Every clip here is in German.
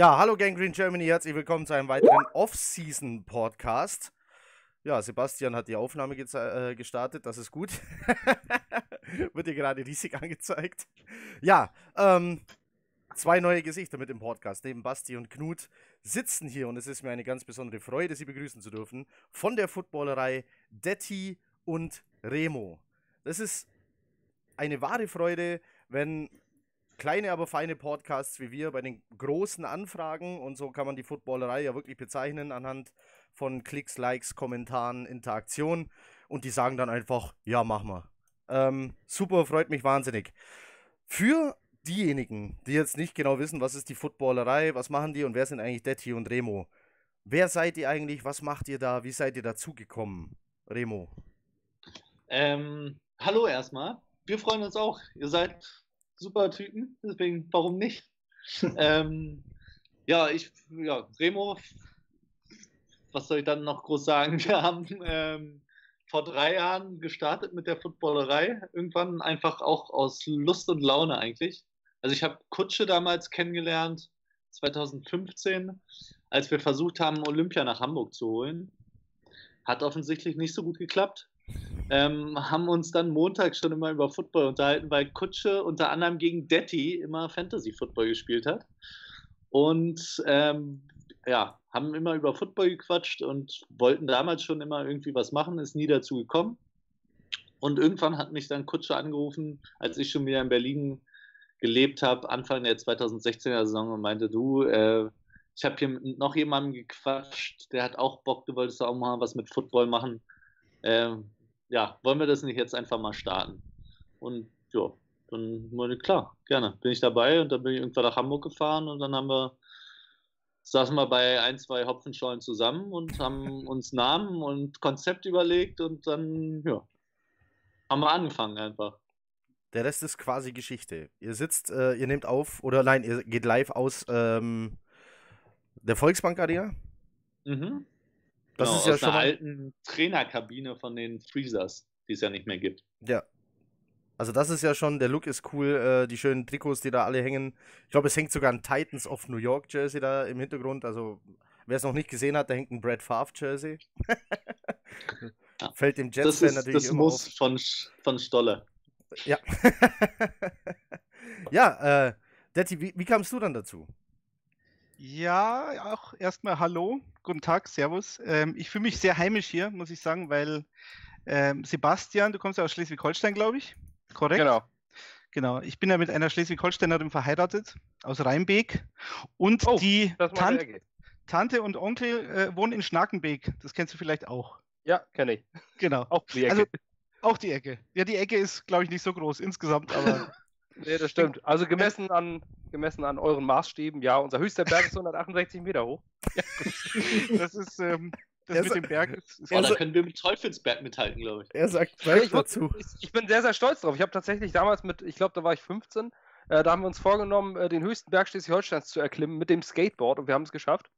Ja, hallo Gang Green Germany, herzlich willkommen zu einem weiteren Off-Season-Podcast. Ja, Sebastian hat die Aufnahme äh, gestartet, das ist gut. Wird dir gerade riesig angezeigt. Ja, ähm, zwei neue Gesichter mit dem Podcast. Neben Basti und Knut sitzen hier und es ist mir eine ganz besondere Freude, sie begrüßen zu dürfen. Von der Footballerei Detti und Remo. Das ist eine wahre Freude, wenn kleine, aber feine Podcasts wie wir bei den großen Anfragen und so kann man die Footballerei ja wirklich bezeichnen anhand von Klicks, Likes, Kommentaren, Interaktion und die sagen dann einfach, ja, mach mal. Ähm, super, freut mich wahnsinnig. Für diejenigen, die jetzt nicht genau wissen, was ist die Footballerei, was machen die und wer sind eigentlich Detti und Remo? Wer seid ihr eigentlich? Was macht ihr da? Wie seid ihr dazugekommen? Remo. Ähm, hallo erstmal. Wir freuen uns auch. Ihr seid super Typen, deswegen warum nicht? ähm, ja, ich, ja, Remo, was soll ich dann noch groß sagen? Wir haben ähm, vor drei Jahren gestartet mit der Footballerei, irgendwann einfach auch aus Lust und Laune eigentlich. Also ich habe Kutsche damals kennengelernt, 2015, als wir versucht haben, Olympia nach Hamburg zu holen. Hat offensichtlich nicht so gut geklappt ähm, haben uns dann Montag schon immer über Football unterhalten, weil Kutsche unter anderem gegen Detti immer Fantasy Football gespielt hat. Und ähm, ja, haben immer über Football gequatscht und wollten damals schon immer irgendwie was machen, ist nie dazu gekommen. Und irgendwann hat mich dann Kutsche angerufen, als ich schon wieder in Berlin gelebt habe, Anfang der 2016er Saison und meinte, du, äh, ich habe hier mit noch jemandem gequatscht, der hat auch Bock, du wolltest auch mal was mit Football machen. Ähm, ja, wollen wir das nicht jetzt einfach mal starten? Und ja, dann wurde klar, gerne. Bin ich dabei und dann bin ich irgendwann nach Hamburg gefahren und dann haben wir, saßen wir bei ein, zwei Hopfenschollen zusammen und haben uns Namen und Konzept überlegt und dann, ja, haben wir angefangen einfach. Der Rest ist quasi Geschichte. Ihr sitzt, äh, ihr nehmt auf, oder nein, ihr geht live aus ähm, der Volksbank Arena. Mhm. Das genau, ist ja aus schon einer alten Trainerkabine von den Freezers, die es ja nicht mehr gibt. Ja. Also das ist ja schon, der Look ist cool, äh, die schönen Trikots, die da alle hängen. Ich glaube, es hängt sogar ein Titans of New York Jersey da im Hintergrund. Also wer es noch nicht gesehen hat, da hängt ein Brad Favre Jersey. ja. Fällt dem Jets-Fan natürlich das immer muss auf. Von, von Stolle. Ja. ja, äh, Detti, wie, wie kamst du dann dazu? Ja, auch erstmal Hallo, guten Tag, Servus. Ähm, ich fühle mich sehr heimisch hier, muss ich sagen, weil ähm, Sebastian, du kommst ja aus Schleswig-Holstein, glaube ich. Korrekt? Genau. Genau, ich bin ja mit einer Schleswig-Holsteinerin verheiratet, aus Rheinbeek. Und oh, die Tan Tante und Onkel äh, wohnen in Schnackenbeek. Das kennst du vielleicht auch. Ja, kenne ich. Genau. Auch die Ecke. Also, auch die Ecke. Ja, die Ecke ist, glaube ich, nicht so groß insgesamt, aber. nee, das stimmt. Also gemessen an gemessen an euren Maßstäben, ja, unser höchster Berg ist 168 Meter hoch. Das ist, ähm, das mit dem Berg ist. ist oh, da können wir mit Teufelsberg mithalten, glaube ich. Er sagt gleich dazu. Ich, ich, bin sehr, sehr stolz drauf. Ich habe tatsächlich damals mit, ich glaube, da war ich 15, äh, da haben wir uns vorgenommen, äh, den höchsten Berg Schleswig-Holsteins zu erklimmen mit dem Skateboard und wir haben es geschafft.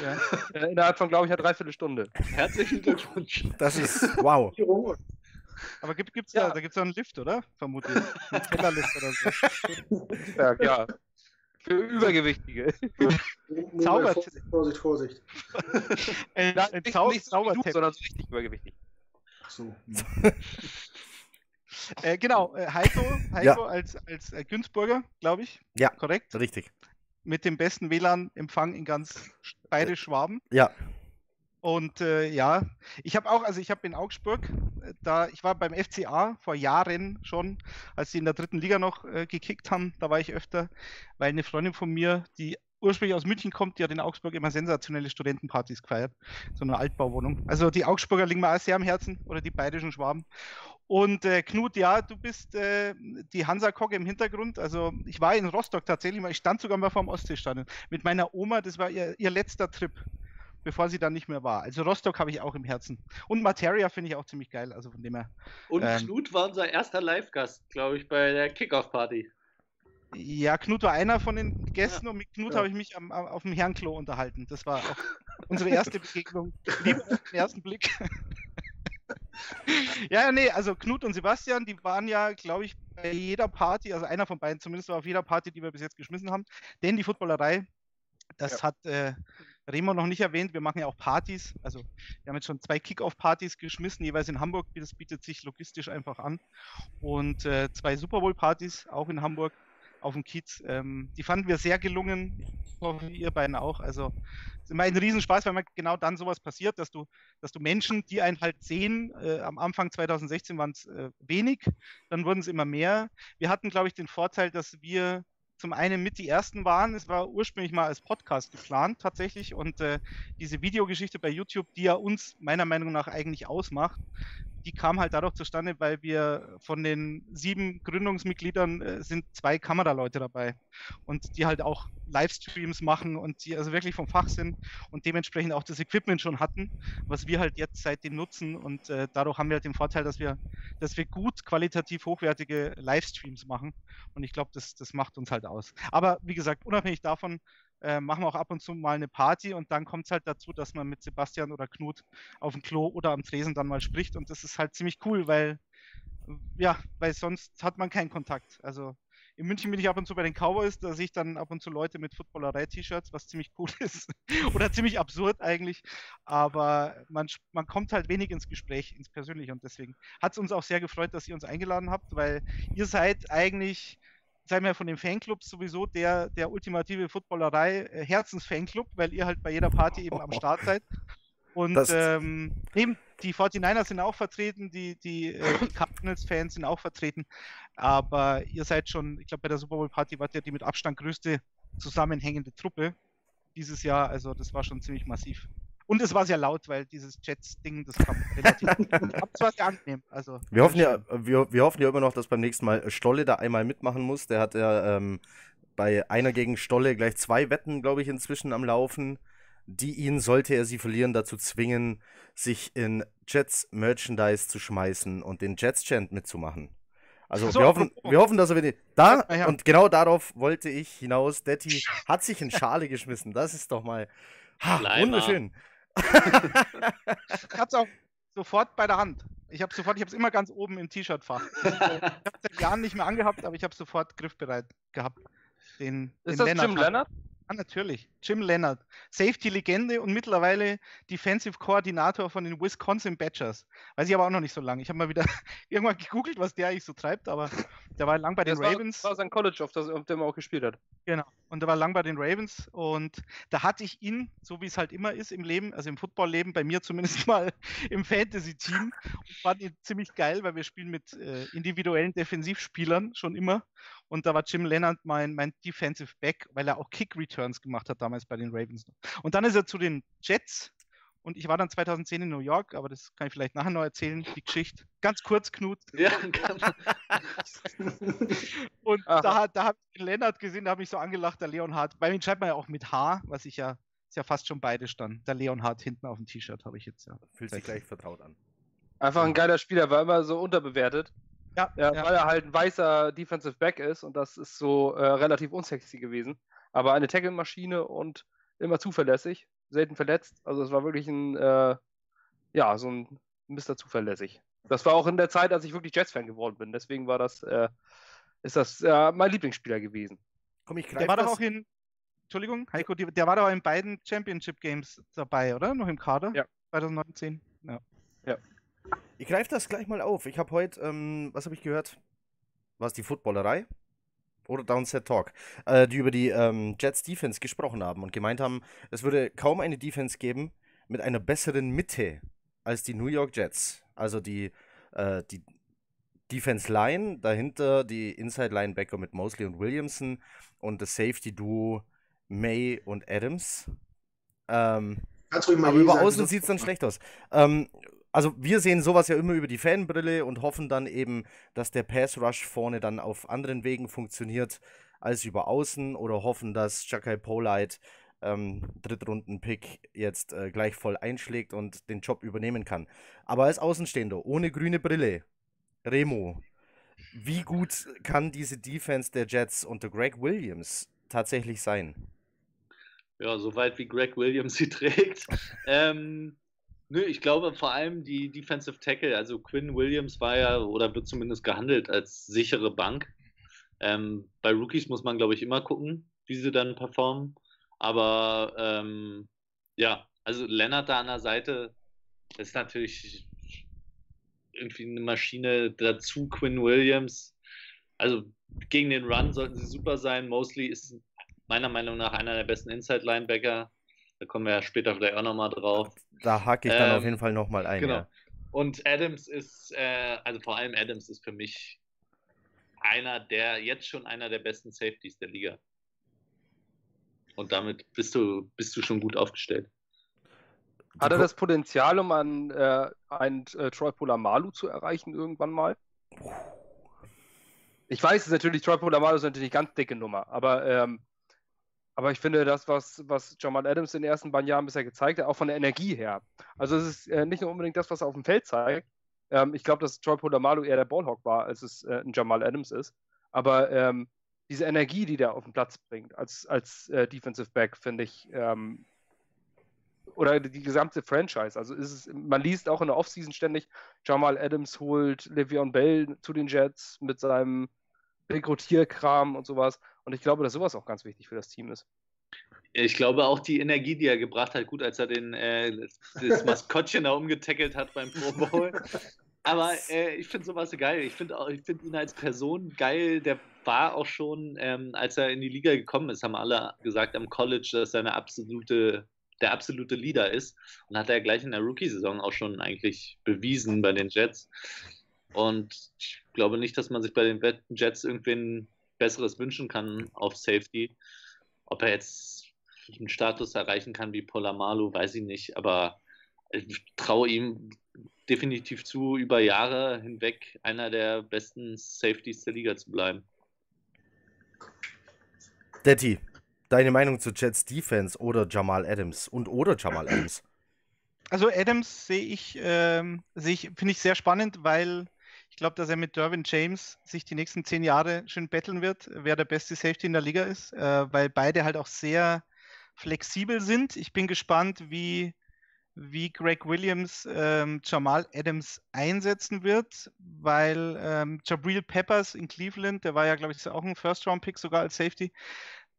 Ja. äh, innerhalb von, glaube ich, einer Dreiviertelstunde. Herzlichen Glückwunsch. Das ist wow. Aber gibt es ja. da, da gibt's einen Lift, oder? Vermutlich. Ein Kellerlift oder so. Ja, ja. Für Übergewichtige. Zaubertipp. Vorsicht, Vorsicht. ein, ein nicht, Zau nicht so Zaubertipp. sondern so richtig übergewichtig. Ach so. äh, genau, äh, Heiko, Heiko ja. als, als äh, Günzburger, glaube ich. Ja, korrekt. Richtig. Mit dem besten WLAN-Empfang in ganz Bayerisch-Schwaben. Ja. Und äh, ja, ich habe auch, also ich habe in Augsburg, äh, da, ich war beim FCA vor Jahren schon, als sie in der dritten Liga noch äh, gekickt haben, da war ich öfter, weil eine Freundin von mir, die ursprünglich aus München kommt, die hat in Augsburg immer sensationelle Studentenpartys gefeiert. So eine Altbauwohnung. Also die Augsburger liegen mir auch sehr am Herzen oder die bayerischen Schwaben. Und äh, Knut, ja, du bist äh, die Hansa-Kogge im Hintergrund. Also ich war in Rostock tatsächlich, ich stand sogar mal vorm Ostseestadion mit meiner Oma, das war ihr, ihr letzter Trip, bevor sie dann nicht mehr war. Also Rostock habe ich auch im Herzen. Und Materia finde ich auch ziemlich geil, also von dem her. Und ähm, Knut war unser erster Live-Gast, glaube ich, bei der Kickoff-Party. Ja, Knut war einer von den Gästen ja. und mit Knut ja. habe ich mich am, am, auf dem Herrenklo unterhalten. Das war auch unsere erste Begegnung. Liebe auf den ersten Blick. ja, nee, also Knut und Sebastian, die waren ja, glaube ich, bei jeder Party, also einer von beiden zumindest war auf jeder Party, die wir bis jetzt geschmissen haben. Denn die Footballerei, das ja. hat äh, Remo noch nicht erwähnt. Wir machen ja auch Partys. Also wir haben jetzt schon zwei Kick-Off-Partys geschmissen, jeweils in Hamburg. Das bietet sich logistisch einfach an. Und äh, zwei Super Bowl-Partys auch in Hamburg auf dem Kiez. Ähm, die fanden wir sehr gelungen. Ich hoffe, ihr beiden auch. Also es ist immer ein Riesenspaß, weil man genau dann sowas passiert, dass du, dass du Menschen, die einen halt sehen, äh, am Anfang 2016 waren es äh, wenig, dann wurden es immer mehr. Wir hatten, glaube ich, den Vorteil, dass wir zum einen mit die ersten waren. Es war ursprünglich mal als Podcast geplant tatsächlich und äh, diese Videogeschichte bei YouTube, die ja uns meiner Meinung nach eigentlich ausmacht, die kam halt dadurch zustande, weil wir von den sieben Gründungsmitgliedern äh, sind zwei Kameraleute dabei und die halt auch Livestreams machen und die also wirklich vom Fach sind und dementsprechend auch das Equipment schon hatten, was wir halt jetzt seitdem nutzen und äh, dadurch haben wir halt den Vorteil, dass wir, dass wir gut qualitativ hochwertige Livestreams machen und ich glaube, das, das macht uns halt aus. Aber wie gesagt, unabhängig davon, äh, machen wir auch ab und zu mal eine Party und dann kommt es halt dazu, dass man mit Sebastian oder Knut auf dem Klo oder am Tresen dann mal spricht und das ist halt ziemlich cool, weil ja, weil sonst hat man keinen Kontakt. Also in München bin ich ab und zu bei den Cowboys, da sehe ich dann ab und zu Leute mit Footballerei-T-Shirts, was ziemlich cool ist. Oder ziemlich absurd eigentlich. Aber man, man kommt halt wenig ins Gespräch, ins Persönliche. Und deswegen hat es uns auch sehr gefreut, dass ihr uns eingeladen habt, weil ihr seid eigentlich seid mir von den Fanclubs sowieso der, der ultimative Footballerei äh, Herzensfanclub, weil ihr halt bei jeder Party eben am Start seid. Und ähm, eben die 49ers sind auch vertreten, die, die, äh, die Cardinals-Fans sind auch vertreten. Aber ihr seid schon, ich glaube, bei der Super Bowl-Party wart ihr die mit Abstand größte zusammenhängende Truppe dieses Jahr. Also das war schon ziemlich massiv. Und es war sehr laut, weil dieses Jets-Ding, das kam relativ. es war sehr angenehm. Also, wir, hoffen ja, wir, wir hoffen ja immer noch, dass beim nächsten Mal Stolle da einmal mitmachen muss. Der hat ja ähm, bei einer gegen Stolle gleich zwei Wetten, glaube ich, inzwischen am Laufen, die ihn, sollte er sie verlieren, dazu zwingen, sich in Jets Merchandise zu schmeißen und den Jets Chant mitzumachen. Also so, wir, hoffen, wir hoffen, dass er wieder. Da, ja. und genau darauf wollte ich hinaus. Detti hat sich in Schale geschmissen. Das ist doch mal ha, wunderschön ich hab's auch sofort bei der Hand. Ich habe sofort, ich habe es immer ganz oben im T-Shirt-Fach. ich habe seit Jahren nicht mehr angehabt, aber ich habe sofort griffbereit gehabt. Den, ist den das Lennart Jim Leonard? Ja, natürlich. Jim Leonard. Safety-Legende und mittlerweile Defensive Koordinator von den Wisconsin Badgers. Weiß ich aber auch noch nicht so lange. Ich habe mal wieder irgendwann gegoogelt, was der eigentlich so treibt, aber der war lang bei den das Ravens. Das war sein College, auf, das, auf dem er auch gespielt hat. Genau. Und der war lang bei den Ravens und da hatte ich ihn, so wie es halt immer ist im Leben, also im Footballleben, bei mir zumindest mal im Fantasy-Team und fand ihn ziemlich geil, weil wir spielen mit äh, individuellen Defensivspielern schon immer und da war Jim Leonard mein, mein Defensive Back, weil er auch Kick-Returns gemacht hat damals bei den Ravens. Und dann ist er zu den Jets und ich war dann 2010 in New York, aber das kann ich vielleicht nachher noch erzählen, die Geschichte. Ganz kurz, Knut. Ja, und Aha. da, da habe ich den Leonard gesehen, da habe ich so angelacht, der Leonhard. Bei ihm schreibt man ja auch mit H, was ich ja, ist ja fast schon beide stand. Der Leonhard hinten auf dem T-Shirt habe ich jetzt ja. Fühlt sich gleich vertraut an. Einfach ein geiler Spieler, war immer so unterbewertet. Ja, ja, ja, weil er halt ein weißer Defensive Back ist und das ist so äh, relativ unsexy gewesen. Aber eine Tackle-Maschine und immer zuverlässig, selten verletzt. Also es war wirklich ein, äh, ja, so ein Mr. zuverlässig. Das war auch in der Zeit, als ich wirklich Jets-Fan geworden bin. Deswegen war das, äh, ist das äh, mein Lieblingsspieler gewesen. Komm, ich der war doch auch in, Entschuldigung, Heiko, der war doch in beiden Championship Games dabei, oder? Noch im Kader? Ja. 2019. Ja. Ja. Ich greife das gleich mal auf. Ich habe heute, ähm, was habe ich gehört? War es die Footballerei? Oder Downset Talk, äh, die über die ähm, Jets Defense gesprochen haben und gemeint haben, es würde kaum eine Defense geben mit einer besseren Mitte als die New York Jets. Also die, äh, die Defense Line, dahinter die Inside Linebacker mit Mosley und Williamson und das Safety Duo May und Adams. Ähm, aber über Außen sieht es dann schlecht aus. Ähm, also wir sehen sowas ja immer über die Fanbrille und hoffen dann eben, dass der Pass Rush vorne dann auf anderen Wegen funktioniert als über Außen oder hoffen, dass Jakai Polite ähm, Drittrunden-Pick jetzt äh, gleich voll einschlägt und den Job übernehmen kann. Aber als Außenstehender, ohne grüne Brille, Remo, wie gut kann diese Defense der Jets unter Greg Williams tatsächlich sein? Ja, so weit wie Greg Williams sie trägt. ähm, nö, ich glaube vor allem die Defensive Tackle, also Quinn Williams war ja oder wird zumindest gehandelt als sichere Bank. Ähm, bei Rookies muss man, glaube ich, immer gucken, wie sie dann performen. Aber ähm, ja, also Lennart da an der Seite ist natürlich irgendwie eine Maschine dazu. Quinn Williams, also gegen den Run sollten sie super sein. Mosley ist meiner Meinung nach einer der besten Inside-Linebacker. Da kommen wir ja später vielleicht auch nochmal drauf. Da hake ich dann ähm, auf jeden Fall nochmal ein. Genau. Ja. Und Adams ist, äh, also vor allem Adams ist für mich einer der, jetzt schon einer der besten Safeties der Liga. Und damit bist du, bist du schon gut aufgestellt. Hat er das Potenzial, um an äh, einen äh, Troy Polamalu zu erreichen irgendwann mal? Ich weiß es natürlich, Troy Polamalu ist natürlich eine ganz dicke Nummer, aber, ähm, aber ich finde das, was, was Jamal Adams in den ersten beiden Jahren bisher gezeigt hat, auch von der Energie her. Also es ist äh, nicht nur unbedingt das, was er auf dem Feld zeigt. Ähm, ich glaube, dass Troy Polamalu eher der Ballhawk war, als es äh, ein Jamal Adams ist. Aber ähm, diese Energie, die der auf den Platz bringt, als, als äh, Defensive Back, finde ich, ähm, oder die gesamte Franchise. Also ist es, man liest auch in der Offseason ständig, Jamal Adams holt Le'Veon Bell zu den Jets mit seinem Rekrutierkram und sowas. Und ich glaube, dass sowas auch ganz wichtig für das Team ist. Ich glaube auch die Energie, die er gebracht hat, gut, als er den, äh, das Maskottchen da umgetackelt hat beim Pro Bowl. Aber äh, ich finde sowas geil. Ich finde find ihn als Person geil. Der war auch schon, ähm, als er in die Liga gekommen ist, haben alle gesagt am College, dass er eine absolute, der absolute Leader ist. Und hat er gleich in der Rookie-Saison auch schon eigentlich bewiesen bei den Jets. Und ich glaube nicht, dass man sich bei den Jets irgendwen Besseres wünschen kann auf Safety. Ob er jetzt einen Status erreichen kann wie Polamalu, weiß ich nicht. Aber ich traue ihm definitiv zu, über Jahre hinweg einer der besten Safeties der Liga zu bleiben. Detti, deine Meinung zu Jets Defense oder Jamal Adams und oder Jamal Adams? Also Adams sehe ich, ähm, seh ich finde ich sehr spannend, weil glaube, dass er mit Derwin James sich die nächsten zehn Jahre schön betteln wird, wer der beste Safety in der Liga ist, äh, weil beide halt auch sehr flexibel sind. Ich bin gespannt, wie wie Greg Williams ähm, Jamal Adams einsetzen wird, weil ähm, Jabril Peppers in Cleveland, der war ja, glaube ich, auch ein First-Round-Pick sogar als Safety,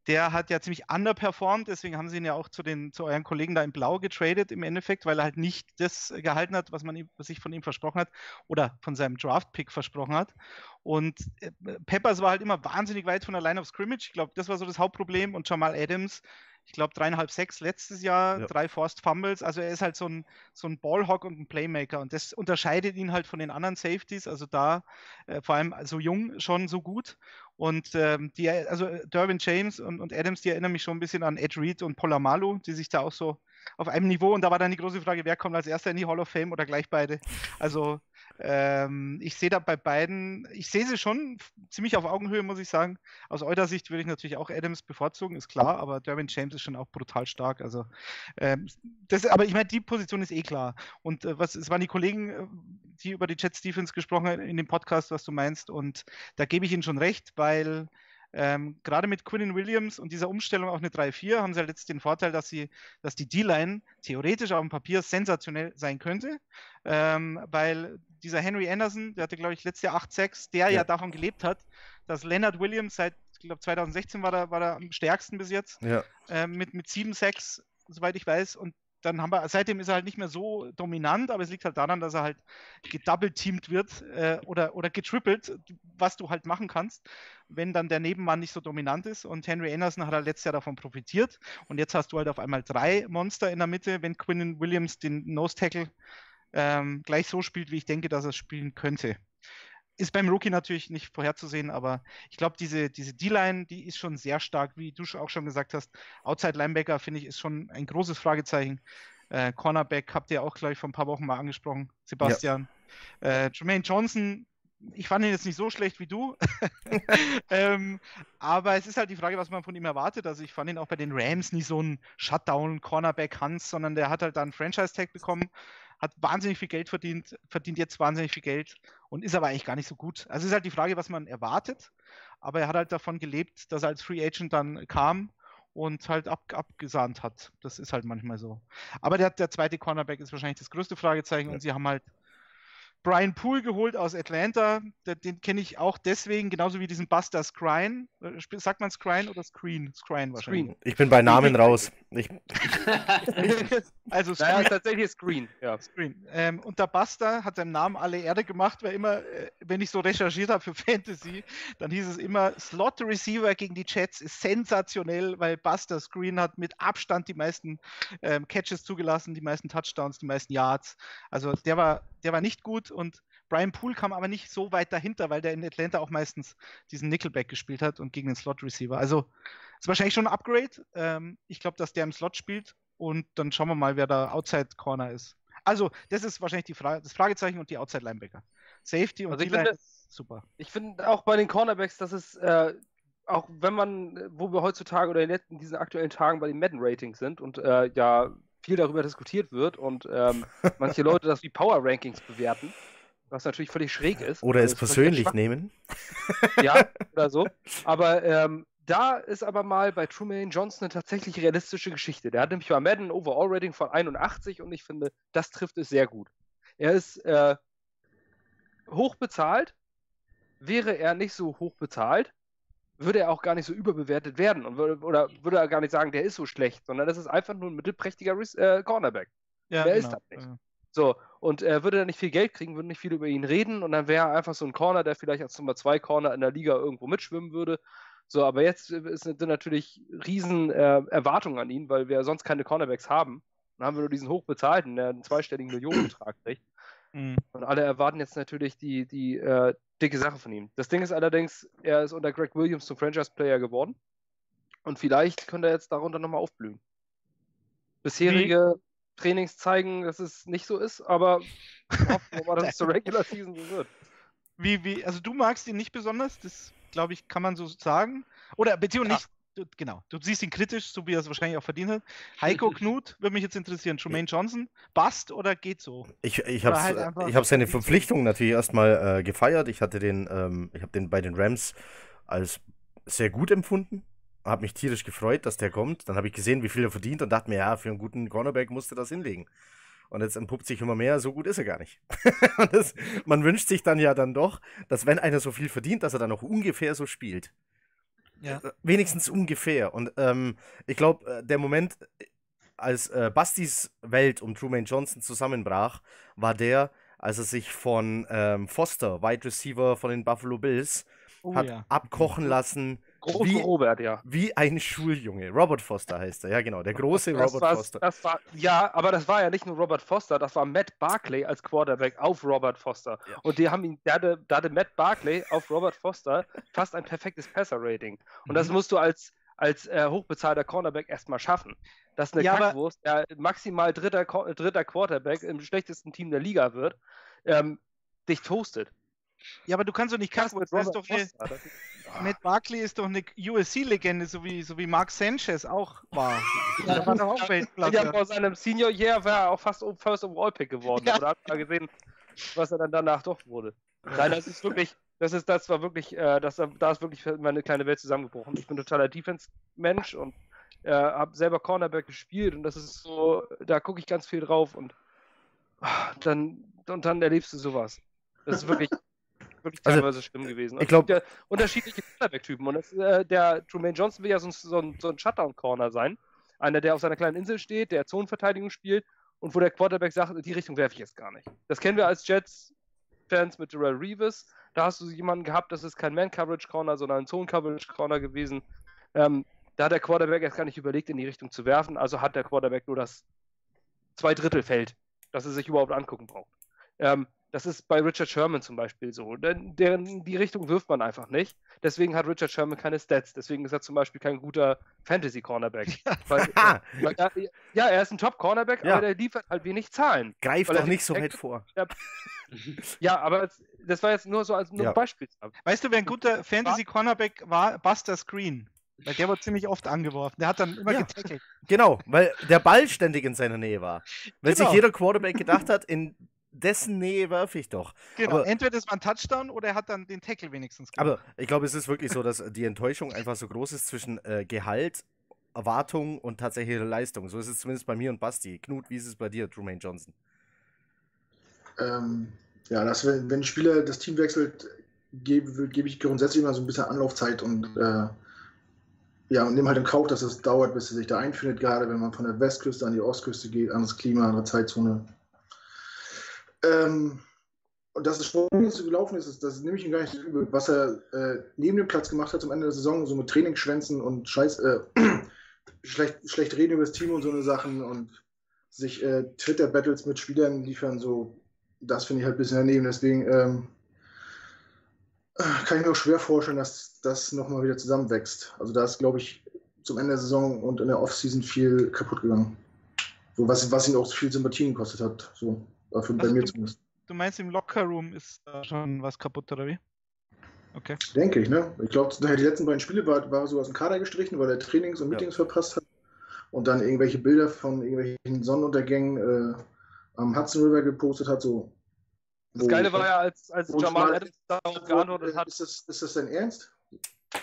der hat ja ziemlich underperformed, deswegen haben sie ihn ja auch zu, den, zu euren Kollegen da in Blau getradet im Endeffekt, weil er halt nicht das gehalten hat, was man ihm, was sich von ihm versprochen hat oder von seinem Draft-Pick versprochen hat. Und äh, Peppers war halt immer wahnsinnig weit von der Line of Scrimmage. Ich glaube, das war so das Hauptproblem. Und Jamal Adams ich glaube, dreieinhalb, sechs letztes Jahr, ja. drei Forced Fumbles. Also er ist halt so ein, so ein Ballhawk und ein Playmaker. Und das unterscheidet ihn halt von den anderen Safeties. Also da äh, vor allem so jung schon so gut. Und ähm, die, also Derwin James und, und Adams, die erinnern mich schon ein bisschen an Ed Reed und Polamalu, die sich da auch so auf einem Niveau. Und da war dann die große Frage, wer kommt als erster in die Hall of Fame oder gleich beide. Also ähm, ich sehe da bei beiden, ich sehe sie schon ziemlich auf Augenhöhe, muss ich sagen. Aus eurer Sicht würde ich natürlich auch Adams bevorzugen, ist klar, aber Derwin James ist schon auch brutal stark. Also, ähm, das, aber ich meine, die Position ist eh klar. Und äh, was, es waren die Kollegen, äh, die über die Jet Stephens gesprochen haben in dem Podcast, was du meinst. Und da gebe ich Ihnen schon recht, weil ähm, gerade mit Quinnen Williams und dieser Umstellung auf eine 3-4 haben sie halt jetzt den Vorteil, dass sie, dass die D-Line theoretisch auf dem Papier sensationell sein könnte, ähm, weil dieser Henry Anderson, der hatte glaube ich letztes Jahr 8-6, der ja. ja. davon gelebt hat, dass Leonard Williams seit, ich glaube 2016 war er, war er am stärksten bis jetzt, ja. äh, mit, mit 7-6, soweit ich weiß, und dann haben wir, seitdem ist er halt nicht mehr so dominant, aber es liegt halt daran, dass er halt gedouble-teamt wird äh, oder, oder getrippelt, was du halt machen kannst, wenn dann der Nebenmann nicht so dominant ist. Und Henry Anderson hat halt letztes Jahr davon profitiert. Und jetzt hast du halt auf einmal drei Monster in der Mitte, wenn Quinn Williams den Nose-Tackle ähm, gleich so spielt, wie ich denke, dass er spielen könnte. Ist beim Rookie natürlich nicht vorherzusehen, aber ich glaube, diese, diese D-Line, die ist schon sehr stark, wie du auch schon gesagt hast. Outside Linebacker, finde ich, ist schon ein großes Fragezeichen. Äh, Cornerback habt ihr auch, glaube ich, vor ein paar Wochen mal angesprochen, Sebastian. Ja. Äh, Jermaine Johnson, ich fand ihn jetzt nicht so schlecht wie du. ähm, aber es ist halt die Frage, was man von ihm erwartet. Also ich fand ihn auch bei den Rams nie so ein Shutdown-Cornerback-Hans, sondern der hat halt dann Franchise-Tag bekommen, hat wahnsinnig viel Geld verdient, verdient jetzt wahnsinnig viel Geld und ist aber eigentlich gar nicht so gut. Also es ist halt die Frage, was man erwartet. Aber er hat halt davon gelebt, dass er als Free Agent dann kam und halt ab, abgesahnt hat. Das ist halt manchmal so. Aber der, der zweite Cornerback ist wahrscheinlich das größte Fragezeichen ja. und sie haben halt Brian Poole geholt aus Atlanta. Den kenne ich auch deswegen, genauso wie diesen Buster Scrine. Äh, sagt man Scrine oder Screen? Screen wahrscheinlich. Screen. Ich bin bei Namen raus. Ich... also Screen. Naja, tatsächlich Screen. Ja. Screen. Ähm, und der Buster hat seinem Namen alle Erde gemacht, weil immer, äh, wenn ich so recherchiert habe für Fantasy, dann hieß es immer, Slot Receiver gegen die Jets ist sensationell, weil Buster Screen hat mit Abstand die meisten ähm, Catches zugelassen, die meisten Touchdowns, die meisten Yards. Also der war der war nicht gut und Brian Poole kam aber nicht so weit dahinter, weil der in Atlanta auch meistens diesen Nickelback gespielt hat und gegen den Slot Receiver. Also ist wahrscheinlich schon ein Upgrade. Ähm, ich glaube, dass der im Slot spielt und dann schauen wir mal, wer da Outside Corner ist. Also, das ist wahrscheinlich die Frage, das Fragezeichen und die Outside Linebacker. Safety und also ich finde, super. Ich finde auch bei den Cornerbacks, dass es äh, auch wenn man, wo wir heutzutage oder in diesen aktuellen Tagen bei den Madden Ratings sind und äh, ja viel darüber diskutiert wird und ähm, manche Leute das wie Power Rankings bewerten, was natürlich völlig schräg ist. Oder es persönlich nehmen. Ja, oder so. Aber ähm, da ist aber mal bei Truman Johnson eine tatsächlich realistische Geschichte. Der hat nämlich bei Madden ein Overall-Rating von 81 und ich finde, das trifft es sehr gut. Er ist äh, hoch bezahlt. Wäre er nicht so hoch bezahlt, würde er auch gar nicht so überbewertet werden und würde, oder würde er gar nicht sagen, der ist so schlecht, sondern das ist einfach nur ein mittelprächtiger äh, Cornerback. Ja, der genau. ist das nicht. Ja. So, und er würde dann nicht viel Geld kriegen, würde nicht viel über ihn reden und dann wäre er einfach so ein Corner, der vielleicht als Nummer zwei Corner in der Liga irgendwo mitschwimmen würde. So, aber jetzt sind natürlich riesen äh, Erwartungen an ihn, weil wir sonst keine Cornerbacks haben. Dann haben wir nur diesen hochbezahlten, der einen zweistelligen Millionenbetrag kriegt. Mhm. Und alle erwarten jetzt natürlich die, die, äh, dicke Sache von ihm. Das Ding ist allerdings, er ist unter Greg Williams zum Franchise-Player geworden. Und vielleicht könnte er jetzt darunter nochmal aufblühen. Bisherige Wie? Trainings zeigen, dass es nicht so ist, aber hoffen wir mal, dass es zur Regular Season so wird. Wie, wie, also du magst ihn nicht besonders, das glaube ich, kann man so sagen. Oder beziehungsweise nicht, du, genau, du siehst ihn kritisch, so wie er es wahrscheinlich auch verdient hat. Heiko Knut würde mich jetzt interessieren. Jermaine Johnson, Bast oder geht so? Ich, ich habe halt hab seine Verpflichtung natürlich erstmal äh, gefeiert. Ich hatte den, ähm, ich habe den bei den Rams als sehr gut empfunden. Habe mich tierisch gefreut, dass der kommt. Dann habe ich gesehen, wie viel er verdient und dachte mir, ja, für einen guten Cornerback musste das hinlegen. Und jetzt entpuppt sich immer mehr, so gut ist er gar nicht. das, man wünscht sich dann ja dann doch, dass wenn einer so viel verdient, dass er dann auch ungefähr so spielt. Ja. Äh, wenigstens ungefähr. Und ähm, ich glaube, äh, der Moment, äh, als äh, Bastis Welt um Truman Johnson zusammenbrach, war der, als er sich von ähm, Foster, Wide Receiver von den Buffalo Bills, oh, hat ja. abkochen lassen Große wie, Robert, ja. Wie ein Schuljunge. Robert Foster heißt er, ja genau. Der große das Robert Foster. Das war, ja, aber das war ja nicht nur Robert Foster, das war Matt Barkley als Quarterback auf Robert Foster. Ja. Und die haben ihn, da hatte, da hatte Matt Barkley auf Robert Foster fast ein perfektes Passer-Rating. Und mhm. das musst du als, als äh, hochbezahlter Cornerback erstmal schaffen. Dass eine ja, Kackwurst, der maximal dritter, dritter Quarterback im schlechtesten Team der Liga wird, ähm, dich toastet. Ja, aber du kannst doch nicht Kackwurst, das ist doch eine, Matt Barkley ist doch eine USC-Legende, so wie, so wie Mark Sanchez auch war. Ja, war doch auch Weltklasse. Ja, vor seinem Senior Year war er auch fast First Overall Pick geworden. Ja. Oder habt ihr gesehen, was er dann danach doch wurde? Nein, das ist wirklich, das ist, das war wirklich, äh, das, da ist wirklich meine kleine Welt zusammengebrochen. Ich bin totaler Defense-Mensch und äh, habe selber Cornerback gespielt und das ist so, da gucke ich ganz viel drauf und dann, und dann erlebst du sowas. Das ist wirklich, wirklich also, teilweise schlimm gewesen. Ich glaube, ja unterschiedliche Quarterback-Typen. Und das, äh, der Truman Johnson will ja so, so ein, so ein Shutdown-Corner sein. Einer, der auf seiner kleinen Insel steht, der Zonenverteidigung spielt und wo der Quarterback sagt, in die Richtung werfe ich jetzt gar nicht. Das kennen wir als Jets-Fans mit Darrell Reeves. Da hast du jemanden gehabt, das ist kein Man-Coverage-Corner, sondern ein Zone-Coverage-Corner gewesen. Ähm, da hat der Quarterback erst gar nicht überlegt, in die Richtung zu werfen. Also hat der Quarterback nur das Zweidrittelfeld, das er sich überhaupt angucken braucht. Ähm, Das ist bei Richard Sherman zum Beispiel so. Denn der, die Richtung wirft man einfach nicht. Deswegen hat Richard Sherman keine Stats. Deswegen ist er zum Beispiel kein guter Fantasy-Cornerback. ja, ja, er ist ein Top-Cornerback, ja. aber der liefert halt wenig Zahlen. Greift doch nicht so weit vor. Ja, aber das war jetzt nur so als nur ja. Beispiel. Weißt du, wer ein guter Fantasy-Cornerback war? Buster Screen. Weil der wurde ziemlich oft angeworfen. Der hat dann immer ja, getackelt. Genau, weil der Ball ständig in seiner Nähe war. Wenn genau. sich jeder Quarterback gedacht hat, in dessen Nähe werfe ich doch. Genau, aber, entweder ist man Touchdown oder er hat dann den Tackle wenigstens gemacht. Aber ich glaube, es ist wirklich so, dass die Enttäuschung einfach so groß ist zwischen äh, Gehalt, Erwartung und tatsächlicher Leistung. So ist es zumindest bei mir und Basti. Knut, wie ist es bei dir, Trumaine Johnson? Ähm, ja, dass, wenn, wenn ein Spieler das Team wechselt, gebe, gebe ich grundsätzlich immer so ein bisschen Anlaufzeit und äh, ja, und nehme halt in Kauf, dass es dauert, bis er sich da einfindet, gerade wenn man von der Westküste an die Ostküste geht, anderes Klima, andere Zeitzone. Ähm, und dass es sportlich so gelaufen ist, das nehme ich ihm gar nicht übel. Was er äh, neben dem Platz gemacht hat zum Ende der Saison, so mit Trainingsschwänzen und Scheiß, äh, schlecht, schlecht reden über das Team und so eine Sachen und sich äh, Twitter-Battles mit Spielern liefern, so, das finde ich halt ein bisschen daneben. Deswegen ähm, kann ich mir auch schwer vorstellen, dass das nochmal wieder zusammenwächst. Also da ist, glaube ich, zum Ende der Saison und in der Offseason viel kaputt gegangen. So, was, was ihn auch viel Sympathien gekostet hat. So. Für, bei also mir zumindest. Du meinst, im Lockerroom ist da schon was kaputt, oder wie? Okay. Denke ich, ne? Ich glaube, die letzten beiden Spiele war, war so aus dem Kader gestrichen, weil er Trainings und Meetings ja. verpasst hat. Und dann irgendwelche Bilder von irgendwelchen Sonnenuntergängen äh, am Hudson River gepostet hat, so. Das Geile war ja, als, als Jamal Adams darauf geantwortet hat. Ist das, ist das dein Ernst?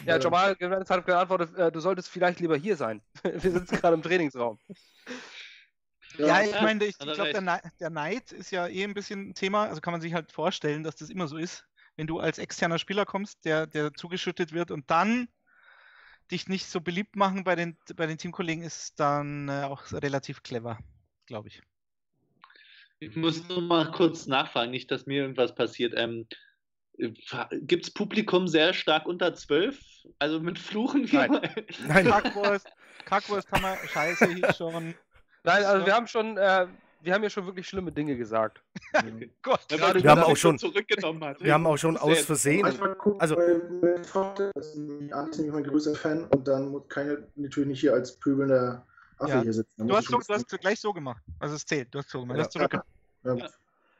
Ja, Jamal Adams hat geantwortet, äh, du solltest vielleicht lieber hier sein. Wir sitzen gerade im Trainingsraum. Ja, ich meine, ich, ich glaube, der, der Neid ist ja eh ein bisschen ein Thema. Also kann man sich halt vorstellen, dass das immer so ist. Wenn du als externer Spieler kommst, der, der zugeschüttet wird und dann dich nicht so beliebt machen bei den, bei den Teamkollegen, ist dann äh, auch relativ clever, glaube ich. Ich muss nur mal kurz nachfragen, nicht, dass mir irgendwas passiert. Ähm, Gibt es Publikum sehr stark unter 12? Also mit Fluchen? Nein. Nein. Kackwurst, Kackwurst kann man, Scheiße hier schon. Nein, also wir haben schon, äh, wir haben ja schon wirklich schlimme Dinge gesagt. Gott, Gerade wir haben auch schon zurückgenommen hat. Wir haben auch schon aus Versehen. Also, das ist nämlich mein größter Fan und dann kann ich natürlich nicht hier als pöbelnder Affe ja. hier sitzen. Du hast, so, du hast gleich so gemacht. Also es zählt. Du hast so gemacht. Ja. Du hast zurück. Ja.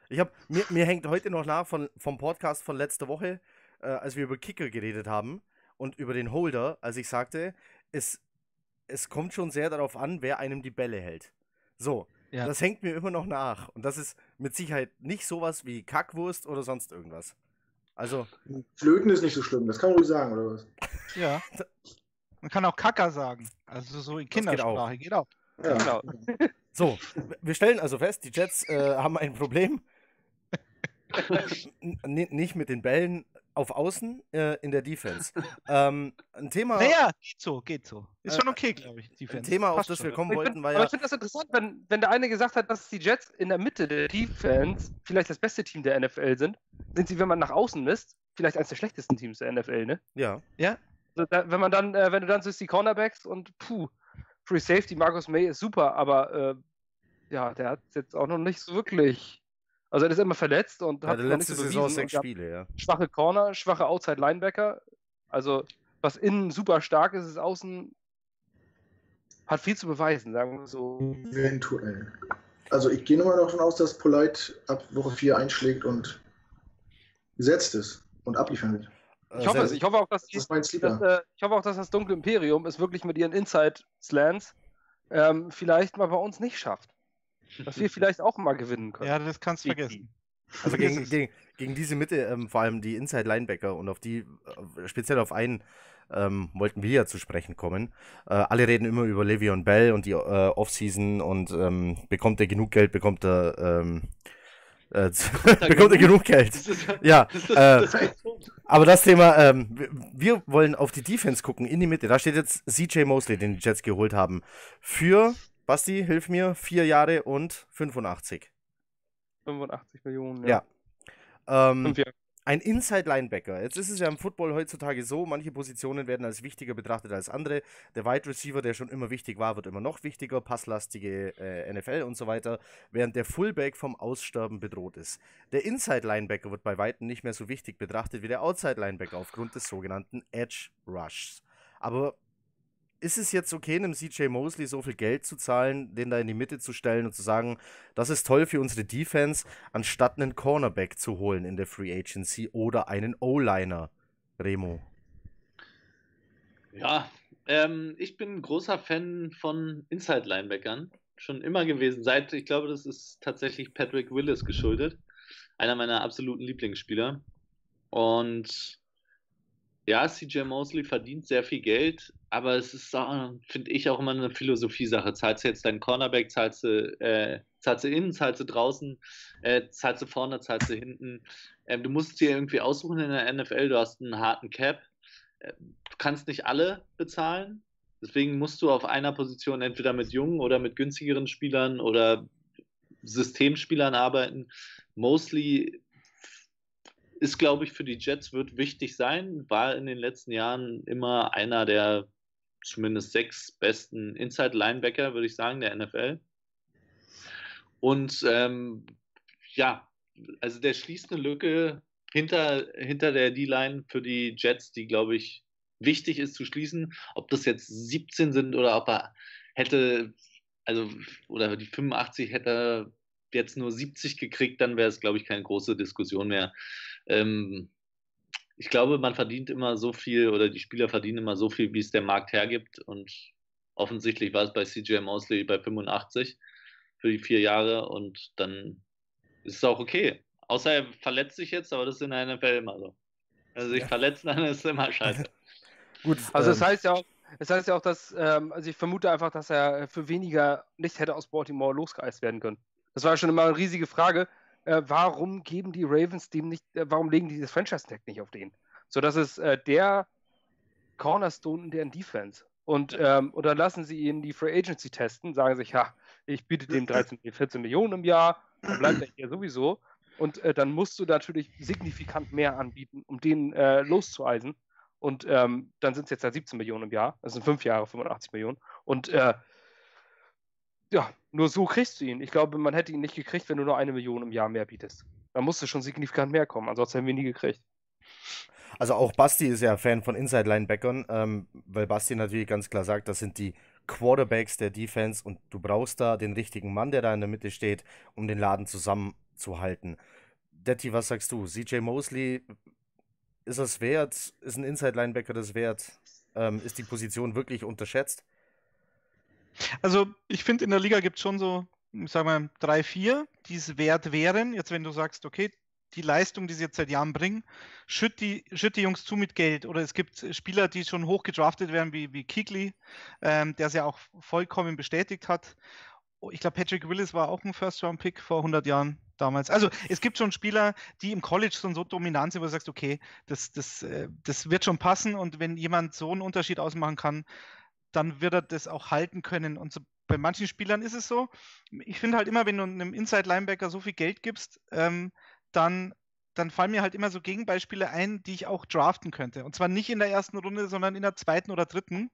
Ich habe mir, mir hängt heute noch nach von, vom Podcast von letzter Woche, äh, als wir über Kicker geredet haben und über den Holder, als ich sagte, es, es kommt schon sehr darauf an, wer einem die Bälle hält. So, ja. das hängt mir immer noch nach. Und das ist mit Sicherheit nicht sowas wie Kackwurst oder sonst irgendwas. Also. Flöten ist nicht so schlimm, das kann man ruhig sagen, oder was? Ja. Man kann auch Kacker sagen. Also so in Kindersprache geht auch. Geht auch. Ja. Genau. So, wir stellen also fest, die Jets äh, haben ein Problem. nicht mit den Bällen auf Außen äh, in der Defense. ähm, ein Thema. Naja, geht so, geht so. Ist schon äh, okay, glaube ich. Defense. Ein Thema, auf das schon. wir kommen wollten, war ja. Aber ich finde das interessant, wenn, wenn der eine gesagt hat, dass die Jets in der Mitte der Defense vielleicht das beste Team der NFL sind, sind sie, wenn man nach außen misst, vielleicht eines der schlechtesten Teams der NFL, ne? Ja. Ja. Also da, wenn man dann, äh, wenn du dann siehst, die Cornerbacks und puh, Free Safety, Marcus May ist super, aber äh, ja, der hat jetzt auch noch nicht so wirklich also er ist immer verletzt und hat ja, letzte Saison sechs Spiele, ja. Schwache Corner, schwache Outside Linebacker. Also was innen super stark ist, ist außen hat viel zu beweisen, sagen wir so. Eventuell. Also ich gehe nochmal davon aus, dass Polite ab Woche 4 einschlägt und gesetzt ist und abliefern wird. Ich hoffe es. Ich hoffe auch, dass, die, das dass äh, ich hoffe auch, dass das dunkle Imperium es wirklich mit ihren Inside-Slants ähm, vielleicht mal bei uns nicht schafft dass wir vielleicht auch mal gewinnen können. Ja, das kannst du vergessen. Also gegen, gegen, gegen diese Mitte, ähm, vor allem die Inside Linebacker und auf die, äh, speziell auf einen, ähm, wollten wir ja zu sprechen kommen. Äh, alle reden immer über Le'Veon Bell und die äh, Offseason und ähm, bekommt er genug Geld, bekommt er, ähm, äh, bekommt er genug Geld. ja, äh, aber das Thema, ähm, wir wollen auf die Defense gucken, in die Mitte. Da steht jetzt CJ Mosley, den die Jets geholt haben, für Basti, hilf mir. Vier Jahre und 85. 85 Millionen, ja. ja. Ähm, Fünf Jahre. ein Inside-Linebacker. Jetzt ist es ja im Football heutzutage so, manche Positionen werden als wichtiger betrachtet als andere. Der Wide Receiver, der schon immer wichtig war, wird immer noch wichtiger, passlastige äh, NFL und so weiter, während der Fullback vom Aussterben bedroht ist. Der Inside-Linebacker wird bei Weitem nicht mehr so wichtig betrachtet wie der Outside-Linebacker aufgrund des sogenannten Edge Rushs. Aber ist es jetzt okay, einem CJ Mosley so viel Geld zu zahlen, den da in die Mitte zu stellen und zu sagen, das ist toll für unsere Defense, anstatt einen Cornerback zu holen in der Free Agency oder einen O-Liner, Remo? Ja, ähm, ich bin großer Fan von Inside-Linebackern. Schon immer gewesen. Seit, ich glaube, das ist tatsächlich Patrick Willis geschuldet. Einer meiner absoluten Lieblingsspieler. Und ja, CJ Mosley verdient sehr viel Geld, aber es ist, finde ich, auch immer eine Philosophie-Sache. Zahlst du jetzt deinen Cornerback, zahlst du, äh, zahlst du innen, zahlst du draußen, äh, zahlst du vorne, zahlst du hinten. Äh, du musst dir irgendwie aussuchen in der NFL, du hast einen harten Cap. Äh, du kannst nicht alle bezahlen. Deswegen musst du auf einer Position entweder mit jungen oder mit günstigeren Spielern oder Systemspielern arbeiten. Mosley ist, glaube ich, für die Jets wird wichtig sein, war in den letzten Jahren immer einer der zumindest sechs besten Inside-Linebacker, würde ich sagen, der NFL. Und ähm, ja, also der schließt eine Lücke hinter, hinter der D-Line für die Jets, die, glaube ich, wichtig ist zu schließen. Ob das jetzt 17 sind oder ob er hätte, also, oder die 85 hätte jetzt nur 70 gekriegt, dann wäre es, glaube ich, keine große Diskussion mehr. Ähm, ich glaube, man verdient immer so viel oder die Spieler verdienen immer so viel, wie es der Markt hergibt. Und offensichtlich war es bei CJ Mosley bei 85 für die vier Jahre und dann ist es auch okay. Außer er verletzt sich jetzt, aber das ist in der NFL immer so. Also sich ja. verletzen, dann ist es immer scheiße. Gut. Also ähm, das heißt ja auch, das heißt ja auch, dass, ähm, also ich vermute einfach, dass er für weniger nicht hätte aus Baltimore losgeeist werden können. Das war schon immer eine riesige Frage. Äh, warum geben die Ravens dem nicht, äh, warum legen die das Franchise-Tag nicht auf den? So, das ist äh, der Cornerstone in deren Defense. Und, ähm, und dann lassen sie ihn die Free Agency testen, sagen sich, ja, ich biete dem 13, 14 Millionen im Jahr, dann bleibt er hier sowieso. Und äh, dann musst du natürlich signifikant mehr anbieten, um den äh, loszueisen. Und ähm, dann sind es jetzt ja 17 Millionen im Jahr. Das sind fünf Jahre, 85 Millionen. Und äh, ja, nur so kriegst du ihn. Ich glaube, man hätte ihn nicht gekriegt, wenn du nur eine Million im Jahr mehr bietest. Da musste schon signifikant mehr kommen, ansonsten hätten wir nie gekriegt. Also auch Basti ist ja Fan von Inside-Linebackern, ähm, weil Basti natürlich ganz klar sagt, das sind die Quarterbacks der Defense und du brauchst da den richtigen Mann, der da in der Mitte steht, um den Laden zusammenzuhalten. Detti, was sagst du? CJ Mosley, ist das wert? Ist ein Inside-Linebacker das wert? Ähm, ist die Position wirklich unterschätzt? Also ich finde, in der Liga gibt es schon so, sagen wir, drei, vier, die es wert wären. Jetzt, wenn du sagst, okay, die Leistung, die sie jetzt seit Jahren bringen, schütt die, schütt die Jungs zu mit Geld. Oder es gibt Spieler, die schon hoch gedraftet werden, wie, wie Kigli, ähm, der es ja auch vollkommen bestätigt hat. Oh, ich glaube, Patrick Willis war auch ein First-Round-Pick vor 100 Jahren damals. Also es gibt schon Spieler, die im College schon so dominant sind, wo du sagst, okay, das, das, äh, das wird schon passen. Und wenn jemand so einen Unterschied ausmachen kann, dann wird er das auch halten können. Und so, bei manchen Spielern ist es so. Ich finde halt immer, wenn du einem Inside-Linebacker so viel Geld gibst, ähm, dann, dann fallen mir halt immer so Gegenbeispiele ein, die ich auch draften könnte. Und zwar nicht in der ersten Runde, sondern in der zweiten oder dritten.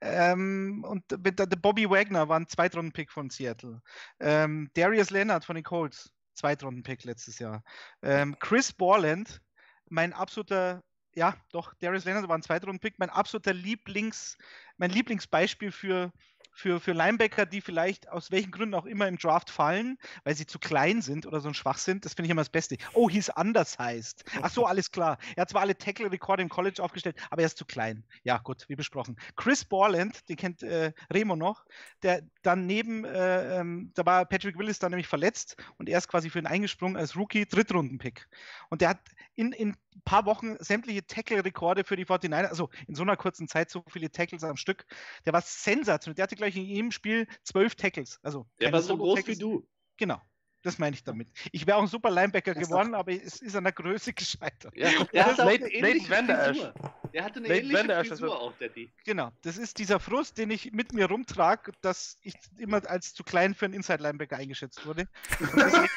Ähm, und der, Bobby Wagner war ein Zweitrunden-Pick von Seattle. Ähm, Darius Leonard von den Colts, Zweitrunden-Pick letztes Jahr. Ähm, Chris Borland, mein absoluter ja, doch, Darius Leonard war ein Zweitrunden-Pick, mein absoluter Lieblings, mein Lieblingsbeispiel für, für, für Linebacker, die vielleicht aus welchen Gründen auch immer im Draft fallen, weil sie zu klein sind oder so ein Schwach sind. Das finde ich immer das Beste. Oh, hieß anders heißt. Ach so, alles klar. Er hat zwar alle Tackle-Rekorde im College aufgestellt, aber er ist zu klein. Ja, gut, wie besprochen. Chris Borland, den kennt äh, Remo noch, der dann neben, äh, ähm, da war Patrick Willis dann nämlich verletzt und er ist quasi für ihn eingesprungen als Rookie, Drittrunden-Pick. Und der hat in, in paar Wochen sämtliche Tackle-Rekorde für die 49 also in so einer kurzen Zeit so viele Tackles am Stück. Der war sensationell. Der hatte gleich in jedem Spiel zwölf Tackles. Also der war so groß wie du. Genau. Das meine ich damit. Ich wäre auch ein super Linebacker das geworden, aber es ist an der Größe gescheitert. Ja, der hat eine ähnliche Frisur. Der hatte eine Nate ähnliche Frisur auch, Daddy. Genau, das ist dieser Frust, den ich mit mir rumtrage, dass ich immer als zu klein für einen Inside-Linebacker eingeschätzt wurde. Deswegen,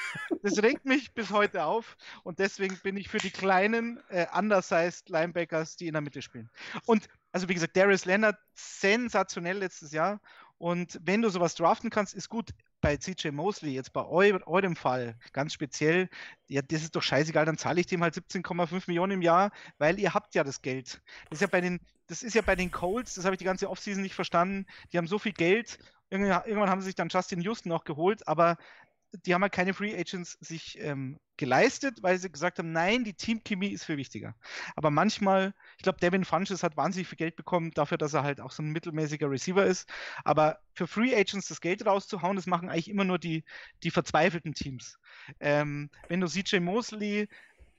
das regt mich bis heute auf und deswegen bin ich für die kleinen, äh, undersized Linebackers, die in der Mitte spielen. Und also wie gesagt, Darius Leonard, sensationell letztes Jahr. Und wenn du sowas draften kannst, ist gut bei CJ Mosley, jetzt bei eu eurem Fall ganz speziell, ja, das ist doch scheißegal, dann zahle ich dem halt 17,5 Millionen im Jahr, weil ihr habt ja das Geld. Das ist ja bei den, das ist ja bei den Colts, das habe ich die ganze Offseason nicht verstanden. Die haben so viel Geld. Irgendwann haben sie sich dann Justin Houston noch geholt, aber die haben halt keine Free Agents sich ähm, geleistet, weil sie gesagt haben, nein, die Teamchemie ist viel wichtiger. Aber manchmal, ich glaube, Devin Funches hat wahnsinnig viel Geld bekommen dafür, dass er halt auch so ein mittelmäßiger Receiver ist. Aber für Free Agents das Geld rauszuhauen, das machen eigentlich immer nur die, die verzweifelten Teams. Ähm, wenn du CJ Mosley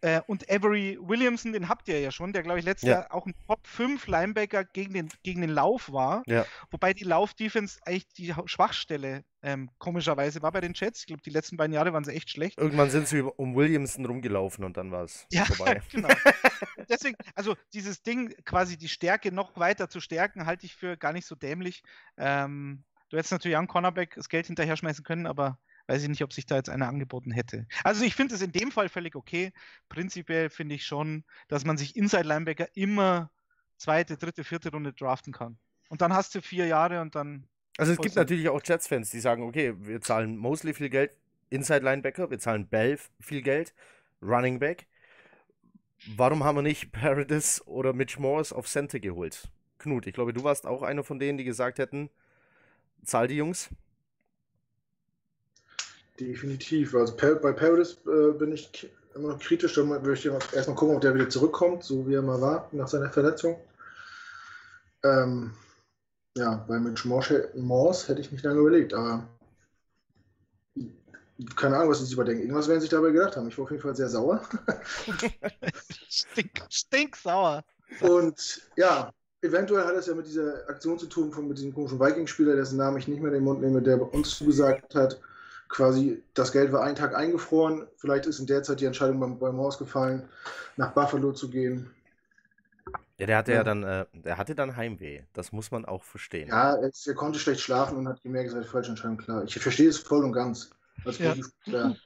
äh, und Avery Williamson, den habt ihr ja schon, der, glaube ich, letztes ja. Jahr auch ein Top 5 Linebacker gegen den, gegen den Lauf war. Wobei die Lauf-Defense eigentlich die Schwachstelle ähm, komischerweise war bei den Jets. Ich glaube, die letzten beiden Jahre waren sie echt schlecht. Irgendwann sind sie um Williamson rumgelaufen und dann war es ja, vorbei. genau. Deswegen, also dieses Ding, quasi die Stärke noch weiter zu stärken, halte ich für gar nicht so dämlich. Ähm, du hättest natürlich an Cornerback das Geld hinterher schmeißen können, aber weiß ich nicht, ob sich da jetzt einer angeboten hätte. Also ich finde es in dem Fall völlig okay. Prinzipiell finde ich schon, dass man sich Inside Linebacker immer zweite, dritte, vierte Runde draften kann. Und dann hast du vier Jahre und dann. Also es gibt natürlich auch Jets-Fans, die sagen, okay, wir zahlen Mosley viel Geld, Inside Linebacker, wir zahlen Bell viel Geld, Running Back. Warum haben wir nicht Paradis oder Mitch Morris auf Center geholt? Knut, ich glaube, du warst auch einer von denen, die gesagt hätten, zahl die Jungs. Definitiv. Also bei Paradis äh, bin ich immer noch kritisch. Da möchte ich erstmal gucken, ob der wieder zurückkommt, so wie er mal war nach seiner Verletzung. Ähm, ja, bei Mitch Morse hätte ich mich lange überlegt, aber keine Ahnung, was sie sich überdenken. Irgendwas werden sie sich dabei gedacht haben. Ich war auf jeden Fall sehr sauer. stink, stink sauer. Und ja, eventuell hat es ja mit dieser Aktion zu tun, von, mit diesem komischen Viking-Spieler, dessen Namen ich nicht mehr in den Mund nehme, der uns zugesagt hat, quasi das Geld war einen Tag eingefroren. Vielleicht ist in der Zeit die Entscheidung beim, beim Haus gefallen, nach Buffalo zu gehen. Ja, der hatte ja, ja dann, äh, der hatte dann Heimweh. Das muss man auch verstehen. Ja, er, er konnte schlecht schlafen und hat gemerkt, es war die falsche Entscheidung, klar. Ich verstehe es voll und ganz. Als ja. ja.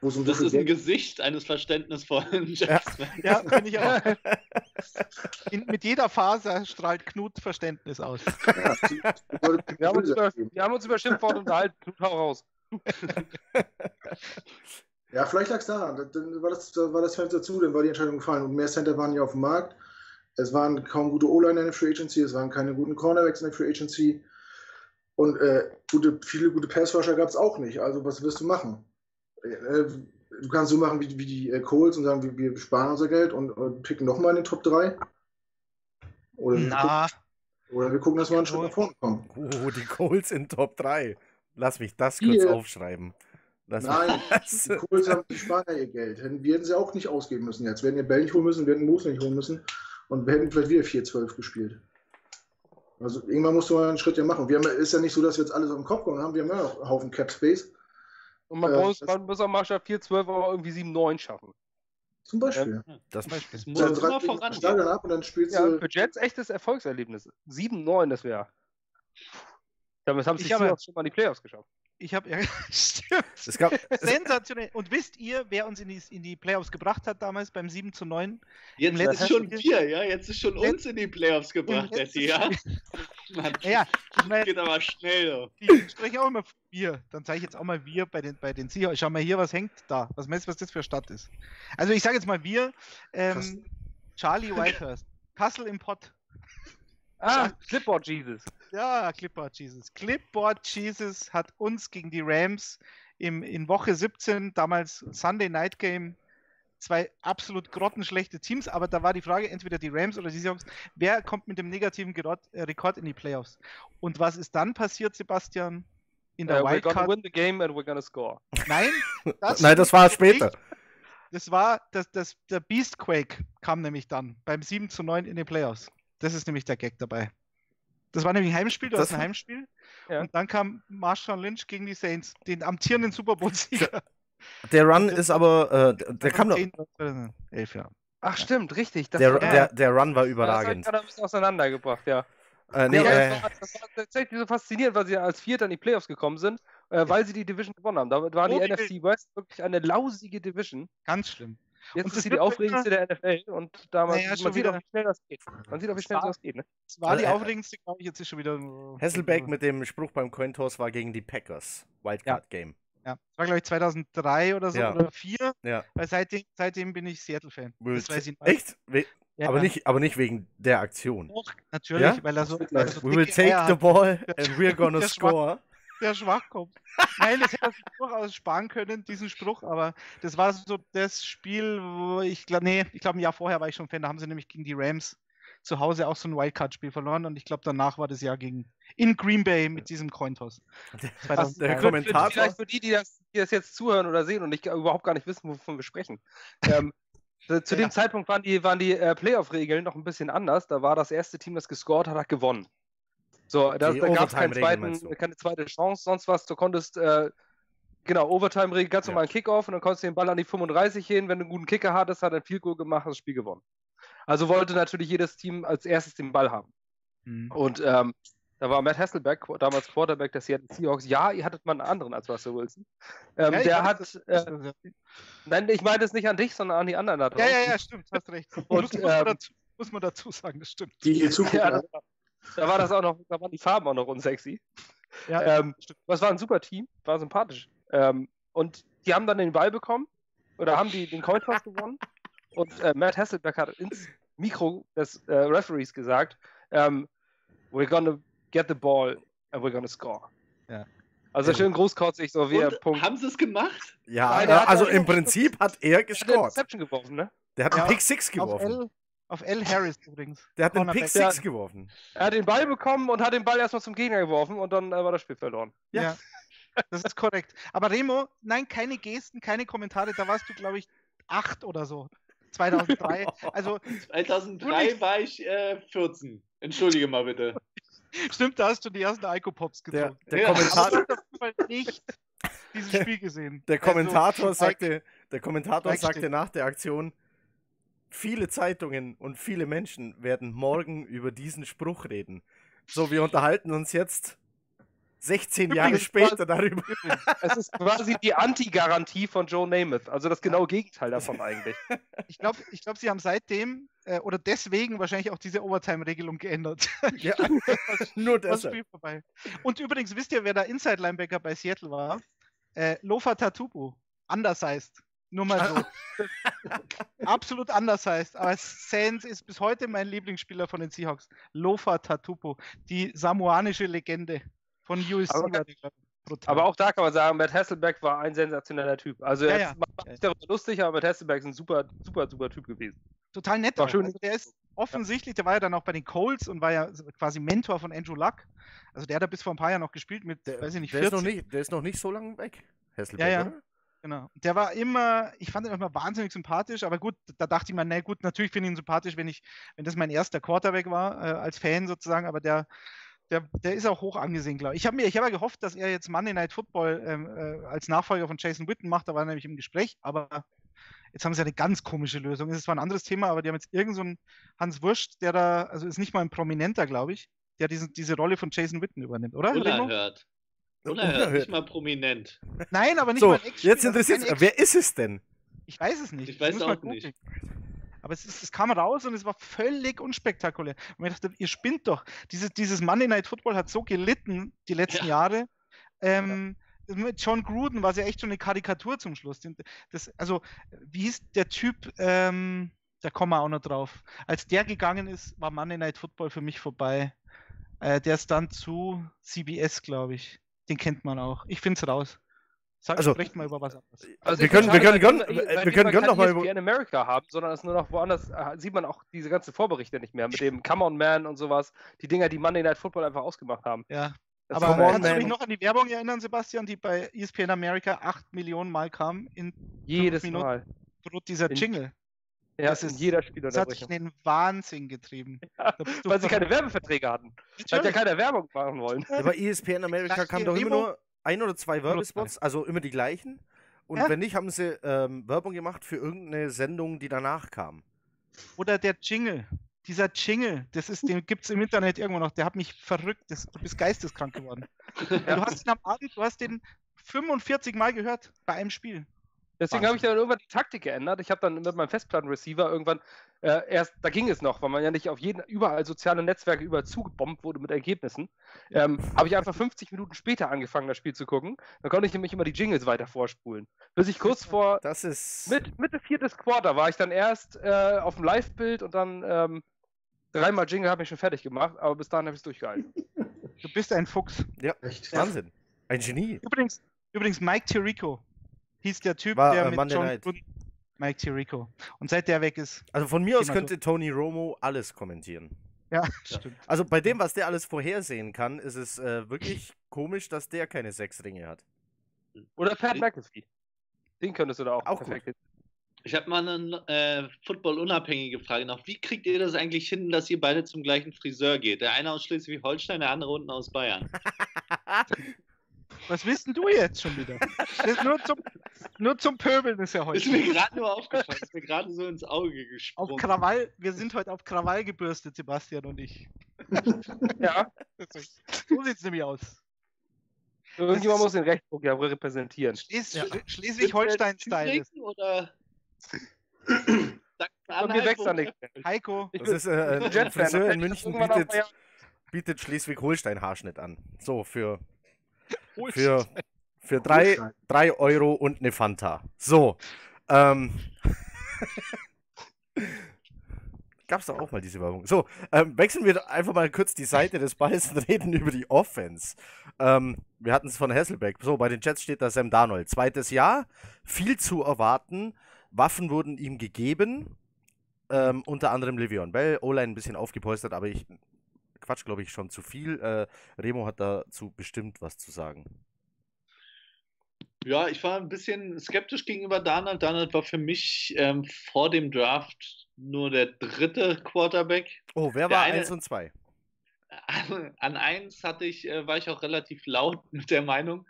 So das ist ein Gesicht eines verständnisvollen Ja, ja finde ich auch. In, mit jeder Faser strahlt Knut Verständnis aus. Ja, wir, haben uns über, wir haben uns über Schimpfwort unterhalten. Knut, hau raus. ja, vielleicht lag es daran. Dann war das, war das Fenster zu, dann war die Entscheidung gefallen. Und mehr Center waren ja auf dem Markt. Es waren kaum gute O-Liner in der Free Agency, es waren keine guten Cornerbacks in der Free Agency. Und äh, gute, viele gute Passrusher gab es auch nicht. Also, was wirst du machen? Äh, du kannst so machen wie, wie die äh, Coles und sagen, wir, wir sparen unser Geld und, und picken nochmal in den Top 3. Oder, Na. Wir gucken, oder wir gucken, dass wir einen Schritt nach vorne kommen. Oh, die Coles in Top 3. Lass mich das kurz Hier. aufschreiben. Lass Nein, die Kohls haben, die ja ihr Geld. Wir hätten sie auch nicht ausgeben müssen jetzt. Wir hätten ihr Bell nicht holen müssen, wir hätten Moos nicht holen müssen und wir hätten vielleicht wieder 4-12 gespielt. Also irgendwann musst du mal einen Schritt ja machen. Wir haben, ist ja nicht so, dass wir jetzt alles auf dem Kopf kommen haben. Wir haben ja noch einen Haufen Cap Space. Und man äh, muss, man muss am Marschall 4-12 aber irgendwie 7-9 schaffen. Zum Beispiel. Ja, das Beispiel. Das muss ja, immer vorangehen. Ab und dann spielst ja, du... Für Jets echtes Erfolgserlebnis. 7-9, das wäre. Damit haben sie schon mal in die Playoffs geschafft. Ich habe ja, stimmt. Es gab, Sensationell. Und wisst ihr, wer uns in die, in die Playoffs gebracht hat damals beim 7 zu 9? Jetzt ist schon wir, ja? Jetzt ist schon uns in die Playoffs gebracht, Essi, ja? Mann, ja, ich mein, geht aber schnell. Ich spreche auch immer von wir. Dann zeige ich jetzt auch mal wir bei den, bei den Seahawks. Schau mal hier, was hängt da. Was meinst du, was das für Stadt ist? Also ich sage jetzt mal wir. Ähm, Charlie Whitehurst. Kassel im Pott. Ah, Clipboard Jesus. Ja, Clipboard Jesus. Clipboard Jesus hat uns gegen die Rams im, in Woche 17, damals Sunday Night Game, zwei absolut grottenschlechte Teams, aber da war die Frage, entweder die Rams oder die Seahawks, wer kommt mit dem negativen äh, Rekord in die Playoffs? Und was ist dann passiert, Sebastian? In der uh, Wildcard? We're gonna win the game and we're gonna score. Nein, das, Nein, das war später. Das war, das, das, der Beastquake kam nämlich dann beim 7 zu 9 in den Playoffs. Das ist nämlich der Gag dabei. Das war nämlich ein Heimspiel, du das hast ein Heimspiel. Ja. Und dann kam Marshall Lynch gegen die Saints, den amtierenden Super Bowl-Sieger. Der Run ist aber, äh, der kam noch. 11 Jahre. Ach, stimmt, richtig. Der, war, der, der, Run war überragend. Das hat ein bisschen auseinandergebracht, ja. Äh, nee, ja, äh, das, war, das war tatsächlich so faszinierend, weil sie als Vierter in die Playoffs gekommen sind, äh, weil sie die Division gewonnen haben. Da war die NFC West wirklich eine lausige Division. Ganz schlimm. Jetzt und ist sie die aufregendste der NFL und damals naja, man sieht auch, wie schnell das geht. Man sieht auch, wie schnell das geht. Ne? Das war die äh, aufregendste, glaube ich, jetzt ist schon wieder. Hasselbeck mit dem Spruch beim Cointoss war gegen die Packers. Wildcard-Game. Ja, das war, glaube ich, 2003 oder so ja. oder 2004. Ja. Weil seitdem, seitdem bin ich Seattle-Fan. Echt? We ja. aber, nicht, aber nicht wegen der Aktion. Doch, natürlich, ja? weil er so. Weil so We will take the ball and we're gonna score der Schwachkopf. Nein, das hätte er sich durchaus sparen können, diesen Spruch, aber das war so das Spiel, wo ich glaube, nee, ich glaube, ein Jahr vorher war ich schon Fan, da haben sie nämlich gegen die Rams zu Hause auch so ein Wildcard-Spiel verloren und ich glaube, danach war das Jahr gegen in Green Bay mit diesem Cointoss. Der, der Kommentator. Vielleicht für die, die das, die das, jetzt zuhören oder sehen und nicht, überhaupt gar nicht wissen, wovon wir sprechen. ähm, zu dem ja. Zeitpunkt waren die, waren die äh, Playoff-Regeln noch ein bisschen anders. Da war das erste Team, das gescored hat, hat gewonnen. So, da, da gab es keinen keine zweite Chance, sonst was. Du konntest, äh, genau, Overtime-Regel, ganz normal ja. Kickoff und dann konntest du den Ball an die 35 hin. Wenn du einen guten Kicker hattest, hat er ein Field Goal gemacht, das Spiel gewonnen. Also wollte natürlich jedes Team als erstes den Ball haben. Mhm. Und ähm, da war Matt Hasselbeck, damals Quarterback der Seattle Seahawks. Ja, ihr hattet mal einen anderen als Russell Wilson. Ähm, ja, der hat. Äh, nein, ich meine es nicht an dich, sondern an die anderen da draußen. Ja, ja, ja, stimmt, hast recht. Und, muss, ähm, man dazu, muss, man dazu, sagen, das stimmt. Die hier zugucken. Ja, da war das auch noch, da waren die Farben auch noch unsexy. Ja, ähm, das war ein super Team, war sympathisch. Ähm, und die haben dann den Ball bekommen oder haben die den Cointoss gewonnen. Und äh, Matt Hasselbeck hat ins Mikro des äh, Referees gesagt, ähm, we're gonna get the ball and we're gonna score. Ja. Also schön großkotzig, so wie er Punkt. Haben sie es gemacht? Ja, Nein, also im Prinzip hat er gescored. Der hat geworfen, ne? Der hat einen Pick 6 geworfen. Auf L. Harris übrigens. Der hat einen Pick 6 geworfen. Er hat den Ball bekommen und hat den Ball erstmal zum Gegner geworfen und dann äh, war das Spiel verloren. Ja. ja. Das ist korrekt. Aber Remo, nein, keine Gesten, keine Kommentare. Da warst du, glaube ich, 8 oder so. 2003. Also, 2003 war ich äh, 14. Entschuldige mal bitte. Stimmt, da hast du die ersten Ico-Pops gezogen. Der, der ja, Kommentator hat nicht dieses Spiel gesehen. Der Kommentator also, sagte, der Kommentator sagte nach der Aktion, viele Zeitungen und viele Menschen werden morgen über diesen Spruch reden. So, wir unterhalten uns jetzt 16 Jahre später darüber. Es ist quasi die Anti-Garantie von Joe Namath. Also das genaue Gegenteil davon eigentlich. Ich glaube, ich glaub, sie haben seitdem äh, oder deswegen wahrscheinlich auch diese Overtime-Regelung geändert. Ja, nur das. Und übrigens, wisst ihr, wer da Inside-Linebacker bei Seattle war? Äh, Lofa Tatupu. Anders heißt. Nur mal so. Absolut anders heißt. Aber Sands ist bis heute mein Lieblingsspieler von den Seahawks. Lofa Tatupo, die samoanische Legende von USC. Aber, aber, auch da kann man sagen, Matt Hasselbeck war ein sensationeller Typ. Also er ja, macht sich darüber lustig, aber Matt Hasselbeck ist ein super, super, super Typ gewesen. Total nett. War schön. Also der ist offensichtlich, der war ja dann auch bei den Colts und war ja quasi Mentor von Andrew Luck. Also der hat da bis vor ein paar Jahren noch gespielt mit, der, weiß ich nicht, der Ist noch nicht, der ist noch nicht so lange weg. Hasselbeck, ja, ja. Oder? Genau. Der war immer, ich fand ihn immer wahnsinnig sympathisch, aber gut, da dachte ich mir, na gut, natürlich finde ich ihn sympathisch, wenn ich, wenn das mein erster Quarterback war, äh, als Fan sozusagen, aber der, der, der ist auch hoch angesehen, glaube ich. Ich habe mir, ich habe ja gehofft, dass er jetzt Monday Night Football ähm, äh, als Nachfolger von Jason Witten macht, da war er nämlich im Gespräch, aber jetzt haben sie eine ganz komische Lösung. Es war ein anderes Thema, aber die haben jetzt irgendeinen so Hans Wurscht, der da, also ist nicht mal ein Prominenter, glaube ich, der diese, diese Rolle von Jason Witten übernimmt, oder? Unerhört. Unerhört, nicht mal prominent. Nein, aber nicht so, mal ein Jetzt interessiert es, wer ist es denn? Ich weiß es nicht. Ich weiß es auch nicht. Aber es, ist, es, kam raus und es war völlig unspektakulär. Und ich dachte, ihr spinnt doch. Dieses, dieses Monday Night Football hat so gelitten die letzten ja. Jahre. Ähm, ja. Mit John Gruden war es ja echt schon eine Karikatur zum Schluss. Das, also, wie hieß der Typ, ähm, da kommen wir auch noch drauf. Als der gegangen ist, war Monday Night Football für mich vorbei. Äh, der ist dann zu CBS, glaube ich. Den kennt man auch. Ich finde es raus. Sag, also, sprecht mal über was anderes. Also wir können, wir können, gern, wir können gern noch mal über... in America haben, sondern es nur noch woanders äh, sieht man auch diese ganzen Vorberichte nicht mehr mit dem Come on Man und sowas. Die Dinger, die Monday Night Football einfach ausgemacht haben. Ja. Das aber kannst du dich noch an die Werbung erinnern, Sebastian, die bei ESPN America 8 Millionen Mal kam in jedes Minuten Mal. Dieser Jingle. Ja, das ist jeder Spieler. Das hat sich in den Wahnsinn getrieben. Ja, weil sie keine Werbeverträge hatten. Hat ja keine Werbung machen wollen. Ja, bei ESPN Amerika kam doch immer nur ein oder zwei Werbespots, also immer die gleichen. Und ja? wenn nicht, haben sie ähm, Werbung gemacht für irgendeine Sendung, die danach kam. Oder der Jingle. Dieser Jingle, das ist, den gibt es im Internet irgendwo noch, der hat mich verrückt. Das, du bist geisteskrank geworden. Ja. Du hast ihn am Abend, du hast den 45 Mal gehört bei einem Spiel. Deswegen habe ich dann irgendwann die Taktik geändert. Ich habe dann mit meinem Festplattenreceiver irgendwann äh, erst, da ging es noch, weil man ja nicht auf jeden, überall soziale Netzwerke überall zugebombt wurde mit Ergebnissen. Ähm, habe ich einfach 50 Minuten später angefangen, das Spiel zu gucken. Dann konnte ich nämlich immer die Jingles weiter vorspulen. Bis ich kurz vor das ist... mit, Mitte viertes Quarter war ich dann erst äh, auf dem Live-Bild und dann ähm, dreimal Jingle habe ich schon fertig gemacht, aber bis dahin habe ich es durchgehalten. Du bist ein Fuchs. Ja, echt. Wahnsinn. Ein Genie. Übrigens, übrigens Mike Tirico hieß der Typ, War, der äh, mit Monday John Night. Mike Tirico. Und seit der weg ist. Also von mir aus könnte so. Tony Romo alles kommentieren. Ja, stimmt. Also bei dem, was der alles vorhersehen kann, ist es äh, wirklich komisch, dass der keine sechs Ringe hat. Oder Pat McAfee. Den könntest du da auch, auch perfekt gut. Ich habe mal eine äh, Football-unabhängige Frage noch. Wie kriegt ihr das eigentlich hin, dass ihr beide zum gleichen Friseur geht? Der eine aus Schleswig-Holstein, der andere unten aus Bayern. Was wissen du jetzt schon wieder? nur, zum, nur zum Pöbeln ist ja heute. Ist mir gerade nur aufgefallen, ist mir gerade so ins Auge gesprungen. Auf Krawall, wir sind heute auf Krawall gebürstet, Sebastian und ich. ja. So sieht es nämlich aus. Irgendjemand muss den Rechtsdruck ja repräsentieren. Schles ja. Schleswig-Holstein-Style. Oder. Und wir wechseln nicht. Heiko. Das ist äh, ein Friseur in München bietet, bietet Schleswig-Holstein-Haarschnitt an. So, für für, für drei, drei Euro und eine Fanta. So. Ähm. Gab es doch auch mal diese Werbung. So, ähm, wechseln wir einfach mal kurz die Seite des Balls und reden über die Offense. Ähm, wir hatten es von Hasselbeck. So, bei den Jets steht da Sam Darnold. Zweites Jahr, viel zu erwarten. Waffen wurden ihm gegeben. Ähm, unter anderem Le'Veon Bell, O-Line ein bisschen aufgepolstert, aber ich Quatsch, glaube ich, schon zu viel. Äh, Remo hat dazu bestimmt was zu sagen. Ja, ich war ein bisschen skeptisch gegenüber Donald. Donald war für mich ähm, vor dem Draft nur der dritte Quarterback. Oh, wer war 1 und 2? An 1 hatte ich, äh, war ich auch relativ laut mit der Meinung.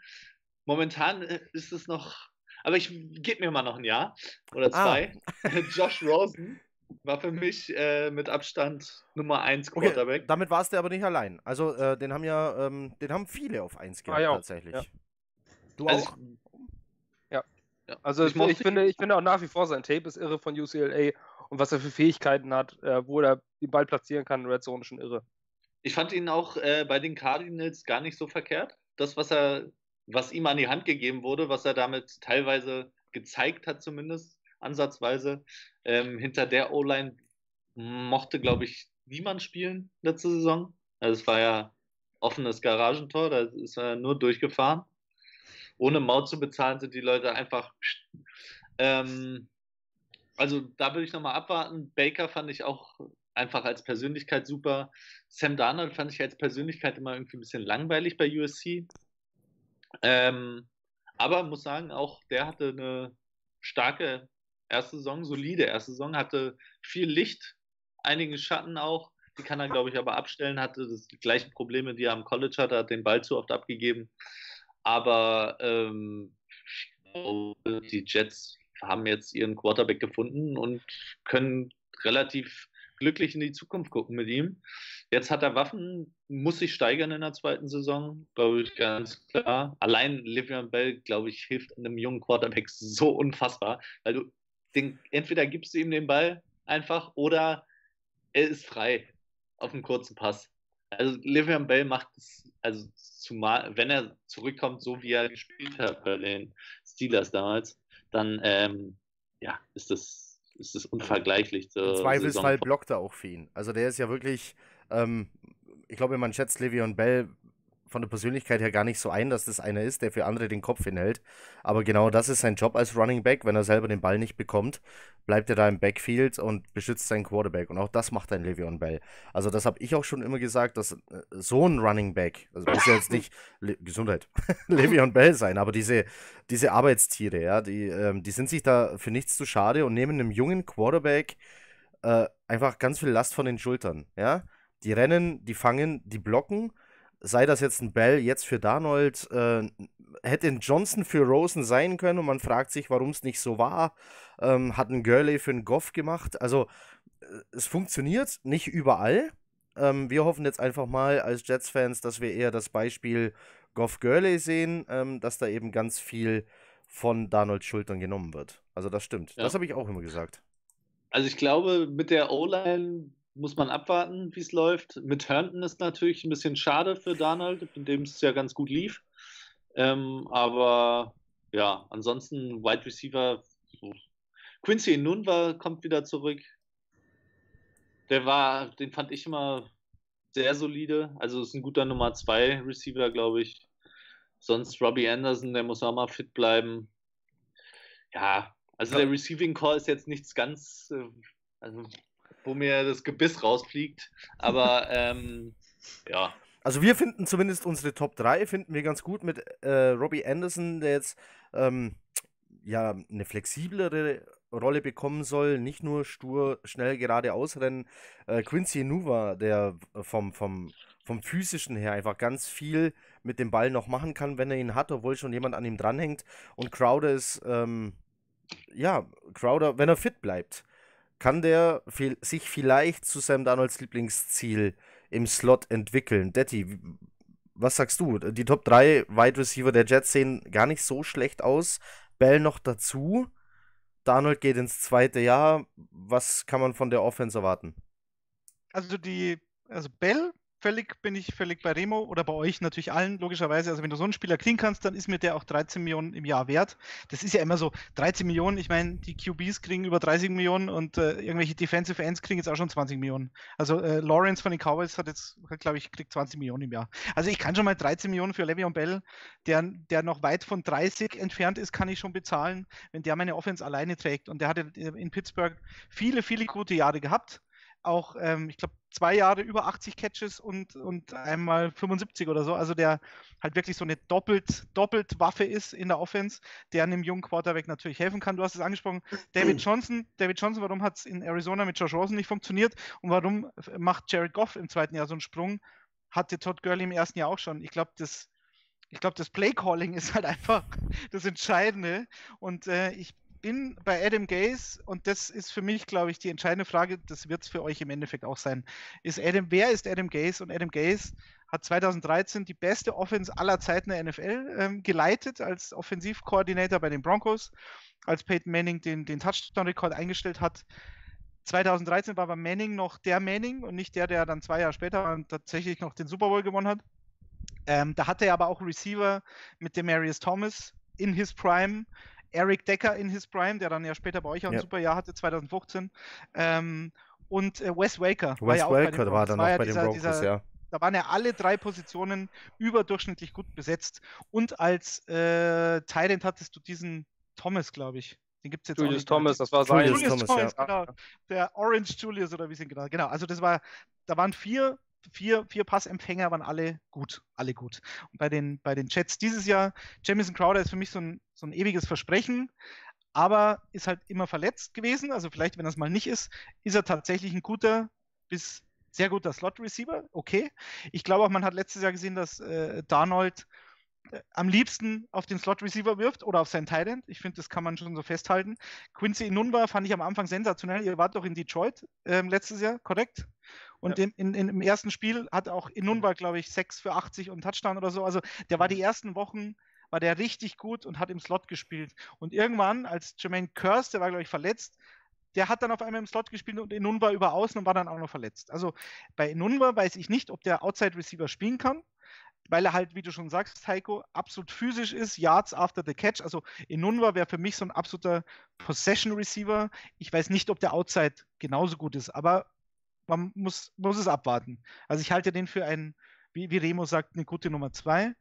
Momentan äh, ist es noch, aber ich gebe mir mal noch ein Jahr oder ah. zwei. Ah. Josh Rosen war für mich äh, mit Abstand Nummer 1 Quarterback. Okay, damit warst du aber nicht allein. Also äh, den haben ja, ähm, den haben viele auf 1 gehabt ah, ja. tatsächlich. Ja. Du also auch? ja. ja. Also ich, ich, finde, ich finde auch nach wie vor sein Tape ist irre von UCLA und was er für Fähigkeiten hat, äh, wo er den Ball platzieren kann, Red Zone schon irre. Ich fand ihn auch äh, bei den Cardinals gar nicht so verkehrt. Das, was er, was ihm an die Hand gegeben wurde, was er damit teilweise gezeigt hat, zumindest, ansatzweise. Ähm, hinter der O-Line mochte, glaube ich, niemand spielen letzte Saison. Also es war ja offenes Garagentor, da ist er nur durchgefahren. Ohne Maut zu bezahlen, sind die Leute einfach. Ähm, also da würde ich nochmal abwarten. Baker fand ich auch einfach als Persönlichkeit super. Sam Darnold fand ich als Persönlichkeit immer irgendwie ein bisschen langweilig bei USC. Ähm, aber muss sagen, auch der hatte eine starke erste Saison, solide erste Saison, hatte viel Licht, einige Schatten auch. Die kann er, glaube ich, aber abstellen, hatte das, die gleichen Probleme, die er am College hatte, hat den Ball zu oft abgegeben. Aber ähm, die Jets haben jetzt ihren Quarterback gefunden und können relativ glücklich in die Zukunft gucken mit ihm. Jetzt hat er Waffen, muss sich steigern in der zweiten Saison, glaube ich, ganz klar. Allein Livian Bell, glaube ich, hilft einem jungen Quarterback so unfassbar, weil du den, entweder gibst du ihm den Ball einfach oder er ist frei auf einem kurzen Pass. Also Livian Bell macht es, also zumal, wenn er zurückkommt, so wie er gespielt hat bei den Steelers damals, dann ähm, ja, ist das, ist das unvergleichlich. Im Zweifelsfall blockt er auch für ihn. Also der ist ja wirklich, ähm, ich glaube, man schätzt Le'Veon Bell von der Persönlichkeit her gar nicht so ein, dass das einer ist, der für andere den Kopf hinhält. Aber genau das ist sein Job als Running Back. Wenn er selber den Ball nicht bekommt, bleibt er da im Backfield und beschützt seinen Quarterback. Und auch das macht ein Le'Veon Bell. Also das habe ich auch schon immer gesagt, dass äh, so ein Running Back, also muss ja jetzt nicht Le Gesundheit, Le'Veon Bell sein, aber diese, diese Arbeitstiere, ja, die, ähm, die sind sich da für nichts zu schade und nehmen einem jungen Quarterback äh, einfach ganz viel Last von den Schultern, ja. Die rennen, die fangen, die blocken sei das jetzt ein Bell jetzt für Darnold, äh, hätte ein Johnson für Rosen sein können und man fragt sich, warum es nicht so war. Ähm, hat ein Gurley für einen Goff gemacht. Also äh, es funktioniert nicht überall. Ähm, wir hoffen jetzt einfach mal als Jets-Fans, dass wir eher das Beispiel Goff Gurley sehen, ähm, dass da eben ganz viel von Darnolds Schultern genommen wird. Also das stimmt. Ja. Das habe ich auch immer gesagt. Also ich glaube, mit der O-Line muss man abwarten, wie es läuft. Mit Herndon ist natürlich ein bisschen schade für Donald, in dem es ja ganz gut lief. Ähm, aber ja, ansonsten Wide Receiver. Quincy Nunva kommt wieder zurück. Der war, den fand ich immer sehr solide. Also ist ein guter Nummer 2 Receiver, glaube ich. Sonst Robbie Anderson, der muss auch mal fit bleiben. Ja, also der Receiving Call ist jetzt nichts ganz, äh, also wo mir das Gebiss rausfliegt. Aber ähm, ja. Also wir finden zumindest unsere Top 3 finden wir ganz gut mit äh, Robbie Anderson, der jetzt ähm, ja eine flexiblere Rolle bekommen soll, nicht nur stur schnell geradeaus rennen. Äh, Quincy Nuva, der vom, vom, vom physischen her einfach ganz viel mit dem Ball noch machen kann, wenn er ihn hat, obwohl schon jemand an ihm dranhängt. Und Crowder ist, ähm, ja, Crowder, wenn er fit bleibt, kann der sich vielleicht zu Sam Darnolds Lieblingsziel im Slot entwickeln? Detti, was sagst du? Die Top 3 Wide Receiver der Jets sehen gar nicht so schlecht aus. Bell noch dazu. Darnold geht ins zweite Jahr. Was kann man von der Offense erwarten? Also die, also Bell völlig, bin ich völlig bei Remo oder bei euch natürlich allen, logischerweise. Also wenn du so einen Spieler kriegen kannst, dann ist mir der auch 13 Millionen im Jahr wert. Das ist ja immer so, 13 Millionen, ich meine, die QBs kriegen über 30 Millionen und äh, irgendwelche Defensive Ends kriegen jetzt auch schon 20 Millionen. Also äh, Lawrence von den Cowboys hat jetzt, glaube ich, kriegt 20 Millionen im Jahr. Also ich kann schon mal 13 Millionen für Le'Veon Bell, der, der noch weit von 30 entfernt ist, kann ich schon bezahlen, wenn der meine Offense alleine trägt. Und der hatte in Pittsburgh viele, viele gute Jahre gehabt auch, ähm, ich glaube, zwei Jahre über 80 Catches und, und einmal 75 oder so. Also der halt wirklich so eine doppelt, doppelt Waffe ist in der Offense, der einem jungen Quarterback natürlich helfen kann. Du hast es angesprochen, David Johnson. David Johnson, warum hat es in Arizona mit Josh Rosen nicht funktioniert und warum macht Jared Goff im zweiten Jahr so einen Sprung? Hatte Todd Gurley im ersten Jahr auch schon. Ich glaube, das ich das Play-Calling ist halt einfach das Entscheidende. Und äh, ich bin bei Adam Gaze und das ist für mich, glaube ich, die entscheidende Frage, das wird es für euch im Endeffekt auch sein. Ist Adam, wer ist Adam Gaze? Und Adam Gaze hat 2013 die beste Offense aller Zeiten der NFL ähm, geleitet als Offensivkoordinator bei den Broncos, als Peyton Manning den, den Touchdown-Rekord eingestellt hat. 2013 war aber Manning noch der Manning und nicht der, der dann zwei Jahre später tatsächlich noch den Super Bowl gewonnen hat. Ähm, da hatte er aber auch Receiver mit dem Marius Thomas in his Prime, Eric Decker in his Prime, der dann ja später bei euch auch ein ja. super Jahr hatte, 2015. Ähm, und äh, Wes Waker. Wes war ja Waker war dann noch bei dieser, den Broncos, dieser, ja. Da waren ja alle drei Positionen überdurchschnittlich gut besetzt. Und als äh, Tyrant hattest du diesen Thomas, glaube ich. Den gibt es jetzt Julius Thomas, das war sein. Julius Thomas, Thomas ja. genau. Der Orange Julius oder wie sie ihn genau. Genau, also das war, da waren vier vier, vier Passempfänger waren alle gut, alle gut. Und bei den, bei den Jets dieses Jahr, Jamison Crowder ist für mich so ein, so ein ewiges Versprechen, aber ist halt immer verletzt gewesen. Also vielleicht, wenn das mal nicht ist, ist er tatsächlich ein guter bis sehr guter Slot-Receiver. Okay. Ich glaube auch, man hat letztes Jahr gesehen, dass äh, Darnold äh, am liebsten auf den Slot-Receiver wirft oder auf sein Tight Ich finde, das kann man schon so festhalten. Quincy Inunba fand ich am Anfang sensationell. Ihr wart doch in Detroit äh, letztes Jahr, korrekt? Und ja. in, in, in, im ersten Spiel hat auch Inunba, glaube ich, 6 für 80 und Touchdown oder so. Also der war die ersten Wochen, war der richtig gut und hat im Slot gespielt. Und irgendwann, als Jermaine Curse, der war, glaube ich, verletzt, der hat dann auf einmal im Slot gespielt und Inunba über außen und war dann auch noch verletzt. Also bei Inunba weiß ich nicht, ob der Outside Receiver spielen kann, weil er halt, wie du schon sagst, Heiko, absolut physisch ist, Yards after the catch. Also Inunba wäre für mich so ein absoluter Possession Receiver. Ich weiß nicht, ob der Outside genauso gut ist, aber man muss, muss es abwarten. Also ich halte den für einen, wie, wie Remo sagt, eine gute Nummer zwei.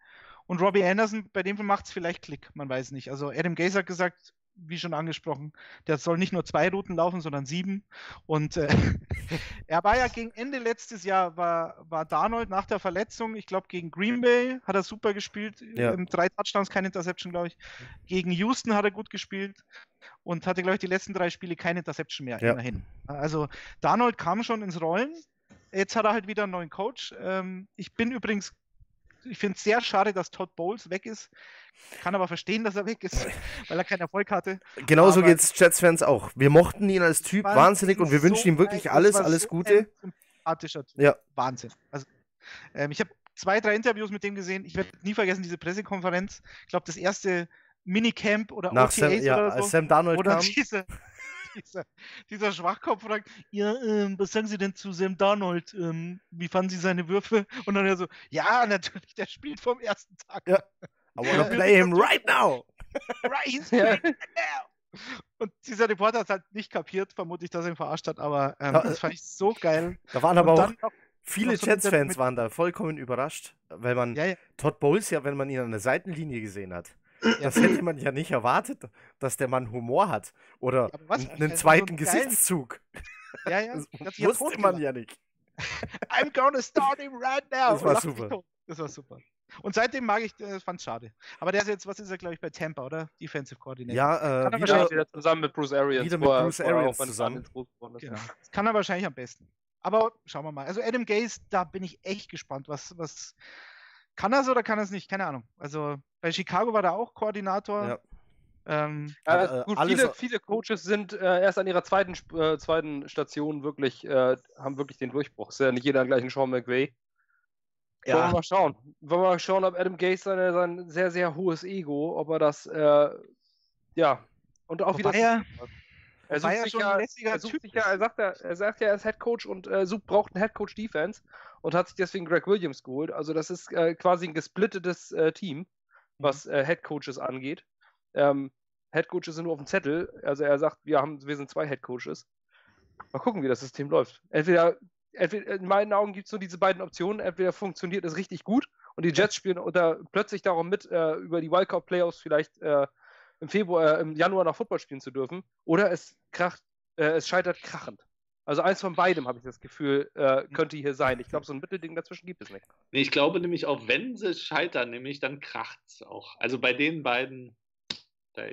Und Robbie Anderson, bei dem macht es vielleicht Klick, man weiß nicht. Also Adam Gaze hat gesagt, wie schon angesprochen, der soll nicht nur zwei Routen laufen, sondern sieben. Und äh, er war ja gegen Ende letztes Jahr, war, war Darnold nach der Verletzung, ich glaube gegen Green Bay hat er super gespielt, ja. ähm, drei Touchdowns, keine Interception, glaube ich. Gegen Houston hat er gut gespielt und hatte, glaube ich, die letzten drei Spiele keine Interception mehr, ja. immerhin. Also Darnold kam schon ins Rollen. Jetzt hat er halt wieder einen neuen Coach. Ähm, ich bin übrigens ich finde es sehr schade, dass Todd Bowles weg ist. Kann aber verstehen, dass er weg ist, weil er keinen Erfolg hatte. Genauso geht es Jets-Fans auch. Wir mochten ihn als Typ wahnsinnig und wir wünschen so ihm wirklich alles, alles so Gute. sympathischer Typ. Ja. Wahnsinn. Also, ähm, ich habe zwei, drei Interviews mit dem gesehen. Ich werde nie vergessen, diese Pressekonferenz. Ich glaube, das erste Minicamp oder Nach OTAs Sam, ja, oder so. Als Sam Darnold oder kam. Diese, dieser, dieser Schwachkopf fragt, ja, ähm, was sagen Sie denn zu Sam Darnold? Ähm, wie fanden Sie seine Würfe? Und dann er so, ja, natürlich, der spielt vom ersten Tag. Ja. I wanna play him right now. right, right now. Und dieser Reporter hat es halt nicht kapiert, vermutlich, dass er ihn verarscht hat, aber ähm, ja, das fand ich so geil. Da waren aber auch viele Jets-Fans waren da vollkommen überrascht, weil man ja, ja. Todd Bowles ja, wenn man ihn an der Seitenlinie gesehen hat, das hätte man ja nicht erwartet, dass der Mann Humor hat. Oder was, einen zweiten so Gesichtszug. Ja, ja. Das wusste man ja nicht. I'm gonna start him right now. Das war super. Das war super. Und seitdem mag ich, äh, fand's schade. Aber der ist jetzt, was ist er, glaube ich, bei Tampa, oder? Defensive Coordinator. Ja, äh, wieder, wieder, zusammen mit Bruce Arians. Wieder mit Bruce Arians zusammen. Genau. Das kann er wahrscheinlich am besten. Aber schauen wir mal. Also Adam Gaze, da bin ich echt gespannt, was, was kann es oder kann es nicht? Keine Ahnung. Also bei Chicago war er auch Koordinator. Ja. Ähm, ja, äh, gut, viele, viele, Coaches sind äh, erst an ihrer zweiten, äh, zweiten Station wirklich, äh, haben wirklich den Durchbruch. Ist ja nicht jeder gleich ein Sean McVay. Ja. Wollen wir mal schauen. Wollen wir mal schauen, ob Adam Gase sein, sein sehr, sehr hohes Ego, ob er das, äh, ja, und auch wieder. Er, er, sucht sich ja, er, sucht sich ja, er sagt ja, er sagt ja, er ist Head Coach und äh, sucht, braucht einen Head Coach Defense und hat sich deswegen Greg Williams geholt. Also das ist äh, quasi ein gesplittetes äh, Team, mhm. was äh, Head Coaches angeht. Ähm, Head Coaches sind nur auf dem Zettel. Also er sagt, wir haben, wir sind zwei Head Coaches. Mal gucken, wie das System läuft. Entweder, entweder in meinen Augen gibt es nur diese beiden Optionen. Entweder funktioniert es richtig gut und die Jets spielen unter, plötzlich darum mit, äh, über die Wildcard Playoffs vielleicht äh, im Februar, äh, im Januar noch Football spielen zu dürfen. Oder es kracht, äh, es scheitert krachend. Also eins von beidem habe ich das Gefühl, äh, könnte hier sein. Ich glaube, so ein Mittelding dazwischen gibt es nicht. Nee, ich glaube nämlich auch, wenn sie scheitern, nämlich dann kracht es auch. Also bei den beiden, da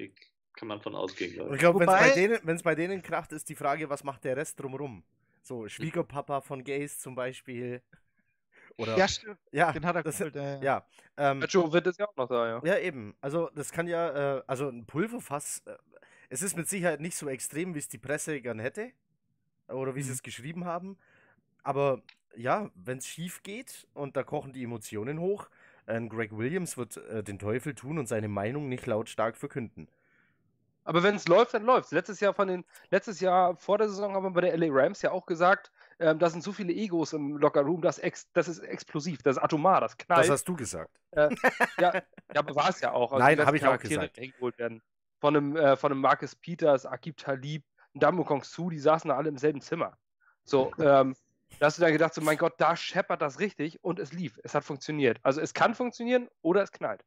kann man von ausgehen, glaube ich. Ich glaube, wenn es bei, denen, bei denen kracht, ist die Frage, was macht der Rest drumherum? So, Schwiegerpapa von Gays zum Beispiel. Oder, ja, stimmt. Ja, den hat er das, geholt, äh, ja. Ähm, Joe wird es ja auch noch da, ja. Ja, eben. Also, das kann ja, äh, also ein Pulverfass, äh, es ist mit Sicherheit nicht so extrem, wie es die Presse gern hätte oder wie mhm. sie es geschrieben haben. Aber ja, wenn es schief geht und da kochen die Emotionen hoch, äh, Greg Williams wird äh, den Teufel tun und seine Meinung nicht lautstark verkünden. Aber wenn es läuft, dann läuft Letztes Jahr von den, letztes Jahr vor der Saison haben wir bei der LA Rams ja auch gesagt, ähm, da sind so viele Egos im Locker Room, das, ex, das ist explosiv, das ist atomar, das knallt. Das hast du gesagt. Äh, ja, ja, aber war es ja auch. Also Nein, habe ich auch gesagt. Werden. Von einem, äh, von einem Marcus Peters, Akib Talib, Dambo Kong Su, die saßen da alle im selben Zimmer. So, ähm, da hast du dann gedacht, so mein Gott, da scheppert das richtig und es lief. Es hat funktioniert. Also es kann funktionieren oder es knallt.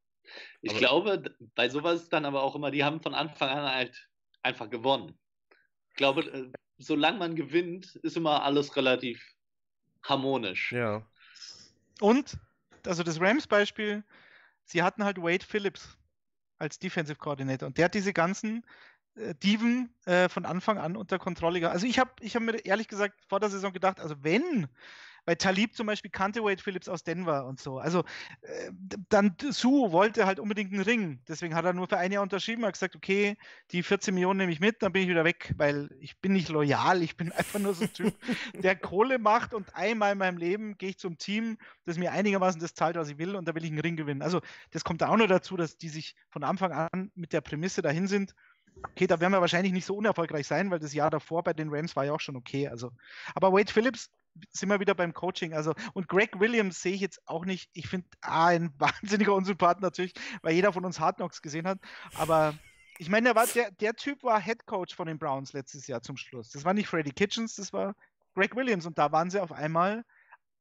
Ich aber glaube, bei sowas ist dann aber auch immer, die haben von Anfang an halt einfach gewonnen. Ich glaube, äh, solange man gewinnt, ist immer alles relativ harmonisch. Ja. Und, also das Rams-Beispiel, sie hatten halt Wade Phillips als Defensive Coordinator und der hat diese ganzen äh, Diven äh, von Anfang an unter Kontrolle gehabt. Also ich habe ich hab mir ehrlich gesagt vor der Saison gedacht, also wenn, weil Talib zum Beispiel kannte Wade Phillips aus Denver und so. Also äh, dann Su wollte halt unbedingt einen Ring. Deswegen hat er nur für ein Jahr unterschrieben, hat gesagt, okay, die 14 Millionen nehme ich mit, dann bin ich wieder weg, weil ich bin nicht loyal, ich bin einfach nur so ein Typ, der Kohle macht und einmal in meinem Leben gehe ich zum Team, das mir einigermaßen das zahlt, was ich will und da will ich einen Ring gewinnen. Also das kommt auch noch dazu, dass die sich von Anfang an mit der Prämisse dahin sind, okay, da werden wir wahrscheinlich nicht so unerfolgreich sein, weil das Jahr davor bei den Rams war ja auch schon okay. Also, aber Wade Phillips sind wir wieder beim Coaching. Also, und Greg Williams sehe ich jetzt auch nicht. Ich finde, ah, ein wahnsinniger Unsympath natürlich, weil jeder von uns Hard Knocks gesehen hat. Aber ich meine, der, der, der Typ war Head Coach von den Browns letztes Jahr zum Schluss. Das war nicht Freddy Kitchens, das war Greg Williams. Und da waren sie auf einmal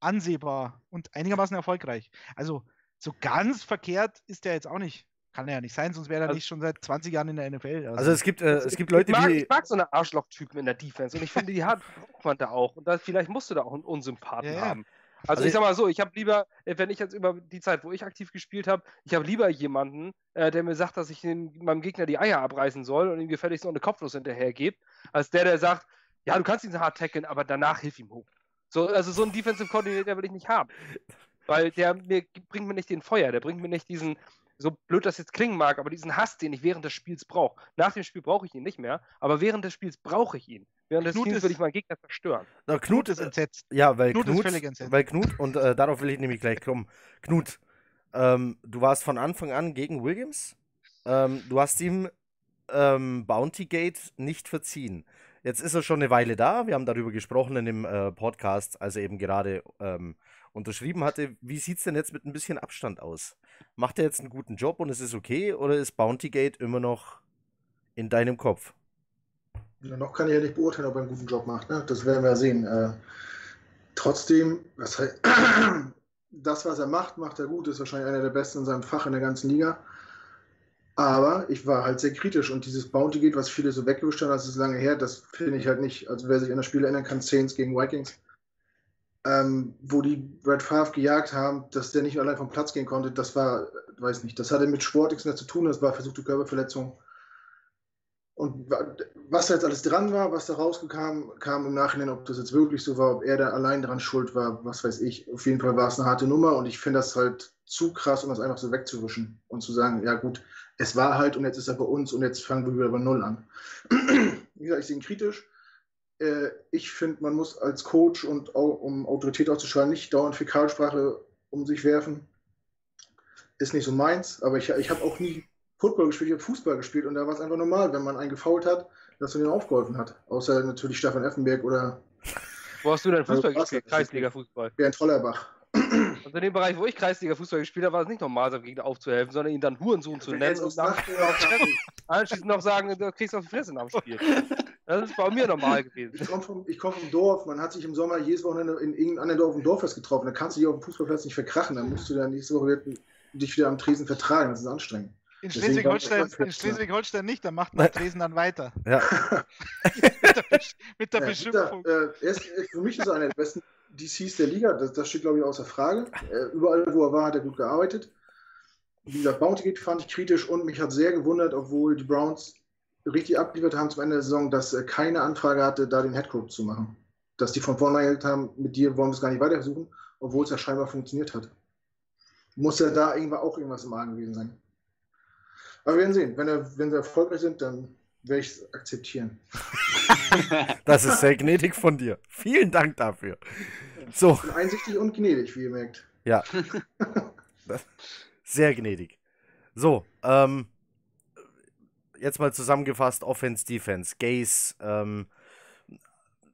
ansehbar und einigermaßen erfolgreich. Also so ganz verkehrt ist der jetzt auch nicht. Kann er ja nicht sein, sonst wäre er also, nicht schon seit 20 Jahren in der NFL. Also, also es gibt, äh, es gibt Leute, ich mag, die. Ich mag so eine Arschlochtypen in der Defense und ich finde, die hat braucht man da auch. Und da, vielleicht musst du da auch einen Unsympathen ja, haben. Also, also, ich sag mal so, ich habe lieber, äh, wenn ich jetzt über die Zeit, wo ich aktiv gespielt habe, ich habe lieber jemanden, äh, der mir sagt, dass ich den, meinem Gegner die Eier abreißen soll und ihm gefälligst noch eine Kopflos hinterhergebe, als der, der sagt, ja, du kannst ihn hart tackeln, aber danach hilf ihm hoch. So, also so einen Defensive Coordinator will ich nicht haben. Weil der mir, bringt mir nicht den Feuer, der bringt mir nicht diesen, so blöd das jetzt klingen mag, aber diesen Hass, den ich während des Spiels brauche. Nach dem Spiel brauche ich ihn nicht mehr, aber während des Spiels brauche ich ihn. Während des Knut Spiels will ich meinen Gegner zerstören. Na, Knut, Knut, ist entsetzt. Ja, weil Knut, Knut ist völlig entsetzt. Weil Knut, und äh, darauf will ich nämlich gleich kommen. Knut, ähm, du warst von Anfang an gegen Williams. Ähm, du hast ihm ähm, Bounty Gate nicht verziehen. Jetzt ist er schon eine Weile da. Wir haben darüber gesprochen in dem äh, Podcast, als er eben gerade ähm, unterschrieben hatte. Wie sieht es denn jetzt mit ein bisschen Abstand aus? Macht er jetzt einen guten Job und es ist okay oder ist Bountygate immer noch in deinem Kopf? Ja, noch kann ich ja nicht beurteilen, ob er einen guten Job macht. Ne? Das werden wir sehen. Äh, trotzdem, was heißt, das, was er macht, macht er gut. Ist wahrscheinlich einer der Besten in seinem Fach in der ganzen Liga. Aber ich war halt sehr kritisch und dieses Bounty was viele so weggewischt haben, das ist lange her, das finde ich halt nicht. Also wer sich an das Spiel erinnern kann, Saints gegen Vikings, ähm, wo die Brad Favre gejagt haben, dass der nicht allein vom Platz gehen konnte, das war, weiß nicht, das hatte mit Sport nichts mehr zu tun, das war versuchte Körperverletzung. Und was da jetzt alles dran war, was da rauskam, kam im Nachhinein, ob das jetzt wirklich so war, ob er da allein dran schuld war, was weiß ich. Auf jeden Fall war es eine harte Nummer und ich finde das halt zu krass, um das einfach so wegzuwischen und zu sagen, ja gut, es war halt und jetzt ist er bei uns und jetzt fangen wir wieder bei Null an. Wie gesagt, ich sehe ihn kritisch äh, ich finde, man muss als Coach und um Autorität auszuschreiben, nicht dauernd Fäkalsprache um sich werfen. Ist nicht so meins, aber ich, ich habe auch nie Football gespielt, ich habe Fußball gespielt und da war es einfach normal, wenn man einen gefault hat, dass man ihn aufgeholfen hat. Außer natürlich Stefan Effenberg oder. Wo hast du denn Fußball also, gespielt? Kreisliga-Fußball. Bernd Trollerbach. Also in dem Bereich, wo ich Kreisliga-Fußball gespielt habe, war es nicht normal, seinem Gegner aufzuhelfen, sondern ihn dann Hurensohn zu nennen und nach, anschließend noch sagen, du kriegst auf die Fresse nach dem Spiel. Das ist bei mir normal gewesen. Ich komme vom, komm vom Dorf, man hat sich im Sommer jedes Wochenende in irgendeinem anderen Dorf im Dorffest getroffen. Da kannst du dich auf dem Fußballplatz nicht verkrachen. Dann musst du dann nächste Woche dich wieder am Tresen vertragen. Das ist anstrengend. In Schleswig-Holstein Schleswig nicht, da macht man Tresen dann weiter. Ja. mit der, mit der ja, Beschimpfung. Der, äh, ist, für mich ist er einer der besten DCs der Liga. Das, das steht, glaube ich, außer Frage. Äh, überall, wo er war, hat er gut gearbeitet. Wie gesagt, Bounty geht fand ich kritisch und mich hat sehr gewundert, obwohl die Browns richtig abgeliefert haben zum Ende der Saison, dass er keine Anfrage hatte, da den Headcoach zu machen. Dass die von vornherein gesagt haben, mit dir wollen wir es gar nicht weiter versuchen, obwohl es ja scheinbar funktioniert hat. Muss ja da irgendwann auch irgendwas im Argen gewesen sein. Aber wir werden sehen. Wenn, er, wenn sie erfolgreich sind, dann werde ich es akzeptieren. das ist sehr gnädig von dir. Vielen Dank dafür. So. Einsichtig und gnädig, wie ihr merkt. Ja. sehr gnädig. So, ähm, jetzt mal zusammengefasst, Offense, Defense, Gaze, ähm,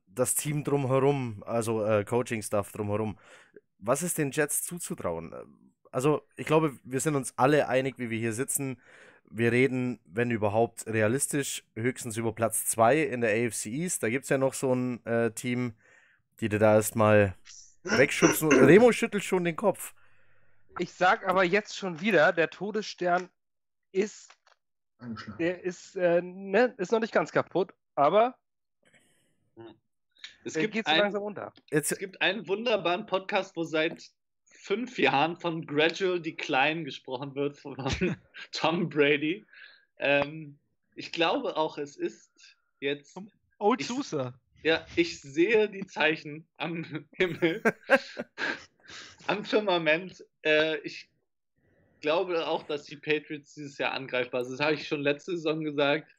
das Team drumherum, also äh, Coaching-Stuff drumherum. Was ist den Jets zuzutrauen? Also, ich glaube, wir sind uns alle einig, wie wir hier sitzen. Wir reden, wenn überhaupt, realistisch höchstens über Platz 2 in der AFC East. Da gibt es ja noch so ein äh, Team, die dir da erstmal wegschubsen. Remo schüttelt schon den Kopf. Ich sag aber jetzt schon wieder, der Todesstern ist der ist, äh, ne, ist noch nicht ganz kaputt, aber es gibt, geht so ein, langsam unter. es gibt einen wunderbaren Podcast, wo seit fünf Jahren von Gradual Decline gesprochen wird, von Tom Brady. Ähm, ich glaube auch, es ist jetzt. Old Susa. Ja, ich sehe die Zeichen am Himmel, am Firmament. Äh, ich glaube auch, dass die Patriots dieses Jahr angreifbar sind. Das habe ich schon letzte Saison gesagt.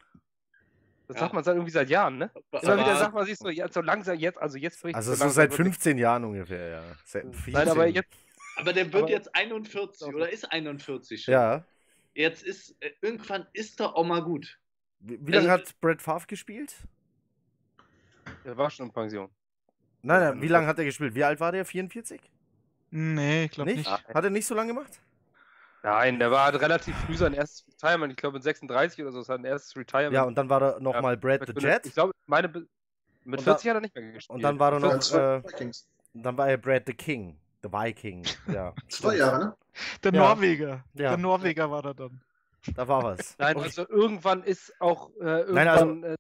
Das ja. sagt man seit irgendwie seit Jahren, ne? Aber Immer wieder sagt man sich so, ja, so langsam jetzt, also jetzt Also so seit 15 Jahren ungefähr, ja. Seit Nein, aber jetzt. Aber der wird aber jetzt 41 oder ist 41 schon. Ja. Jetzt ist, äh, irgendwann ist er auch mal gut. Wie, wie lange also, hat Brad Favre gespielt? Er war schon in Pension. Nein, nein, wie lange hat er gespielt? Wie alt war der? 44? Nee, ich glaube nicht. nicht. Hat er nicht so lange gemacht? Nein, der war halt relativ früh sein erstes Retirement. Ich glaube, mit 36 oder so ist sein erstes Retirement. Ja, und dann war er nochmal ja, Brad the Jet. Ich glaube, meine, mit 40 da, hat er nicht mehr gespielt. Und dann war er noch. Äh, dann war er Brad the King, the Viking. Ja, Zwei Jahre, ne? Der Ja. Norweger. Ja. Der Norweger war da dann. da war was. Nein, Okay. also irgendwann ist auch äh, irgendwann Nein, also- äh,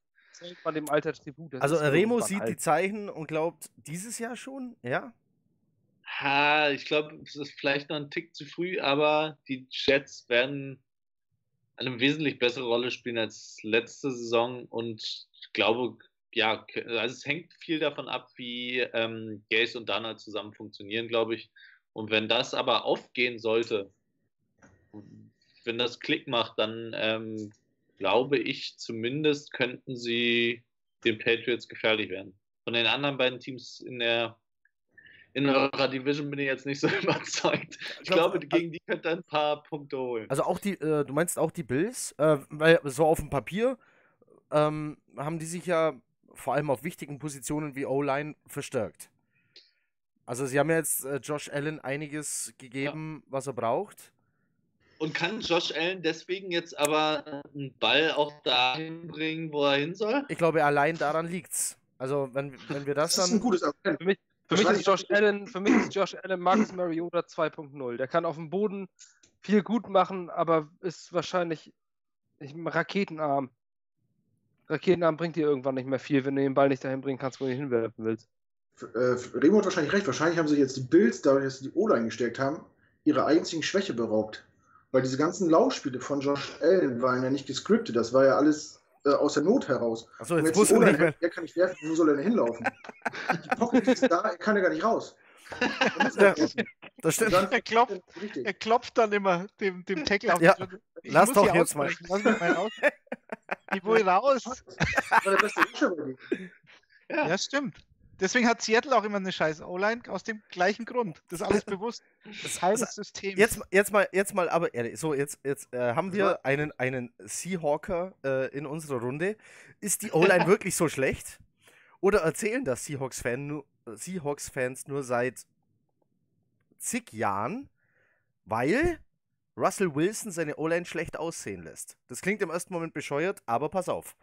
man dem Alter Tribut. Das Also Remo sieht die alt. Zeichen und glaubt, dieses Jahr schon? Ja? Ha, ich glaube, es ist vielleicht noch ein Tick zu früh, aber die Jets werden eine wesentlich bessere Rolle spielen als letzte Saison und ich glaube, ja, also es hängt viel davon ab, wie ähm, Gaze und Donald zusammen funktionieren, glaube ich. Und wenn das aber aufgehen sollte, wenn das Klick macht, dann ähm, glaube ich zumindest könnten sie den Patriots gefährlich werden. Von den anderen beiden Teams in der in eurer Division bin ich jetzt nicht so überzeugt. Ich glaub, glaube, gegen die könnt ihr ein paar Punkte holen. Also auch die, äh, du meinst auch die Bills? Äh, weil so auf dem Papier ähm, haben die sich ja vor allem auf wichtigen Positionen wie O-Line verstärkt. Also sie haben ja jetzt äh, Josh Allen einiges gegeben, was er braucht. Und kann Josh Allen deswegen jetzt aber einen Ball auch dahin bringen, wo er hin soll? Ich glaube, allein daran liegt's. Also wenn, wenn wir das Das ist ein dann... gutes Argument. Für mich Wahrscheinlich- ist Josh Allen, für mich ist Josh Allen Marcus Mariota 2.0. Der kann auf dem Boden viel gut machen, aber ist wahrscheinlich ich, Raketenarm. Raketenarm bringt dir irgendwann nicht mehr viel, wenn du den Ball nicht dahin bringen kannst, wo du ihn hinwerfen willst. Äh, Remo hat wahrscheinlich recht. Wahrscheinlich haben sich jetzt die Bills, dadurch, dass sie die O-Line gestärkt haben, ihre einzigen Schwäche beraubt. Weil diese ganzen Laufspiele von Josh Allen waren ja nicht gescriptet. Das war ja alles äh, aus der Not heraus. Achso, jetzt die muss er nicht mehr. er kann nicht werfen, wo soll er denn hinlaufen? die Pocket ist da, er kann ja gar nicht raus. Er Ja. laufen. Das stimmt. dann- Er klopft, er klopft dann immer dem, dem Tackle auf Ja, die Schulter. Lass doch jetzt mal. Lass mich mal aus. Ich will raus. Das war der beste bei denen. Ja, stimmt. Deswegen hat Seattle auch immer eine scheiß O-Line, aus dem gleichen Grund. Das ist alles bewusst. Das- Teil das- des Systems. Jetzt, jetzt mal, jetzt mal, aber ehrlich, so jetzt, jetzt äh, haben wir einen, einen Seahawker äh, in unserer Runde. Ist die O-Line wirklich so schlecht? Oder erzählen das Seahawks-Fan Seahawks-Fans nur seit zig Jahren, weil Russell Wilson seine O-Line schlecht aussehen lässt? Das klingt im ersten Moment bescheuert, aber pass auf.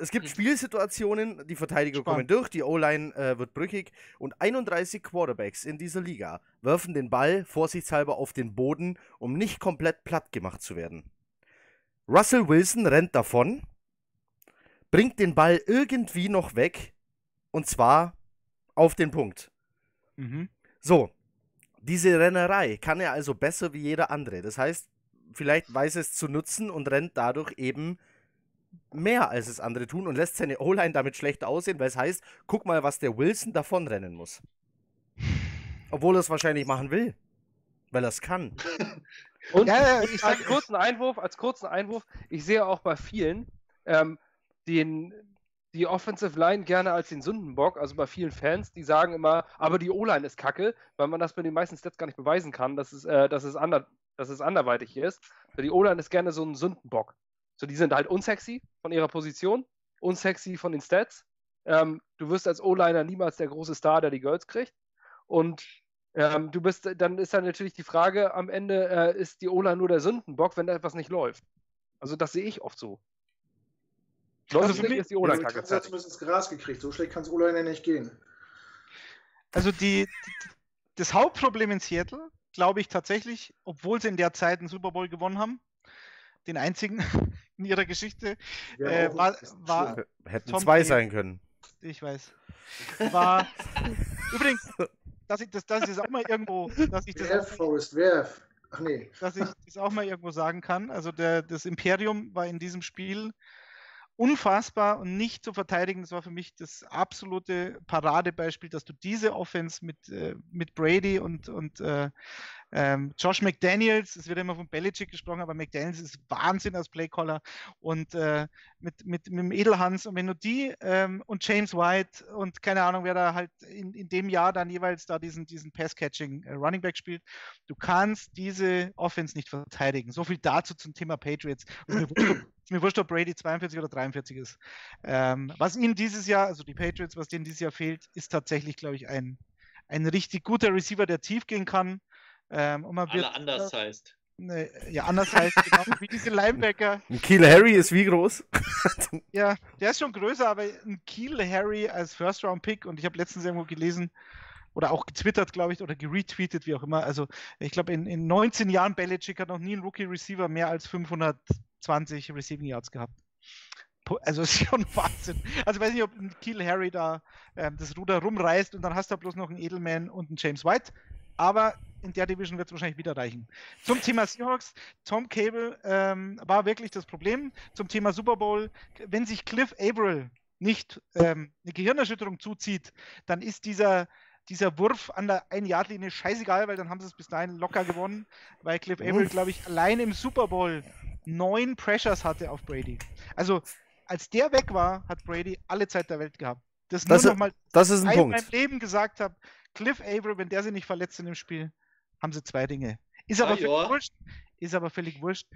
Es gibt Spielsituationen, die Verteidiger kommen Spannend. durch, die O-Line äh, wird brüchig und 31 Quarterbacks in dieser Liga werfen den Ball vorsichtshalber auf den Boden, um nicht komplett platt gemacht zu werden. Russell Wilson rennt davon, bringt den Ball irgendwie noch weg und zwar auf den Punkt. Mhm. So, diese Rennerei kann er also besser wie jeder andere. Das heißt, vielleicht weiß er es zu nutzen und rennt dadurch eben mehr als es andere tun und lässt seine O-Line damit schlecht aussehen, weil es heißt, guck mal, was der Wilson davonrennen muss. Obwohl er es wahrscheinlich machen will. Weil er es kann. Und Ja, ja, ich als sag, kurzen Einwurf, als kurzen Einwurf, ich sehe auch bei vielen ähm, den, die Offensive Line gerne als den Sündenbock, also bei vielen Fans, die sagen immer, aber die O-Line ist kacke, weil man das mit den meisten Stats gar nicht beweisen kann, dass es, äh, dass es, ander, dass es anderweitig ist. Die O-Line ist gerne so ein Sündenbock. So, die sind halt unsexy von ihrer Position, unsexy von den Stats. Ähm, du wirst als O-Liner niemals der große Star, der die Girls kriegt. Und ähm, du bist, dann ist dann natürlich die Frage am Ende, äh, ist die Ola nur der Sündenbock, wenn da etwas nicht läuft? Also das sehe ich oft so. Läuft Also für nicht, mich- ist die Ola Also, kacke. fertig. zumindest ins Gras gekriegt. So schlecht kann es O-Line ja nicht gehen. also die, die, das Hauptproblem in Seattle, glaube ich tatsächlich, obwohl sie in der Zeit einen Super Bowl gewonnen haben, den einzigen in ihrer Geschichte, Ja, Äh, auch- war- war-. Hätten Tom zwei Brady. sein können. ich weiß, war übrigens, dass ich das, dass ich das auch mal irgendwo, dass ich das Werf, auch, Forrest, werf. Ach nee. dass ich das auch mal irgendwo sagen kann. Also der, das Imperium war in diesem Spiel unfassbar und nicht zu verteidigen. Das war für mich das absolute Paradebeispiel, dass du diese Offense mit, äh, mit Brady und, und äh, ähm, Josh McDaniels, es wird immer von Belichick gesprochen, aber McDaniels ist Wahnsinn als Playcaller und äh, mit, mit, mit dem Edelhans und wenn du die ähm, und James White und keine Ahnung, wer da halt in, in dem Jahr dann jeweils da diesen, diesen Pass-Catching äh, Running Back spielt, du kannst diese Offense nicht verteidigen. So viel dazu zum Thema Patriots. Und mir ist mir wurscht, ob Brady 42 oder 43 ist. Ähm, was ihnen dieses Jahr, also die Patriots, was denen dieses Jahr fehlt, ist tatsächlich, glaube ich, ein, ein richtig guter Receiver, der tief gehen kann. Ähm, und man wird, Alle anders heißt. Ne, ja, anders heißt genau, wie diese Linebacker. Ein Kiel Harry ist wie groß? ja, der ist schon größer, aber ein Kiel Harry als First-Round-Pick und ich habe letztens irgendwo gelesen oder auch getwittert, glaube ich, oder geretweetet, wie auch immer. Also ich glaube, in, in 19 Jahren Belichick hat noch nie ein Rookie-Receiver mehr als 520 Receiving Yards gehabt. Also ist schon Wahnsinn. Also ich weiß nicht, ob ein Kiel Harry da ähm, das Ruder rumreißt und dann hast du bloß noch einen Edelman und einen James White. Aber in der Division wird es wahrscheinlich wieder reichen. Zum Thema Seahawks, Tom Cable ähm, war wirklich das Problem. Zum Thema Super Bowl, wenn sich Cliff Averill nicht ähm, eine Gehirnerschütterung zuzieht, dann ist dieser, dieser Wurf an der Ein-Yard-Linie scheißegal, weil dann haben sie es bis dahin locker gewonnen, weil Cliff Averill, glaube ich, allein im Super Bowl neun Pressures hatte auf Brady. Also als der weg war, hat Brady alle Zeit der Welt gehabt. Das, das, nur noch mal, das ist ein Punkt. Ich in meinem Leben gesagt habe, Cliff Averill, wenn der sich nicht verletzt in dem Spiel, haben sie zwei Dinge. Ist aber, ah, völlig, ja. wurscht, ist aber völlig wurscht.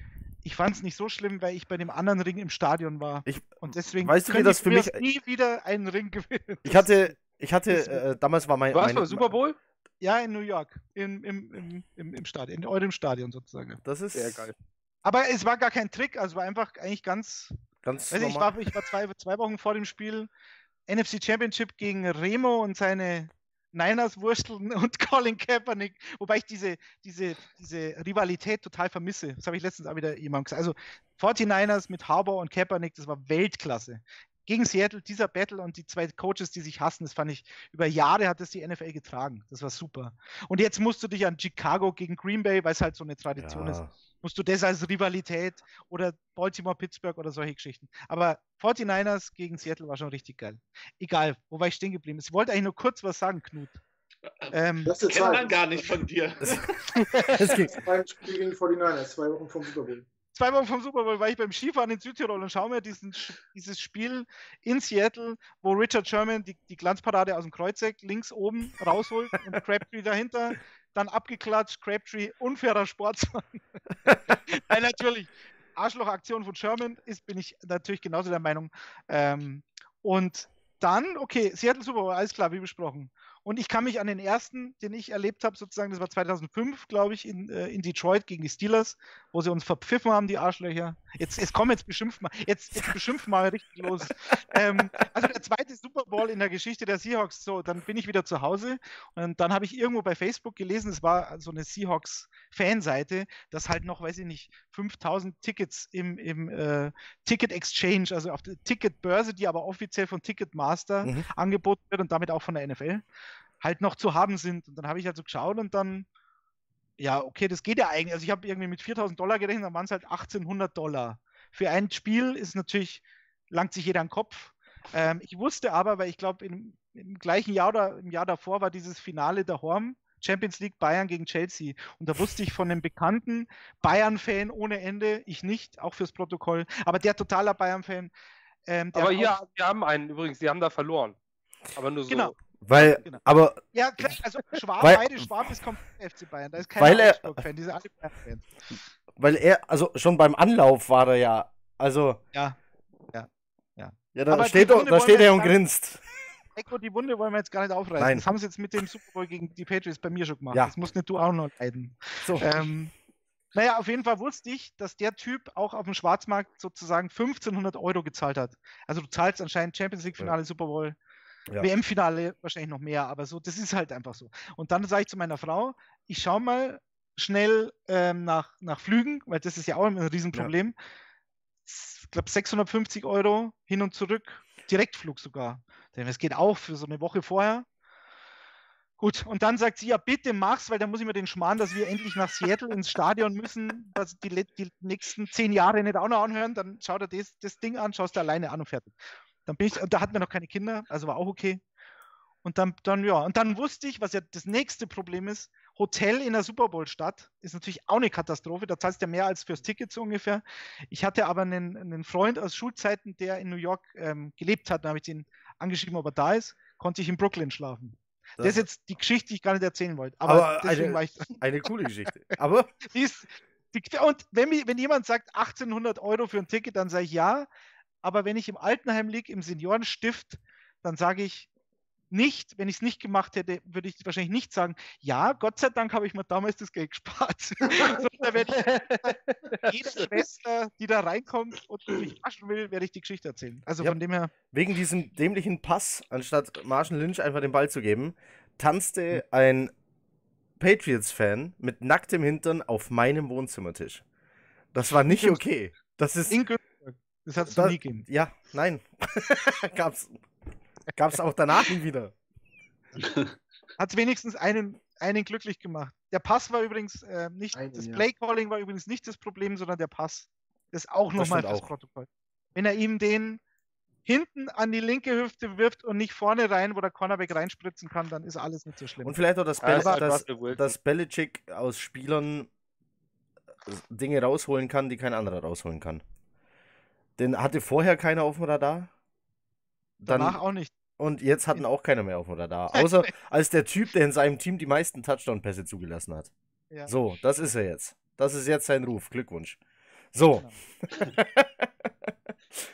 Ich fand es nicht so schlimm, weil ich bei dem anderen Ring im Stadion war. Ich, und deswegen weißt du, wie das für mich nie wieder einen Ring gewinnen. Ich hatte, ich hatte, äh, damals war mein. Warst du Super Bowl? Ja, in New York. In, im, im, im, im Stadion, in eurem Stadion sozusagen. Das ist sehr geil. Aber es war gar kein Trick, also war einfach eigentlich ganz. Ganz weiß ich, war, ich war zwei, zwei Wochen vor dem Spiel NFC Championship gegen Remo und seine Niners wursteln und Colin Kaepernick, wobei ich diese, diese, diese Rivalität total vermisse. Das habe ich letztens auch wieder jemandem gesagt. Also 49ers mit Harbour und Kaepernick, das war Weltklasse. Gegen Seattle, dieser Battle und die zwei Coaches, die sich hassen, das fand ich, über Jahre hat das die NFL getragen. Das war super. Und jetzt musst du dich an Chicago gegen Green Bay, weil es halt so eine Tradition ja. ist, musst du das als Rivalität oder Baltimore, Pittsburgh oder solche Geschichten. Aber 49ers gegen Seattle war schon richtig geil. Egal, wo war ich stehen geblieben? Ich wollte eigentlich nur kurz was sagen, Knut. Ähm, das kennt man gar nicht von dir. Es ging zwei Spiel gegen 49ers, zwei Wochen vom Super Bowl. Zwei Wochen vom Super Bowl war ich beim Skifahren in Südtirol und schaue mir diesen, dieses Spiel in Seattle, wo Richard Sherman die, die Glanzparade aus dem Kreuzeck links oben rausholt und Crabtree dahinter dann abgeklatscht, Crabtree, unfairer Sportsmann. Weil natürlich, Arschlochaktion von Sherman ist, bin ich natürlich genauso der Meinung. Ähm, und dann, okay, Seattle Super Bowl, alles klar, wie besprochen. Und ich kann mich an den ersten, den ich erlebt habe, sozusagen, das war 2005, glaube ich, in, äh, in Detroit gegen die Steelers, wo sie uns verpfiffen haben, die Arschlöcher. Jetzt, jetzt komm, jetzt beschimpft mal, jetzt, jetzt beschimpft mal richtig los. ähm, also der zweite Super Bowl in der Geschichte der Seahawks, so, dann bin ich wieder zu Hause und dann habe ich irgendwo bei Facebook gelesen, es war so eine Seahawks-Fanseite, dass halt noch, weiß ich nicht, 5000 Tickets im, im äh, Ticket Exchange, also auf der Ticketbörse, die aber offiziell von Ticketmaster mhm. angeboten wird und damit auch von der NFL halt noch zu haben sind. Und dann habe ich halt so geschaut und dann, ja, okay, das geht ja eigentlich. Also ich habe irgendwie mit 4000 Dollar gerechnet, dann waren es halt 1800 Dollar. Für ein Spiel ist natürlich, langt sich jeder an den Kopf. Ähm, ich wusste aber, weil ich glaube, im, im, gleichen Jahr oder im Jahr davor war dieses Finale der Horm, Champions League Bayern gegen Chelsea. Und da wusste ich von einem bekannten Bayern-Fan ohne Ende, ich nicht, auch fürs Protokoll, aber der totaler Bayern-Fan. Ähm, aber hier, wir haben einen übrigens, die haben da verloren. Aber nur so. Genau. Weil, genau. aber. Ja, also Schwab, weil, beide Schwab ist komplett FC Bayern. Da ist kein weil fan diese alle Bayern-Fans. Weil er, also schon beim Anlauf war er ja, also. Ja, ja, ja. Ja, da aber steht, doch, da steht er und grinst. Echo, die Wunde wollen wir jetzt gar nicht aufreißen. Nein. Das haben sie jetzt mit dem Super Bowl gegen die Patriots bei mir schon gemacht. Ja. Das musst nicht du auch noch leiden. So. Ähm, naja, auf jeden Fall wusste ich, dass der Typ auch auf dem Schwarzmarkt sozusagen 1500 Euro gezahlt hat. Also du zahlst anscheinend Champions League Finale, ja. Super Bowl ja. WM-Finale wahrscheinlich noch mehr, aber so, das ist halt einfach so. Und dann sage ich zu meiner Frau, ich schaue mal schnell ähm, nach, nach Flügen, weil das ist ja auch ein Riesenproblem. Ja. Ich glaube 650 Euro hin und zurück, Direktflug sogar. Denn es geht auch für so eine Woche vorher. Gut, und dann sagt sie, ja, bitte mach's, weil dann muss ich mir den Schmarrn, dass wir endlich nach Seattle ins Stadion müssen, dass die, die nächsten zehn Jahre nicht auch noch anhören, dann schau dir das, das Ding an, schaust du alleine an und fertig. Dann bin ich, da hatten wir noch keine Kinder, also war auch okay. Und dann, dann, ja, und dann wusste ich, was ja das nächste Problem ist, Hotel in der Super Bowl-Stadt ist natürlich auch eine Katastrophe. Da zahlst du ja mehr als fürs Ticket so ungefähr. Ich hatte aber einen, einen Freund aus Schulzeiten, der in New York ähm, gelebt hat. Da habe ich ihn angeschrieben, ob er da ist. Konnte ich in Brooklyn schlafen. Das, das ist jetzt die Geschichte, die ich gar nicht erzählen wollte. Aber, aber deswegen eine, war ich eine coole Geschichte. Aber die ist, die, und wenn, wenn jemand sagt 1800 Euro für ein Ticket, dann sage ich ja. Aber wenn ich im Altenheim liege, im Seniorenstift, dann sage ich nicht, wenn ich es nicht gemacht hätte, würde ich wahrscheinlich nicht sagen, ja, Gott sei Dank habe ich mir damals das Geld gespart. da werde ich jeder Schwester, die da reinkommt und mich waschen will, werde ich die Geschichte erzählen. Also ja, von dem her. Wegen diesem dämlichen Pass, anstatt Marshall Lynch einfach den Ball zu geben, tanzte ein Patriots-Fan mit nacktem Hintern auf meinem Wohnzimmertisch. Das war nicht okay. Das ist. Das hat es nie gegeben. Ja, nein. gab's, gab's auch danach nie wieder. Hat wenigstens einen, einen glücklich gemacht. Der Pass war übrigens äh, nicht, Einen, das ja. Playcalling war übrigens nicht das Problem, sondern der Pass. Das ist auch nochmal das Protokoll. Wenn er ihm den hinten an die linke Hüfte wirft und nicht vorne rein, wo der Cornerback reinspritzen kann, dann ist alles nicht so schlimm. Und vielleicht auch das, Bel ja, das, dass Belichick aus Spielern Dinge rausholen kann, die kein anderer rausholen kann. Den hatte vorher keiner auf dem Radar. Dann, Danach auch nicht. Und jetzt hatten auch keiner mehr auf dem Radar. Außer als der Typ, der in seinem Team die meisten Touchdown-Pässe zugelassen hat. Ja. So, das ist er jetzt. Das ist jetzt sein Ruf. Glückwunsch. So. Genau.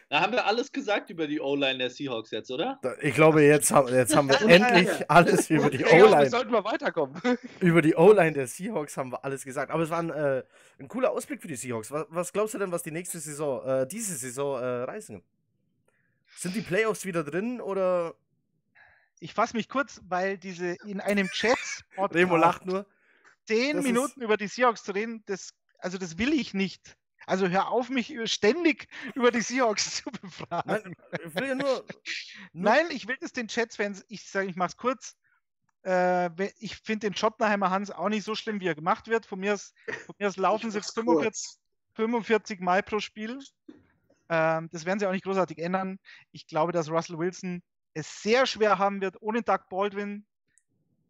da haben wir alles gesagt über die O-Line der Seahawks jetzt, oder? Ich glaube, jetzt haben, jetzt haben wir endlich alles über die O-Line. Ja, sollten wir weiterkommen. Über die O-Line der Seahawks haben wir alles gesagt. Aber es war ein, äh, ein cooler Ausblick für die Seahawks. Was, was, glaubst du denn, was die nächste Saison, äh, diese Saison äh, reißen? Sind die Playoffs wieder drin oder? Ich fasse mich kurz, weil diese in einem Chat. Remo lacht nur. Zehn Minuten über die Seahawks zu reden, das, also das will ich nicht. Also hör auf, mich ständig über die Seahawks zu befragen. Nein, ich will ja nur, nur Nein, ich will das den Chats-Fans, ich sage, ich mache es kurz. Äh, ich finde den Schottenheimer Hans auch nicht so schlimm, wie er gemacht wird. Von mir aus, von mir aus laufen sie 45, 45 Mal pro Spiel. Ähm, das werden sie auch nicht großartig ändern. Ich glaube, dass Russell Wilson es sehr schwer haben wird, ohne Doug Baldwin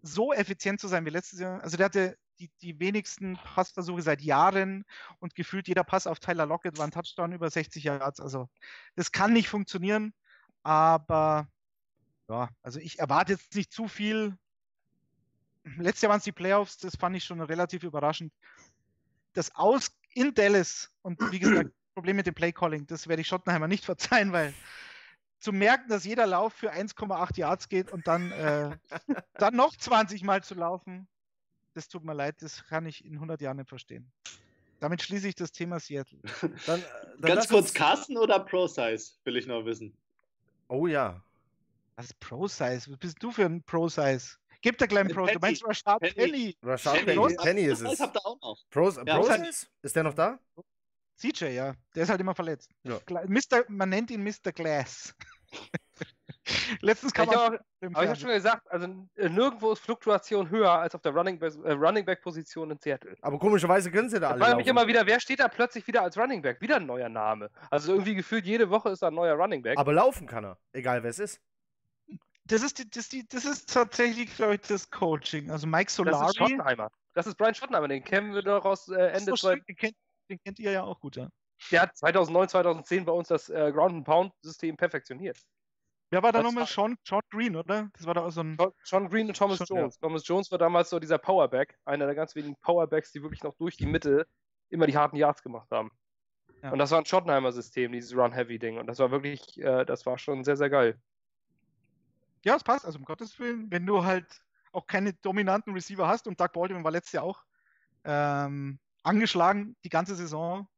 so effizient zu sein wie letztes Jahr. Also der hatte die, die wenigsten Passversuche seit Jahren und gefühlt jeder Pass auf Tyler Lockett war ein Touchdown über 60 Yards. Also das kann nicht funktionieren, aber ja, also ich erwarte jetzt nicht zu viel. Letztes Jahr waren es die Playoffs, das fand ich schon relativ überraschend. Das Aus in Dallas und wie gesagt, Problem mit dem Playcalling, das werde ich Schottenheimer nicht verzeihen, weil zu merken, dass jeder Lauf für 1,8 Yards geht und dann, äh, dann noch 20 Mal zu laufen, das tut mir leid, das kann ich in 100 Jahren nicht verstehen. Damit schließe ich das Thema Seattle. Dann, dann Ganz kurz, Carsten oder Pro-Size, will ich noch wissen. Oh ja. Was ist Pro-Size? Was bist du für ein Pro-Size? Gib der kleinen Pro. Du meinst Rashad Penny? Penny. Rashad Penny, Penny ist es. Das habt ihr auch noch. Pro, ja, Pro Ist der noch da? CJ, ja. Der ist halt immer verletzt. Ja. Mr., man nennt ihn Mr. Glass. Letztens kam ich auch, aber ich habe schon gesagt, also äh, nirgendwo ist Fluktuation höher als auf der Running Back, äh, Running Back Position in Seattle. Aber komischerweise können sie da alle. Ich frage mich immer wieder, wer steht da plötzlich wieder als Running Back? Wieder ein neuer Name. Also irgendwie gefühlt jede Woche ist da ein neuer Running Back. Aber laufen kann er, egal wer es ist. Das ist, die, das, die, das ist tatsächlich, glaube ich, das Coaching. Also Mike Solari. Das ist Schottenheimer. Das ist Brian Schottenheimer, den kennen wir doch aus äh, Ende. So den, kennt, den kennt ihr ja auch gut, ja. Der hat 2009, 2010 bei uns das äh, Ground and Pound System perfektioniert. Wer war da nochmal? Sean, Sean Green, oder? Das war da auch so ein. Sean Green und Thomas Sean, Jones. Ja. Thomas Jones war damals so dieser Powerback, einer der ganz wenigen Powerbacks, die wirklich noch durch die Mitte immer die harten Yards gemacht haben. Ja. Und das war ein Schottenheimer-System, dieses Run-Heavy-Ding. Und das war wirklich, äh, das war schon sehr, sehr geil. Ja, es passt. Also um Gottes Willen, wenn du halt auch keine dominanten Receiver hast und Doug Baldwin war letztes Jahr auch ähm, angeschlagen die ganze Saison,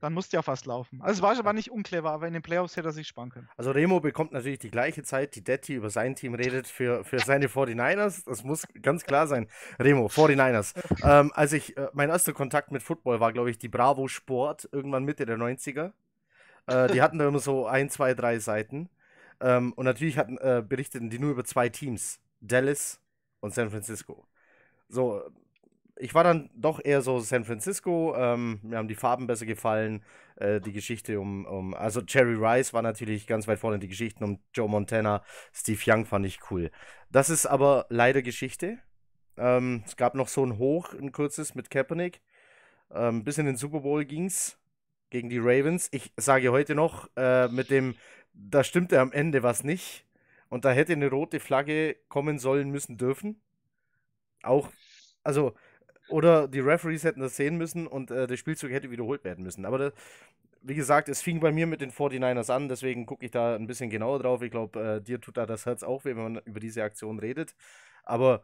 dann musste ja fast laufen. Also es war aber nicht unclever, aber in den Playoffs hätte er sich sparen können. Also Remo bekommt natürlich die gleiche Zeit, die Detti über sein Team redet für, für seine 49ers. Das muss ganz klar sein. Remo, 49ers. ähm, als ich, äh, mein erster Kontakt mit Football war, glaube ich, die Bravo Sport, irgendwann Mitte der 90er. Äh, die hatten da immer so ein, zwei, drei Seiten. Ähm, und natürlich hatten, äh, berichteten die nur über zwei Teams. Dallas und San Francisco. So, ich war dann doch eher so San Francisco. Ähm, mir haben die Farben besser gefallen. Äh, die Geschichte um, um, also Jerry Rice war natürlich ganz weit vorne. Die Geschichten um Joe Montana, Steve Young fand ich cool. Das ist aber leider Geschichte. Ähm, es gab noch so ein Hoch, ein kurzes mit Kaepernick. Ähm, bis in den Super Bowl ging's gegen die Ravens. Ich sage heute noch, äh, mit dem, da stimmte am Ende was nicht. Und da hätte eine rote Flagge kommen sollen müssen dürfen. Auch, also oder die Referees hätten das sehen müssen und äh, der Spielzug hätte wiederholt werden müssen. Aber das, wie gesagt, es fing bei mir mit den 49ers an, deswegen gucke ich da ein bisschen genauer drauf. Ich glaube, äh, dir tut da das Herz auch weh, wenn man über diese Aktion redet. Aber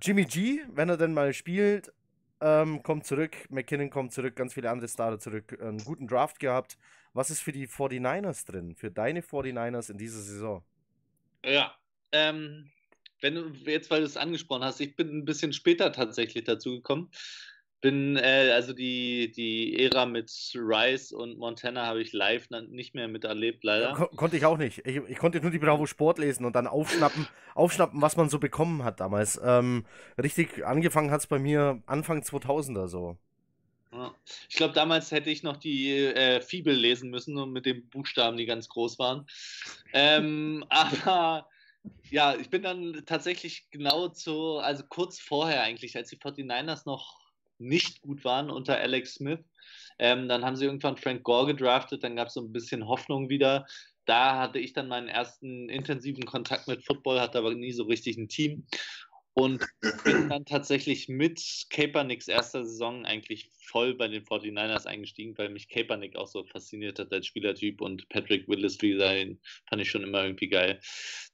Jimmy G, wenn er denn mal spielt, ähm, kommt zurück. McKinnon kommt zurück, ganz viele andere Starter zurück. Einen guten Draft gehabt. Was ist für die 49ers drin? Für deine 49ers in dieser Saison? Ja, ähm, wenn du jetzt, weil du es angesprochen hast, ich bin ein bisschen später tatsächlich dazu gekommen. Bin, äh, also die, die Ära mit Rice und Montana habe ich live nicht mehr miterlebt, leider. Kon konnte ich auch nicht. Ich, ich, konnte nur die Bravo Sport lesen und dann aufschnappen, aufschnappen was man so bekommen hat damals. Ähm, richtig angefangen hat es bei mir Anfang 2000er so. Ich glaube, damals hätte ich noch die äh, Fibel lesen müssen und mit den Buchstaben, die ganz groß waren. Ähm, aber ja, ich bin dann tatsächlich genau zu, also kurz vorher eigentlich, als die 49ers noch nicht gut waren unter Alex Smith. Ähm, dann haben sie irgendwann Frank Gore gedraftet, dann gab es so ein bisschen Hoffnung wieder. Da hatte ich dann meinen ersten intensiven Kontakt mit Football, hatte aber nie so richtig ein Team. Und bin dann tatsächlich mit Kaepernicks erster Saison eigentlich voll bei den 49ers eingestiegen, weil mich Kaepernick auch so fasziniert hat als Spielertyp und Patrick Willis, den fand ich schon immer irgendwie geil.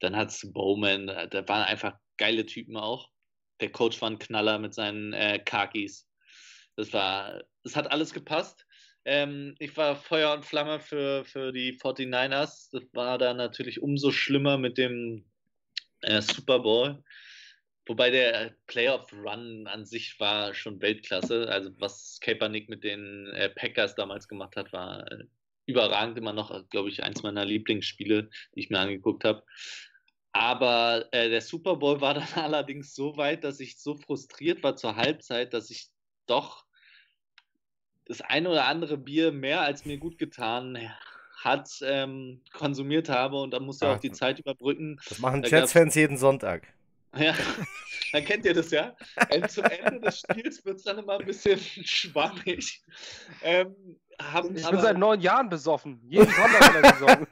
Dann hat es Bowman, da waren einfach geile Typen auch. Der Coach war ein Knaller mit seinen äh, Kakis. Das war, es hat alles gepasst. Ähm, ich war Feuer und Flamme für, für die 49ers. Das war dann natürlich umso schlimmer mit dem äh, Super Bowl. Wobei der Playoff-Run an sich war schon Weltklasse. Also was Kaepernick mit den äh, Packers damals gemacht hat, war äh, überragend. Immer noch, glaube ich, eins meiner Lieblingsspiele, die ich mir angeguckt habe. Aber äh, der Super Bowl war dann allerdings so weit, dass ich so frustriert war zur Halbzeit, dass ich doch das eine oder andere Bier mehr als mir gut getan hat, ähm, konsumiert habe und da musste auch die Zeit überbrücken. Das machen Jets-Fans jeden Sonntag. Ja, dann kennt ihr das ja. Zum Ende des Spiels wird es dann immer ein bisschen schwammig. Ähm, haben, ich bin seit neun Jahren besoffen. Jeden Sonntag besoffen.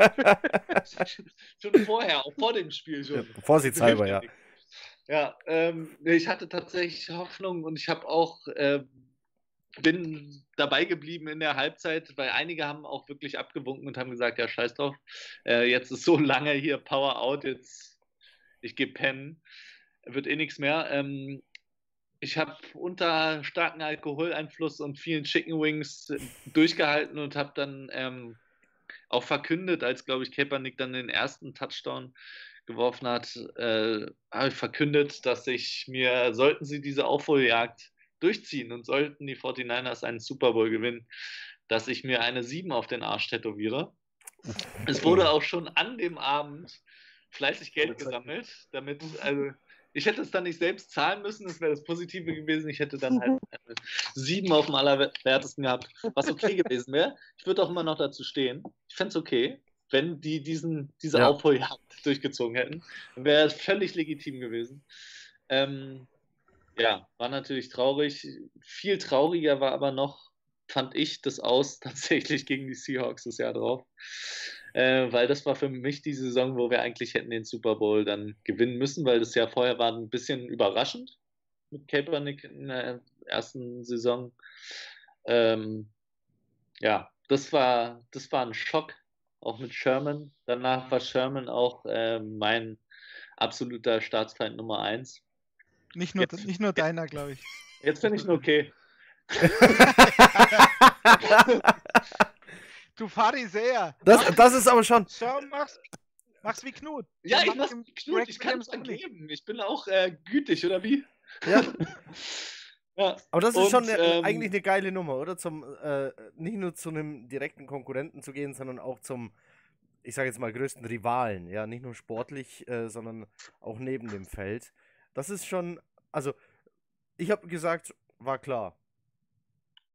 schon vorher, auch vor dem Spiel schon. Ja, vorsichtshalber, ja. Ja, ähm, ich hatte tatsächlich Hoffnung und ich habe auch äh, bin dabei geblieben in der Halbzeit, weil einige haben auch wirklich abgewunken und haben gesagt, ja, scheiß drauf, äh, jetzt ist so lange hier Power Out, jetzt ich gehe pennen, wird eh nichts mehr. Ähm, ich habe unter starkem Alkoholeinfluss und vielen Chicken Wings durchgehalten und habe dann ähm, auch verkündet, als glaube ich Kaepernick dann den ersten Touchdown geworfen hat, äh, habe ich verkündet, dass ich mir, sollten sie diese Aufholjagd durchziehen und sollten die 49ers einen Super Bowl gewinnen, dass ich mir eine 7 auf den Arsch tätowiere. Es wurde auch schon an dem Abend fleißig Geld gesammelt, damit, also ich hätte es dann nicht selbst zahlen müssen, das wäre das Positive gewesen. Ich hätte dann halt sieben auf dem allerwertesten gehabt, was okay gewesen wäre. Ich würde auch immer noch dazu stehen. Ich fände es okay, wenn die diesen, diese ja. Aufholjagd durchgezogen hätten. Wäre es völlig legitim gewesen. Ähm, ja, war natürlich traurig. Viel trauriger war aber noch, fand ich, das Aus tatsächlich gegen die Seahawks das Jahr drauf. Äh, weil das war für mich die Saison, wo wir eigentlich hätten den Super Bowl dann gewinnen müssen, weil das Jahr vorher war ein bisschen überraschend mit Kaepernick in der ersten Saison. Ähm, ja, das war, das war ein Schock, auch mit Sherman. Danach war Sherman auch äh, mein absoluter Staatsfeind Nummer eins. Nicht nur, jetzt, nicht nur deiner, glaube ich. Jetzt finde ich ihn okay. du Pharisäer. Das, das ist aber schon. Schau, mach's, mach's wie Knut. Ja, ich mach's wie Knut. Ich kann es angeben. Ich bin auch äh, gütig, oder wie? Ja. ja. Aber das ist Und, schon eine, ähm, eigentlich eine geile Nummer, oder? Zum, äh, nicht nur zu einem direkten Konkurrenten zu gehen, sondern auch zum, ich sage jetzt mal, größten Rivalen. Ja, nicht nur sportlich, äh, sondern auch neben dem Feld. Das ist schon, also ich habe gesagt, war klar.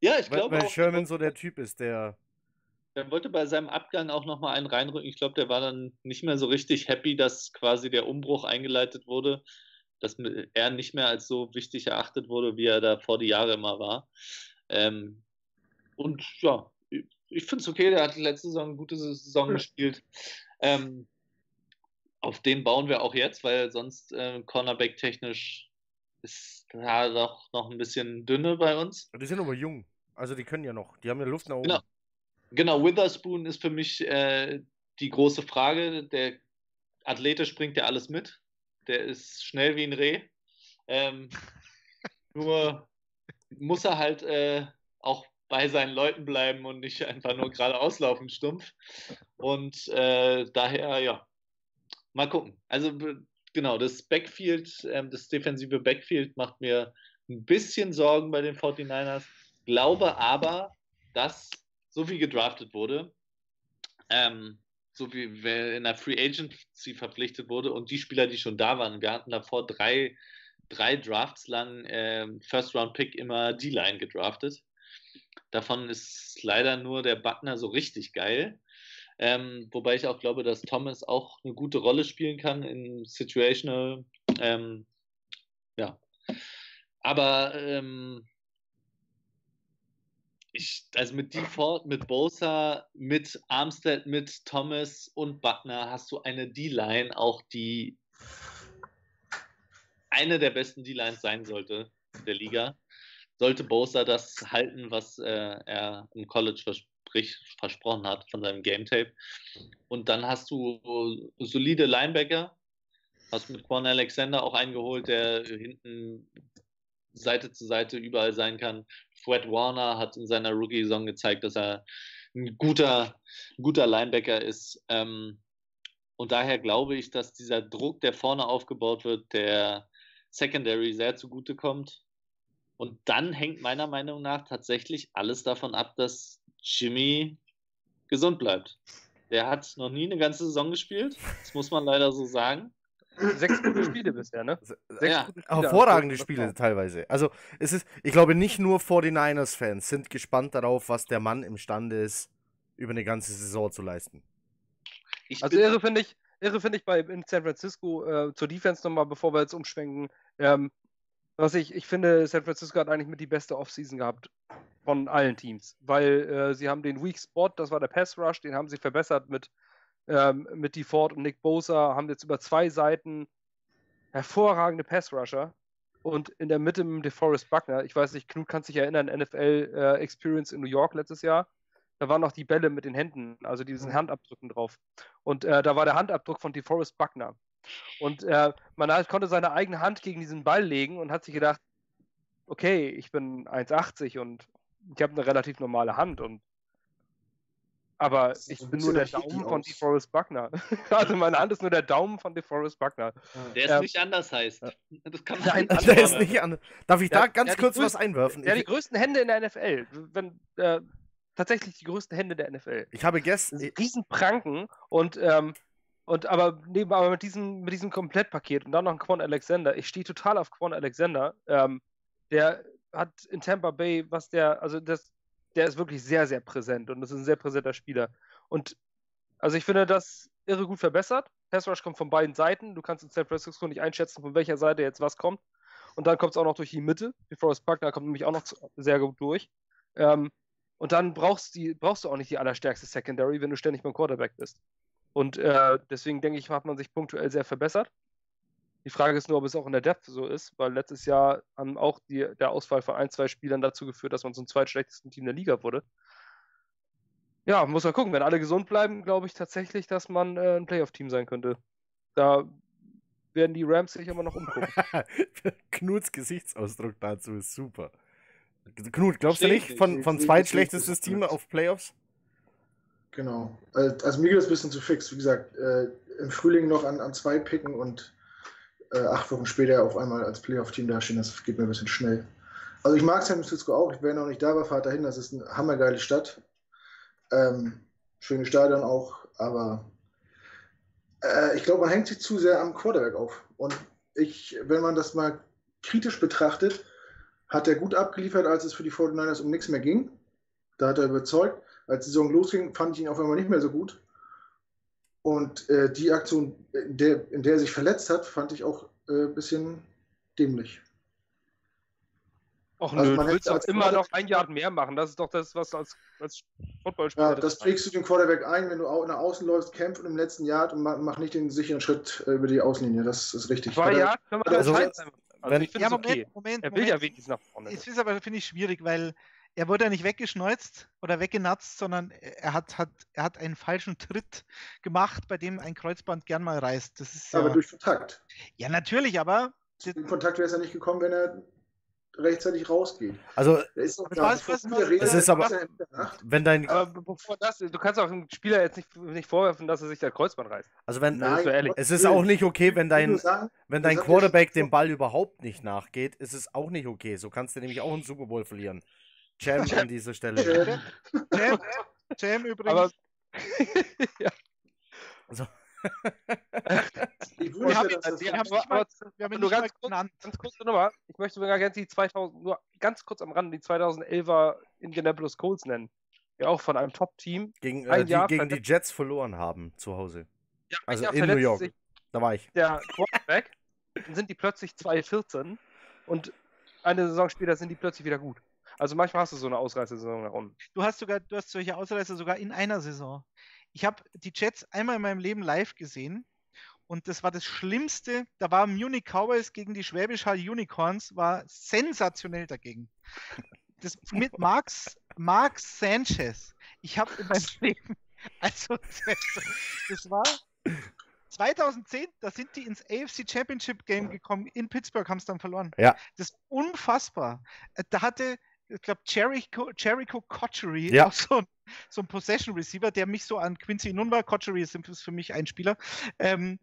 Ja, ich glaube Weil, weil Sherman so der Typ ist, der. Er wollte bei seinem Abgang auch nochmal einen reinrücken. Ich glaube, der war dann nicht mehr so richtig happy, dass quasi der Umbruch eingeleitet wurde, dass er nicht mehr als so wichtig erachtet wurde, wie er da vor die Jahre immer war. Ähm, und ja, ich finde es okay, der hat letzte Saison eine gute Saison gespielt. Ähm, auf den bauen wir auch jetzt, weil sonst äh, Cornerback-technisch ist da doch noch ein bisschen dünne bei uns. Die sind aber jung. Also die können ja noch. Die haben ja Luft nach oben. Genau, genau Witherspoon ist für mich äh, die große Frage. Der athletisch bringt ja alles mit. Der ist schnell wie ein Reh. Ähm, nur muss er halt äh, auch bei seinen Leuten bleiben und nicht einfach nur gerade auslaufen stumpf. Und äh, daher, ja, mal gucken. Also genau, das Backfield, ähm, das defensive Backfield macht mir ein bisschen Sorgen bei den 49ers. Glaube aber, dass so viel gedraftet wurde, ähm, so wie in der Free Agency verpflichtet wurde und die Spieler, die schon da waren, wir hatten davor drei, drei Drafts lang äh, First Round Pick immer D-Line gedraftet. Davon ist leider nur der Butner so richtig geil. Ähm, wobei ich auch glaube, dass Thomas auch eine gute Rolle spielen kann in Situational. Ähm, ja. Aber ähm, ich, also mit Default, mit Bosa, mit Armstead, mit Thomas und Butner hast du eine D-Line, auch die eine der besten D-Lines sein sollte der Liga sollte Bosa das halten, was äh, er im College versprich, versprochen hat von seinem Game Tape. Und dann hast du solide Linebacker, hast mit Quan Alexander auch eingeholt, der hinten Seite zu Seite überall sein kann. Fred Warner hat in seiner Rookie-Saison gezeigt, dass er ein guter, guter Linebacker ist. Ähm, und daher glaube ich, dass dieser Druck, der vorne aufgebaut wird, der Secondary sehr zugute kommt. Und dann hängt meiner Meinung nach tatsächlich alles davon ab, dass Jimmy gesund bleibt. Der hat noch nie eine ganze Saison gespielt, das muss man leider so sagen. Sechs gute Spiele bisher, ne? Sechs ja. Spiele Hervorragende Spiele teilweise. Also es ist, ich glaube, nicht nur 49ers-Fans sind gespannt darauf, was der Mann imstande ist, über eine ganze Saison zu leisten. Ich also irre finde ich, irre finde ich bei in San Francisco äh, zur Defense nochmal, bevor wir jetzt umschwenken. Ähm, was ich, ich finde, San Francisco hat eigentlich mit die beste Offseason gehabt von allen Teams, weil äh, sie haben den Weak Spot, das war der Pass Rush, den haben sie verbessert mit, ähm, mit DeFord und Nick Bosa, haben jetzt über zwei Seiten hervorragende Pass Rusher und in der Mitte mit DeForest Buckner. Ich weiß nicht, Knut kann sich erinnern, NFL äh, Experience in New York letztes Jahr. Da waren noch die Bälle mit den Händen, also diesen Handabdrücken drauf. Und äh, da war der Handabdruck von DeForest Buckner. Und äh, man halt konnte seine eigene Hand gegen diesen Ball legen und hat sich gedacht, okay, ich bin 1,80 und ich habe eine relativ normale Hand und aber ich bin nur der Daumen von DeForest Buckner. also meine Hand ist nur der Daumen von DeForest Buckner. Der ist ähm, nicht anders heißt. Das kann man Nein, der ist nicht anders. Darf ich der, da ganz kurz was einwerfen? Ja, die größten Hände in der NFL. Wenn, äh, tatsächlich die größten Hände der NFL. Ich habe gestern. Riesenpranken und ähm, und aber, neben, aber mit, diesem, mit diesem Komplettpaket und dann noch ein Quan Alexander, ich stehe total auf Quan Alexander. Ähm, der hat in Tampa Bay, was der, also das, der ist wirklich sehr, sehr präsent und das ist ein sehr präsenter Spieler. Und also ich finde das irre gut verbessert. Pass Rush kommt von beiden Seiten. Du kannst in San Francisco nicht einschätzen, von welcher Seite jetzt was kommt. Und dann kommt es auch noch durch die Mitte. Die Forest Buckner kommt nämlich auch noch sehr gut durch. Ähm, und dann brauchst, die, brauchst du auch nicht die allerstärkste Secondary, wenn du ständig beim Quarterback bist. Und äh, deswegen denke ich, hat man sich punktuell sehr verbessert. Die Frage ist nur, ob es auch in der Depth so ist, weil letztes Jahr haben auch die, der Ausfall von ein, zwei Spielern dazu geführt, dass man zum zweitschlechtesten Team der Liga wurde. Ja, muss man gucken. Wenn alle gesund bleiben, glaube ich tatsächlich, dass man äh, ein Playoff-Team sein könnte. Da werden die Rams sich immer noch umgucken. Knuts Gesichtsausdruck dazu ist super. Knut, glaubst du nicht, von, von zweitschlechtestes Team auf Playoffs? Genau. Also mir geht das ein bisschen zu fix. Wie gesagt, äh, im Frühling noch an, an zwei picken und äh, acht Wochen später auf einmal als Playoff-Team dastehen, das geht mir ein bisschen schnell. Also ich mag San Francisco auch. Ich wäre noch nicht da, aber fahrt dahin. Das ist eine hammergeile Stadt. Ähm, schöne Stadion auch, aber äh, ich glaube, man hängt sich zu sehr am Quarterback auf. Und ich, wenn man das mal kritisch betrachtet, hat er gut abgeliefert, als es für die 49ers um nichts mehr ging. Da hat er überzeugt als die Saison losging, fand ich ihn auf einmal nicht mehr so gut. Und äh, die Aktion, in der, in der er sich verletzt hat, fand ich auch äh, ein bisschen dämlich. Och also nö, du willst auch immer noch ein Jahr mehr machen. Das ist doch das, was als, als Footballspieler. Ja, das trägst du den Quarterback ein, wenn du nach außen läufst, kämpf im letzten Jahr und mach nicht den sicheren Schritt äh, über die Außenlinie. Das ist richtig. Zwei Jahre können wir also, also, also ich finde ja, Moment, okay. Moment, er will Moment. ja wenigstens nach vorne. Es ist aber, finde ich, schwierig, weil er wurde ja nicht weggeschneuzt oder weggenatzt, sondern er hat, hat, er hat einen falschen Tritt gemacht, bei dem ein Kreuzband gern mal reißt. Das ist aber ja, durch Kontakt. Ja, natürlich, aber. In Kontakt wäre es ja nicht gekommen, wenn er rechtzeitig rausgeht. Also, ist doch was, was, was, es ist aber, wenn dein. Aber bevor das, du kannst auch dem Spieler jetzt nicht, nicht vorwerfen, dass er sich das Kreuzband reißt. Also, wenn, Nein, ehrlich. es ist auch nicht okay, wenn dein, sagen, wenn dein Quarterback dem Ball überhaupt nicht nachgeht, ist es auch nicht okay. So kannst du nämlich auch einen Super Bowl verlieren. Jam an dieser Stelle. Jam, Jam übrigens. Aber, ja. Also, ich wir haben, das, wir haben aber, wir haben nur ganz kurz, ganz kurz nochmal. Ich möchte sogar gerne die 2000, nur ganz kurz am Rande die 2011er Indianapolis Colts nennen. Ja, auch von einem Top-Team. Gegen, äh, die, gegen die Jets verloren haben zu Hause. Ja, also in New York. Da war ich. Der Quarterback, dann sind die plötzlich 2-14 und eine Saison später sind die plötzlich wieder gut. Also manchmal hast du so eine Ausreißersaison nach unten. Du hast sogar, du hast solche Ausreißer sogar in einer Saison. Ich habe die Jets einmal in meinem Leben live gesehen und das war das Schlimmste. Da war Munich Cowboys gegen die Schwäbisch Hall Unicorns, war sensationell dagegen. Das mit Marx, Marx Sanchez. Ich habe in meinem Leben, also das war 2010, da sind die ins AFC Championship Game gekommen. In Pittsburgh haben es dann verloren. Ja. Das ist unfassbar. Da hatte ich glaube, Jericho, Jericho Cotchery, ja. auch so ein, so ein Possession Receiver, der mich so an Quincy Nunva, Cotchery ist für mich ein Spieler. Ähm,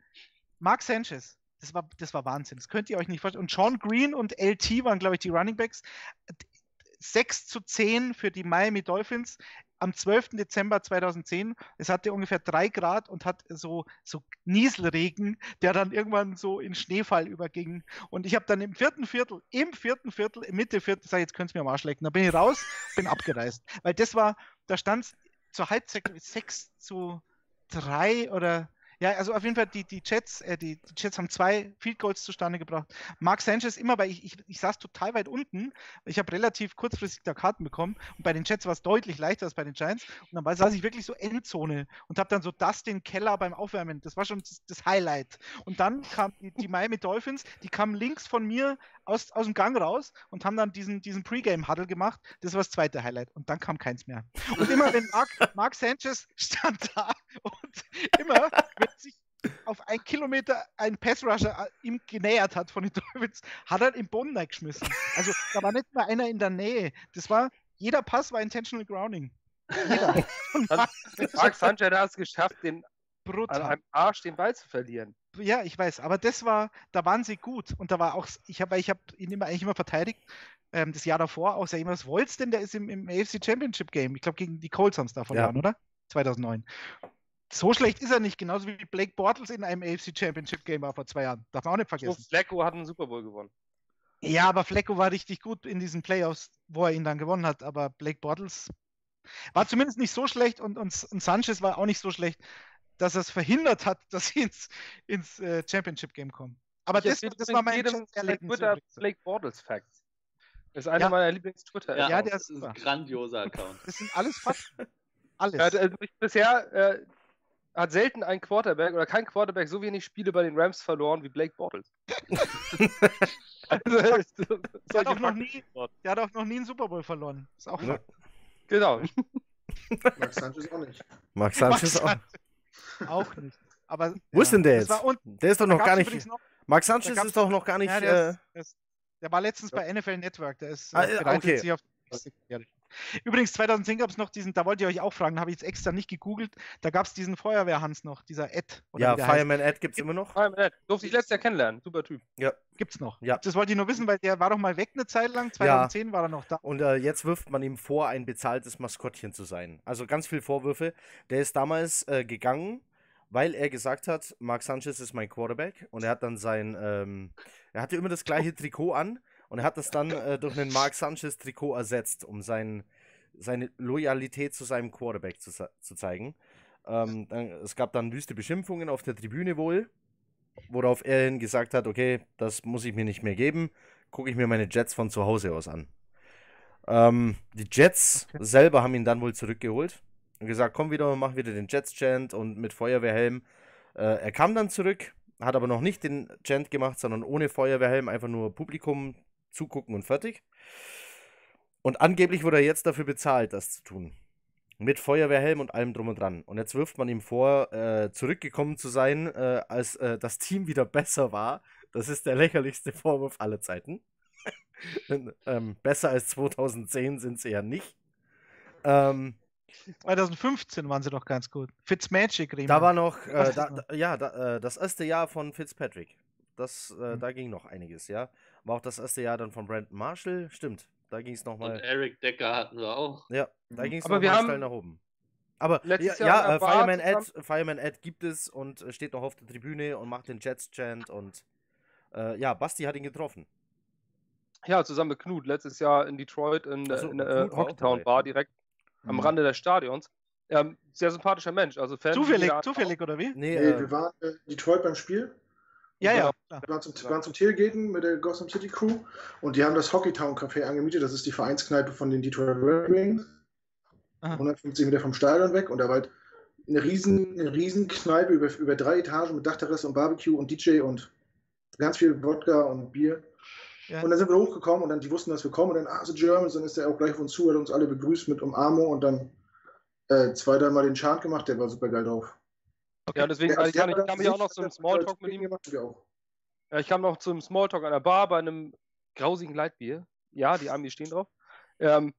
Mark Sanchez, das war, das war Wahnsinn. Das könnt ihr euch nicht vorstellen. Und Sean Green und LT waren, glaube ich, die Running Backs. 6 zu 10 für die Miami Dolphins am 12. Dezember 2010. Es hatte ungefähr 3 Grad und hat so, so Nieselregen, der dann irgendwann so in Schneefall überging. Und ich habe dann im vierten Viertel, im vierten Viertel, Mitte Viertel, sag jetzt könnt ihr mir Arsch lecken. Da bin ich raus, bin abgereist. Weil das war, da stand es zur Halbzeit 6 zu 3 oder ja, also auf jeden Fall, die, die, Jets, äh, die, die, Jets haben zwei Field Goals zustande gebracht. Mark Sanchez immer, weil ich, ich, ich saß total weit unten. Ich habe relativ kurzfristig da Karten bekommen. Und bei den Jets war es deutlich leichter als bei den Giants. Und dann saß ich wirklich so Endzone und habe dann so das den Keller beim Aufwärmen. Das war schon das, das Highlight. Und dann kamen die, die Miami Dolphins, die kamen links von mir aus, aus dem Gang raus und haben dann diesen, diesen Pre-Game-Huddle gemacht. Das war das zweite Highlight. Und dann kam keins mehr. Und immer wenn Mark, Mark Sanchez stand da und immer, wenn sich auf einen Kilometer ein Passrusher äh, ihm genähert hat von den Dolphins, hat er im Boden geschmissen. Also da war nicht mal einer in der Nähe. Das war, jeder Pass war intentional grounding. Jeder. Mark Sanchez hat es geschafft, den Brutal. an einem Arsch den Ball zu verlieren. Ja, ich weiß, aber das war, da waren sie gut und da war auch, ich habe ich hab ihn immer, eigentlich immer verteidigt, ähm, das Jahr davor auch, ich immer, was wollt's denn, der ist im, im AFC Championship Game, ich glaube gegen die Colts haben es da verloren, ja. oder? 2009. So schlecht ist er nicht, genauso wie Blake Bortles in einem AFC Championship Game war vor zwei Jahren. Darf man auch nicht vergessen. So, Flecko hat einen Super Bowl gewonnen. Ja, aber Flecko war richtig gut in diesen Playoffs, wo er ihn dann gewonnen hat. Aber Blake Bortles war zumindest nicht so schlecht und, und, und Sanchez war auch nicht so schlecht dass er es verhindert hat, dass sie ins, ins äh, Championship Game kommen. Aber das, das war mein Twitter Blake Bortles Facts. Das ist einer ja. meiner Lieblings-Twitter. Ja, ja, der ist, ist ein grandioser Account. Das sind alles Fakten. Alles. Ja, also bisher äh, hat selten ein Quarterback oder kein Quarterback so wenig Spiele bei den Rams verloren wie Blake Bortles. also, der, hat auch noch nie, der hat auch noch nie einen Super Bowl verloren. Ist auch ja. Genau. Max Sanchez auch nicht. Max Sanchez auch. Auch nicht. Aber, Wo ja, ist denn der jetzt? der ist doch noch gar nicht. Noch, Max Sanchez ist doch noch gar nicht. Ja, der, ist, der, ist, der, war letztens bei NFL Network. Der ist äh, ah, okay. auf Übrigens, 2010 gab es noch diesen, da wollt ihr euch auch fragen, habe ich jetzt extra nicht gegoogelt, da gab es diesen Feuerwehrhans noch, dieser Ed. ja, Fireman Ed gibt es immer noch. Fireman Ed, durfte ich letztes Jahr kennenlernen, super Typ. Ja. Gibt's noch. Ja. Das wollte ich nur wissen, weil der war doch mal weg eine Zeit lang, 2010 ja. war er noch da. Und äh, jetzt wirft man ihm vor, ein bezahltes Maskottchen zu sein. Also ganz viele Vorwürfe. Der ist damals äh, gegangen weil er gesagt hat, Mark Sanchez ist mein Quarterback und er hat dann sein, ähm, er hatte immer das gleiche Trikot an und er hat das dann äh, durch einen Mark Sanchez Trikot ersetzt, um sein, seine Loyalität zu seinem Quarterback zu, zu zeigen. Ähm, dann, es gab dann wüste Beschimpfungen auf der Tribüne wohl, worauf er ihn gesagt hat, okay, das muss ich mir nicht mehr geben, gucke ich mir meine Jets von zu Hause aus an. Ähm, die Jets okay. selber haben ihn dann wohl zurückgeholt und gesagt, komm wieder, mach wieder den Jets-Chant und mit Feuerwehrhelm. Äh, er kam dann zurück, hat aber noch nicht den Chant gemacht, sondern ohne Feuerwehrhelm, einfach nur Publikum zugucken und fertig. Und angeblich wurde er jetzt dafür bezahlt, das zu tun. Mit Feuerwehrhelm und allem drum und dran. Und jetzt wirft man ihm vor, äh, zurückgekommen zu sein, äh, als äh, das Team wieder besser war. Das ist der lächerlichste Vorwurf aller Zeiten. ähm, besser als 2010 sind sie ja nicht. Ähm, 2015 waren sie doch ganz gut. Fitzmagic, Riemann. Da war noch, äh, da, da, ja, da, äh, das erste Jahr von Fitzpatrick. Das, äh, mhm. Da ging noch einiges, ja. War auch das erste Jahr dann von Brandon Marshall, stimmt. Da ging es nochmal. Und Eric Decker hatten wir auch. Ja, da mhm. ging es nochmal steil nach oben. Aber ja, ja äh, Fireman, Ed, Fireman Ed gibt es und äh, steht noch auf der Tribüne und macht den Jets-Chant und äh, ja, Basti hat ihn getroffen. Ja, zusammen mit Knut, letztes Jahr in Detroit in, also, in äh, Hockeytown war direkt mhm. am Rande des Stadions. Ähm, sehr sympathischer Mensch. Also Fan zufällig, zufällig, oder wie? Nee, nee äh, wir waren in Detroit beim Spiel. Ja, ja. Wir waren zum, waren zum Tailgaten mit der Gotham City Crew und die haben das Hockeytown Café angemietet. Das ist die Vereinskneipe von den Detroit Red Wings. 150 Meter vom Stadion weg und da war halt eine riesen, eine riesen Kneipe über, über drei Etagen mit Dachterrasse und Barbecue und DJ und ganz viel Wodka und Bier. Ja. Und dann sind wir hochgekommen und dann die wussten, dass wir kommen und dann, ah, so Germans, dann ist er auch gleich auf uns zu, hat uns alle begrüßt mit Umarmung und dann äh, zwei, dreimal den Chant gemacht, der war super geil drauf. Okay. Ja, deswegen, also ich, kann, ich kam ja auch noch zum Smalltalk mit ihm. Ja, ich kam noch zum Smalltalk an der Bar bei einem grausigen Leitbier. Ja, die Amis stehen drauf. Ähm,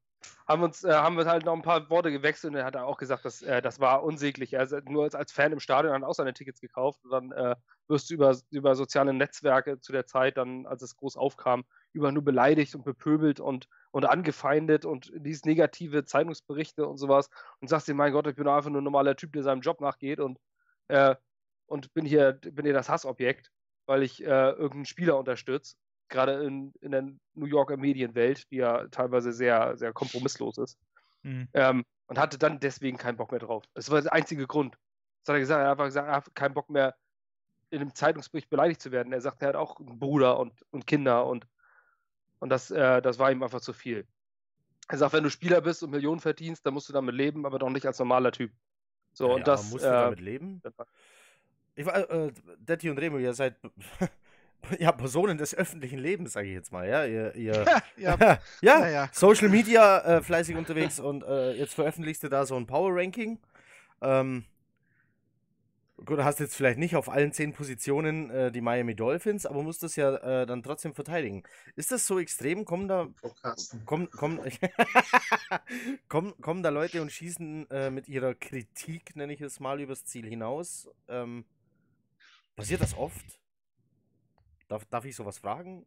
haben uns äh, haben wir halt noch ein paar Worte gewechselt und er hat auch gesagt, dass äh, das war unsäglich. Er ist nur als, als Fan im Stadion hat auch seine Tickets gekauft und dann äh, wirst du über, über soziale Netzwerke zu der Zeit, dann, als es groß aufkam, über nur beleidigt und bepöbelt und, und angefeindet und liest negative Zeitungsberichte und sowas und sagst dir, mein Gott, ich bin einfach nur ein normaler Typ, der seinem Job nachgeht und, äh, und bin hier, bin hier das Hassobjekt, weil ich äh, irgendeinen Spieler unterstütze gerade in, in der New Yorker Medienwelt, die ja teilweise sehr, sehr kompromisslos ist. Mhm. Ähm, und hatte dann deswegen keinen Bock mehr drauf. Das war der einzige Grund. Das hat er gesagt. Er hat einfach gesagt, er hat keinen Bock mehr, in einem Zeitungsbericht beleidigt zu werden. Er sagt, er hat auch einen Bruder und, und Kinder und, und das, äh, das war ihm einfach zu viel. Er sagt, wenn du Spieler bist und Millionen verdienst, dann musst du damit leben, aber doch nicht als normaler Typ. So, ja, und das. Musst du äh, damit leben? Ich war, äh, Detti und Remo, ihr seid ja, Personen des öffentlichen Lebens, sage ich jetzt mal, ja. Ihr, ihr ja, ja, ja, ja, Social Media äh, fleißig unterwegs und äh, jetzt veröffentlichst du da so ein Power Ranking. Ähm, gut, du hast jetzt vielleicht nicht auf allen zehn Positionen äh, die Miami Dolphins, aber musst das ja äh, dann trotzdem verteidigen. Ist das so extrem? Kommen da, kommen, kommen, kommen, kommen da Leute und schießen äh, mit ihrer Kritik, nenne ich es mal, übers Ziel hinaus? Ähm, passiert das oft? Darf, darf ich sowas fragen?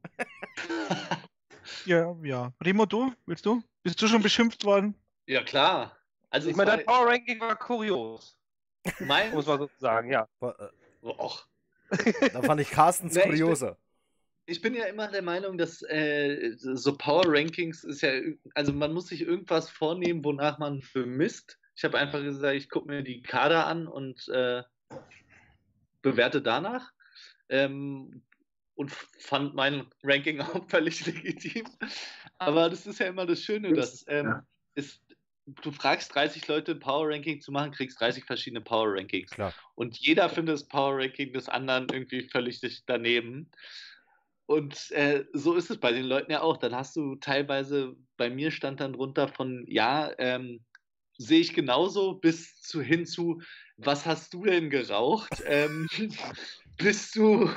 ja, ja. Remo, du? Willst du? Bist du schon beschimpft worden? Ja, klar. Also ich meine, dein Power Ranking war kurios. Mein? Muss man sozusagen, ja. Och. da fand ich Carstens nee, kurioser. Ich bin, ich bin, ja immer der Meinung, dass äh, so Power Rankings ist ja, also man muss sich irgendwas vornehmen, wonach man bemisst. Ich habe einfach gesagt, ich gucke mir die Kader an und äh, bewerte danach. Ähm, und fand mein Ranking auch völlig legitim. Aber das ist ja immer das Schöne, dass ähm, ja. ist, du fragst 30 Leute, Power Ranking zu machen, kriegst 30 verschiedene Power Rankings. Klar. Und jeder findet das Power Ranking des anderen irgendwie völlig daneben. Und äh, so ist es bei den Leuten ja auch. Dann hast du teilweise, bei mir stand dann drunter von, ja, ähm, sehe ich genauso, bis zu hin zu, was hast du denn geraucht? ähm, bist du,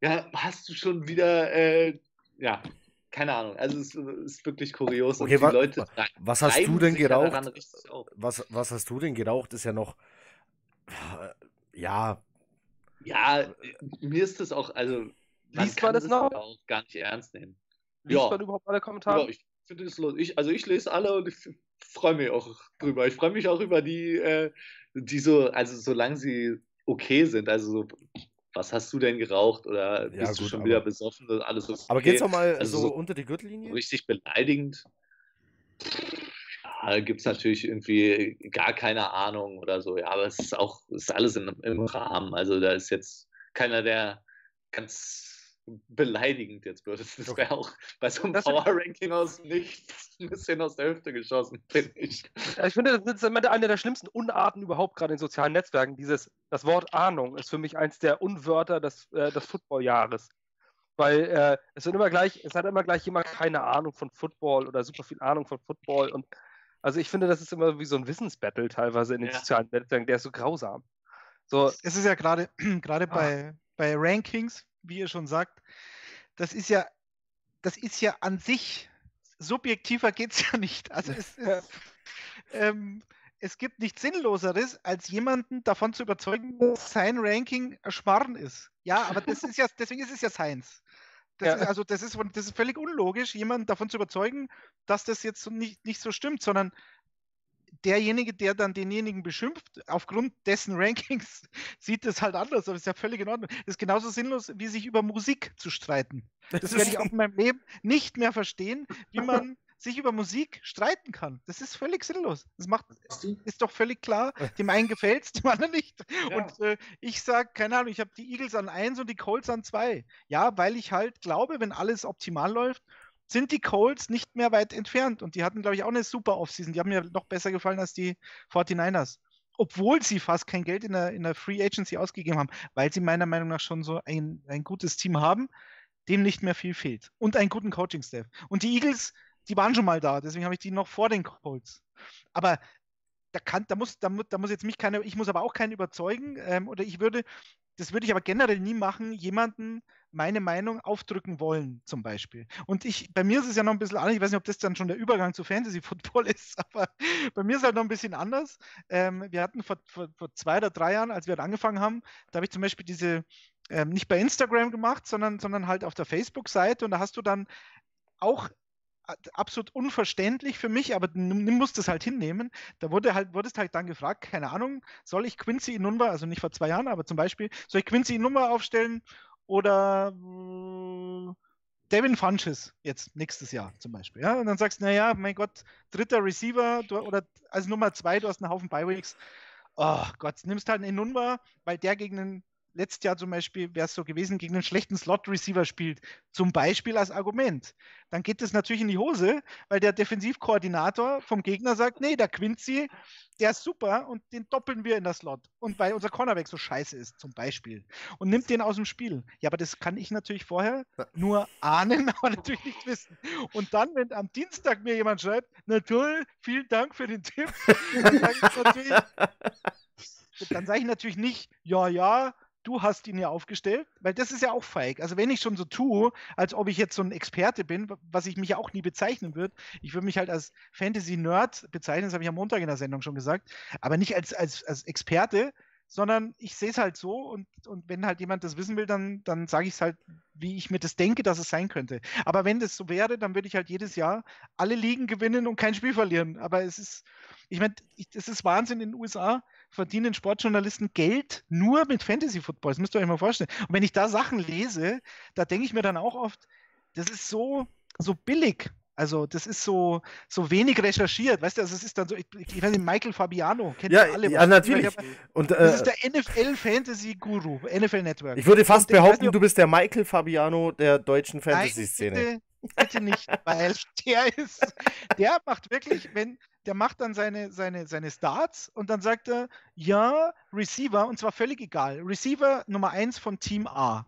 ja, hast du schon wieder, äh, ja, keine Ahnung. Also es ist wirklich kurios. Okay, wa Leute was hast du denn geraucht? Was, was hast du denn geraucht? Ist ja noch, äh, ja. Ja, mir ist das auch, also man Liest kann das noch? auch gar nicht ernst nehmen. Liest ja. man überhaupt alle Kommentare? Ja, ich finde es los. Ich, also ich lese alle und ich freue mich auch drüber. Ich freue mich auch über die, äh, die so, also solange sie okay sind, also so was hast du denn geraucht oder bist ja, gut, du schon wieder besoffen und alles okay. Aber geht's auch mal also so, so, unter die Gürtellinie? Richtig beleidigend. Ja, gibt es natürlich irgendwie gar keine Ahnung oder so. Ja, aber es ist auch, es ist alles in, im Rahmen. Also da ist jetzt keiner, der ganz beleidigend jetzt wird. Das wäre auch bei so einem Power-Ranking aus nichts ein bisschen aus der Hüfte geschossen, finde ich. Ja, ich finde, das ist eine der schlimmsten Unarten überhaupt gerade in sozialen Netzwerken. Dieses, das Wort Ahnung ist für mich eins der Unwörter des, äh, des Footballjahres. Weil äh, es wird immer gleich, es hat immer gleich jemand keine Ahnung von Football oder super viel Ahnung von Football. Und also ich finde, das ist immer wie so ein Wissensbattle teilweise in den ja. sozialen Netzwerken, der ist so grausam. So. Es ist ja gerade gerade ah. bei, bei Rankings, wie ihr schon sagt, das ist ja, das ist ja an sich, subjektiver geht es ja nicht. Also es, ist, ähm, es gibt nichts Sinnloseres, als jemanden davon zu überzeugen, dass sein Ranking Schmarrn ist. Ja, aber das ist ja, deswegen ist es ja Science. Das ja. ist, also das ist, das ist völlig unlogisch, jemanden davon zu überzeugen, dass das jetzt nicht, nicht so stimmt, sondern derjenige, der dann denjenigen beschimpft, aufgrund dessen Rankings, sieht das halt anders. Aber das ist ja völlig in Ordnung. Das ist genauso sinnlos, wie sich über Musik zu streiten. Das werde ich auch in meinem Leben nicht mehr verstehen, wie man sich über Musik streiten kann. Das ist völlig sinnlos. Das macht, ist doch völlig klar. Dem einen gefällt es, dem anderen nicht. Ja. Und äh, ich sage, keine Ahnung, ich habe die Eagles an 1 und die Colts an 2. Ja, weil ich halt glaube, wenn alles optimal läuft, sind die Colts nicht mehr weit entfernt. Und die hatten, glaube ich, auch eine super Offseason. Die haben mir noch besser gefallen als die 49ers. Obwohl sie fast kein Geld in der, in der Free Agency ausgegeben haben, weil sie meiner Meinung nach schon so ein, ein gutes Team haben, dem nicht mehr viel fehlt. Und einen guten Coaching-Staff. Und die Eagles die waren schon mal da, deswegen habe ich die noch vor den Colts. Aber da kann, da muss, da, da muss jetzt mich keine, ich muss aber auch keinen überzeugen, ähm, oder ich würde, das würde ich aber generell nie machen, jemanden meine Meinung aufdrücken wollen, zum Beispiel. Und ich, bei mir ist es ja noch ein bisschen anders, ich weiß nicht, ob das dann schon der Übergang zu Fantasy Football ist, aber bei mir ist es halt noch ein bisschen anders. Ähm, wir hatten vor, vor, vor, zwei oder drei Jahren, als wir halt angefangen haben, da habe ich zum Beispiel diese, ähm, nicht bei Instagram gemacht, sondern, sondern halt auf der Facebook-Seite und da hast du dann auch absolut unverständlich für mich, aber du musst es halt hinnehmen. Da wurde halt, wurdest halt dann gefragt, keine Ahnung, soll ich Quincy Inumba, also nicht vor zwei Jahren, aber zum Beispiel, soll ich Quincy Inumba aufstellen oder äh, Devin Funches jetzt nächstes Jahr zum Beispiel. Ja? Und dann sagst du, naja, mein Gott, dritter Receiver du, oder als Nummer zwei, du hast einen Haufen Bi-Weeks. Oh Gott, nimmst halt einen Inumba, weil der gegen einen letztes Jahr zum Beispiel wäre es so gewesen, gegen einen schlechten Slot-Receiver spielt, zum Beispiel als Argument, dann geht es natürlich in die Hose, weil der Defensivkoordinator vom Gegner sagt, nee, der Quincy, der ist super und den doppeln wir in der Slot. Und weil unser Cornerback so scheiße ist, zum Beispiel. Und nimmt den aus dem Spiel. Ja, aber das kann ich natürlich vorher nur ahnen, aber natürlich nicht wissen. Und dann, wenn am Dienstag mir jemand schreibt, na toll, vielen Dank für den Tipp, dann sage ich natürlich nicht, ja, ja, du hast ihn ja aufgestellt, weil das ist ja auch feig. Also wenn ich schon so tue, als ob ich jetzt so ein Experte bin, was ich mich ja auch nie bezeichnen würde, ich würde mich halt als Fantasy-Nerd bezeichnen, das habe ich am Montag in der Sendung schon gesagt, aber nicht als, als, als Experte, sondern ich sehe es halt so und, und wenn halt jemand das wissen will, dann, dann sage ich es halt, wie ich mir das denke, dass es sein könnte. Aber wenn das so wäre, dann würde ich halt jedes Jahr alle Ligen gewinnen und kein Spiel verlieren. Aber es ist, ich meine, es ist Wahnsinn in den USA verdienen Sportjournalisten Geld nur mit Fantasy Football. Das müsst ihr euch mal vorstellen. Und wenn ich da Sachen lese, da denke ich mir dann auch oft, das ist so, so billig. Also das ist so, so wenig recherchiert, weißt du, also es ist dann so, ich, ich weiß nicht, Michael Fabiano, kennt ja, alle. Ja, natürlich. Und, das äh, ist der NFL-Fantasy-Guru, NFL Network. Ich würde fast behaupten, nicht, du bist der Michael Fabiano der deutschen Fantasy-Szene. Bitte, bitte nicht, weil der ist, der macht wirklich, wenn, der macht dann seine, seine, seine Starts und dann sagt er, ja, Receiver, und zwar völlig egal. Receiver Nummer 1 von Team A